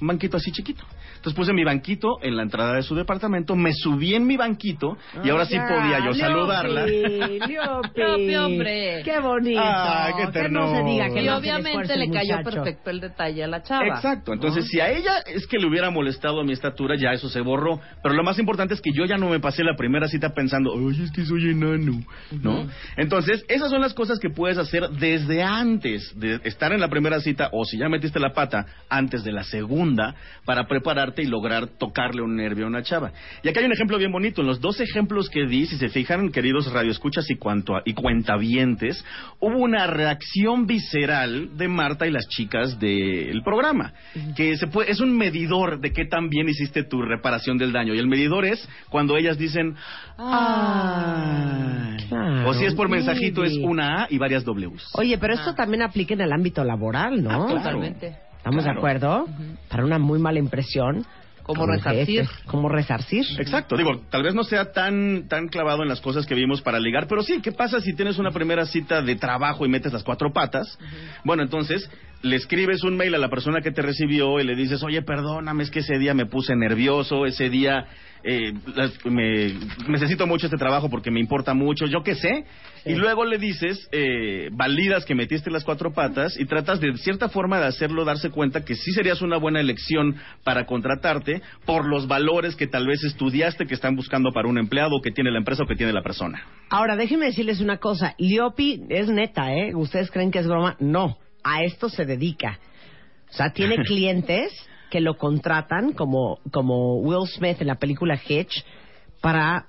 un banquito así chiquito. Entonces puse mi banquito en la entrada de su departamento, me subí en mi banquito y ahora sí Ya, podía yo Leopi, saludarla. Leopi. Hombre. Qué bonito. Ay, qué que no se ternura. diga que Y no el obviamente le cayó muchacho. perfecto el detalle a la chava. Exacto, entonces si a ella es que le hubiera molestado mi estatura, ya eso se borró. Pero lo más importante es que yo ya no me pasé la primera cita pensando, ay, es que soy enano, ¿no? Entonces, esas son las cosas que puedes hacer desde antes de estar en la primera cita o si ya metiste la pata, antes de la segunda, para prepararte y lograr tocarle un nervio a una chava. Y acá hay un ejemplo bien bonito. En los dos ejemplos que di, si se fijan, queridos radioescuchas y, cuanto a- y cuentavientes, hubo una reacción visceral de Marta y las chicas del programa, que se puede, es un medidor de qué tan bien hiciste tu reparación del daño. Y el medidor es cuando ellas dicen. Claro, o si es por mensajito, es una A y varias Ws. Oye, pero esto también aplica en el ámbito laboral, ¿no? Ah. Totalmente. ¿Estamos Claro. de acuerdo? Para una muy mala impresión. Como como resarcir. Como resarcir. Exacto, digo, tal vez no sea tan tan clavado en las cosas que vimos para ligar, pero sí, ¿qué pasa si tienes una primera cita de trabajo y metes las cuatro patas? Bueno, entonces le escribes un mail a la persona que te recibió y le dices, oye, perdóname, es que ese día me puse nervioso, ese día eh, las- me, necesito mucho este trabajo porque me importa mucho, yo qué sé. Y luego le dices, eh, validas que metiste las cuatro patas y tratas de cierta forma de hacerlo darse cuenta que sí serías una buena elección para contratarte por los valores que tal vez estudiaste que están buscando para un empleado que tiene la empresa o que tiene la persona. Ahora, déjenme decirles una cosa. Liopi es neta, ¿eh? ¿Ustedes creen que es broma? No. A esto se dedica. O sea, tiene clientes que lo contratan, como, como Will Smith en la película Hitch, para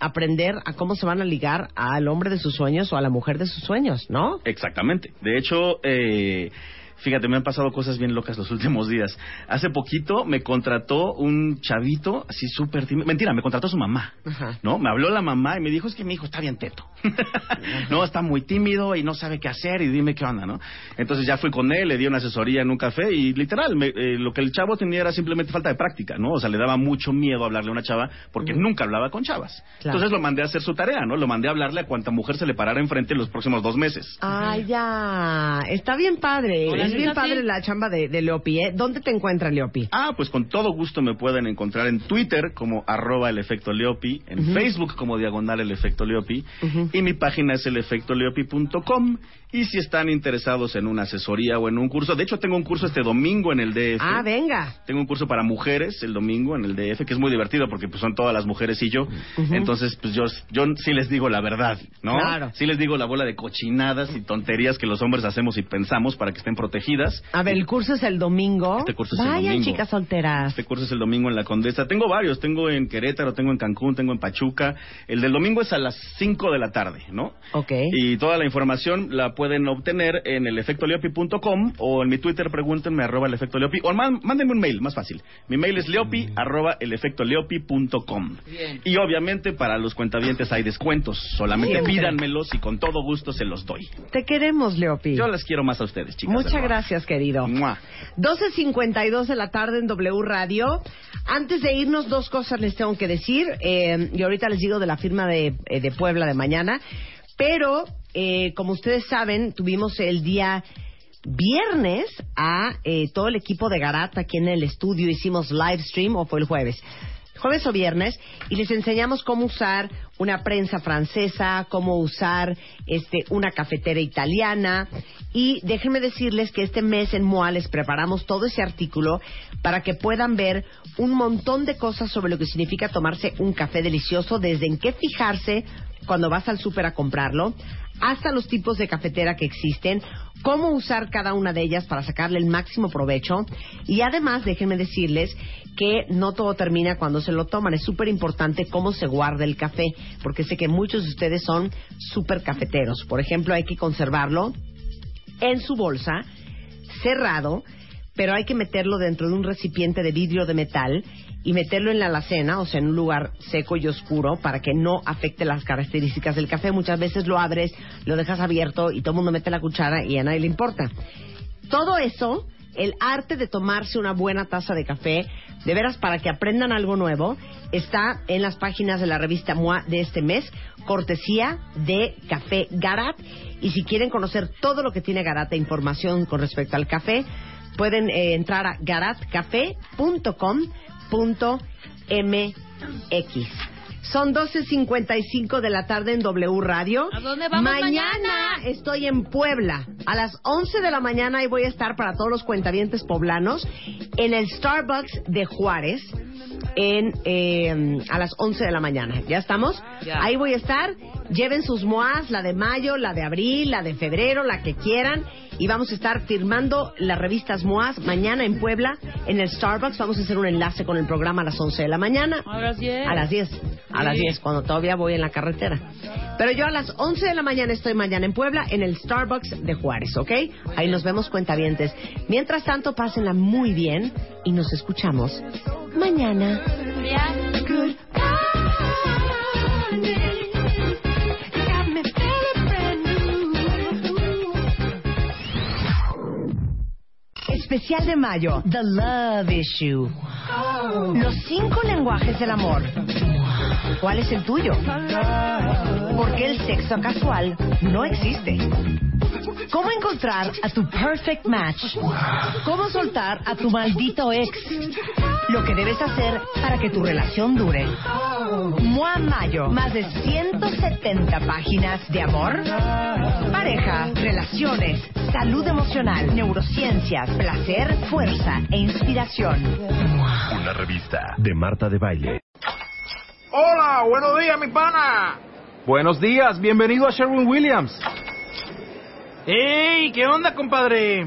aprender a cómo se van a ligar al hombre de sus sueños o a la mujer de sus sueños, ¿no? Exactamente. De hecho, eh, fíjate, me han pasado cosas bien locas los últimos días. Hace poquito me contrató un chavito así súper tímido. Mentira, me contrató su mamá. Ajá. ¿No? Me habló la mamá y me dijo, es que mi hijo está bien teto. no, está muy tímido y no sabe qué hacer y dime qué onda, ¿no? Entonces ya fui con él, le di una asesoría en un café y literal, me- eh, lo que el chavo tenía era simplemente falta de práctica, ¿no? O sea, le daba mucho miedo hablarle a una chava porque nunca hablaba con chavas. Claro. Entonces lo mandé a hacer su tarea, ¿no? Lo mandé a hablarle a cuanta mujer se le parara enfrente en los próximos dos meses. Ay, ya. Está bien padre. Es bien padre la chamba de, de Leopi, ¿eh? ¿Dónde te encuentra Leopi? Ah, pues con todo gusto me pueden encontrar en Twitter como arroba el efecto Leopi, en. Facebook como diagonal el efecto Leopi, y mi página es elefectoleopi.com. Y si están interesados en una asesoría o en un curso, de hecho tengo un curso este domingo en el DF. Ah, venga. Tengo un curso para mujeres el domingo en el DF, que es muy divertido porque pues son todas las mujeres y yo. Entonces, pues yo, yo sí les digo la verdad, ¿no? Claro. Sí les digo la bola de cochinadas y tonterías que los hombres hacemos y pensamos para que estén protegidas. A ver, el curso es el domingo. Este curso es el Vayan, domingo. chicas solteras. Este curso es el domingo en la Condesa. Tengo varios. Tengo en Querétaro, tengo en Cancún, tengo en Pachuca. El del domingo es a las 5 de la tarde, ¿no? Ok. Y toda la información la pueden obtener en el efectoleopi.com o en mi Twitter pregúntenme arroba el efecto Leopi o man- mándenme un mail, más fácil. Mi mail es leopi arroba el efecto leopi.com. Bien. Y obviamente para los cuentavientes hay descuentos. Solamente Siempre. pídanmelos y con todo gusto se los doy. Te queremos, Leopi. Yo les quiero más a ustedes, chicas. Muchas. Gracias, querido. Mua. 12.52 de la tarde en W Radio. Antes de irnos, dos cosas les tengo que decir. Eh, y ahorita les digo de la firma de, eh, de Puebla de mañana. Pero, eh, como ustedes saben, tuvimos el día viernes a eh, todo el equipo de Garat aquí en el estudio. Hicimos live stream, o fue el jueves. Jueves o viernes, y les enseñamos cómo usar una prensa francesa, cómo usar este, una cafetera italiana. Y déjenme decirles que este mes en MOA les preparamos todo ese artículo para que puedan ver un montón de cosas sobre lo que significa tomarse un café delicioso, desde en qué fijarse cuando vas al súper a comprarlo, hasta los tipos de cafetera que existen, cómo usar cada una de ellas para sacarle el máximo provecho. Y además, déjenme decirles que no todo termina cuando se lo toman. Es súper importante cómo se guarda el café, porque sé que muchos de ustedes son súper cafeteros. Por ejemplo, hay que conservarlo en su bolsa, cerrado, pero hay que meterlo dentro de un recipiente de vidrio de metal y meterlo en la alacena, o sea, en un lugar seco y oscuro para que no afecte las características del café. Muchas veces lo abres, lo dejas abierto y todo el mundo mete la cuchara y a nadie le importa. Todo eso, el arte de tomarse una buena taza de café, de veras para que aprendan algo nuevo, está en las páginas de la revista MOA de este mes, cortesía de Café Garat. Y si quieren conocer todo lo que tiene Garat e información con respecto al café, pueden eh, entrar a garatcafé.com.mx. Son 12.55 de la tarde en W Radio. ¿A dónde vamos mañana? estoy en Puebla. A las 11 de la mañana ahí voy a estar para todos los cuentavientes poblanos en el Starbucks de Juárez en eh, a las 11 de la mañana. ¿Ya estamos? Ya. Ahí voy a estar. Lleven sus moas, la de mayo, la de abril, la de febrero, la que quieran. Y vamos a estar firmando las revistas MOAS mañana en Puebla, en el Starbucks. Vamos a hacer un enlace con el programa a las 11 de la mañana. A las 10. A las 10. A las Sí. 10, cuando todavía voy en la carretera. Pero yo a las 11 de la mañana estoy mañana en Puebla, en el Starbucks de Juárez, ¿ok? Ahí nos vemos cuentavientes. Mientras tanto, pásenla muy bien y nos escuchamos mañana. Especial de mayo, The Love Issue. Los cinco lenguajes del amor. ¿Cuál es el tuyo? Porque el sexo casual no existe. ¿Cómo encontrar a tu perfect match? ¿Cómo soltar a tu maldito ex? Lo que debes hacer para que tu relación dure. Mua Mayo, más de 170 páginas de amor, pareja, relaciones, salud emocional, neurociencias, placer, fuerza e inspiración. Una revista de Marta de Baile. Hola, buenos días, mi pana. Buenos días, bienvenido a Sherwin Williams. ¡Ey! ¿Qué onda, compadre?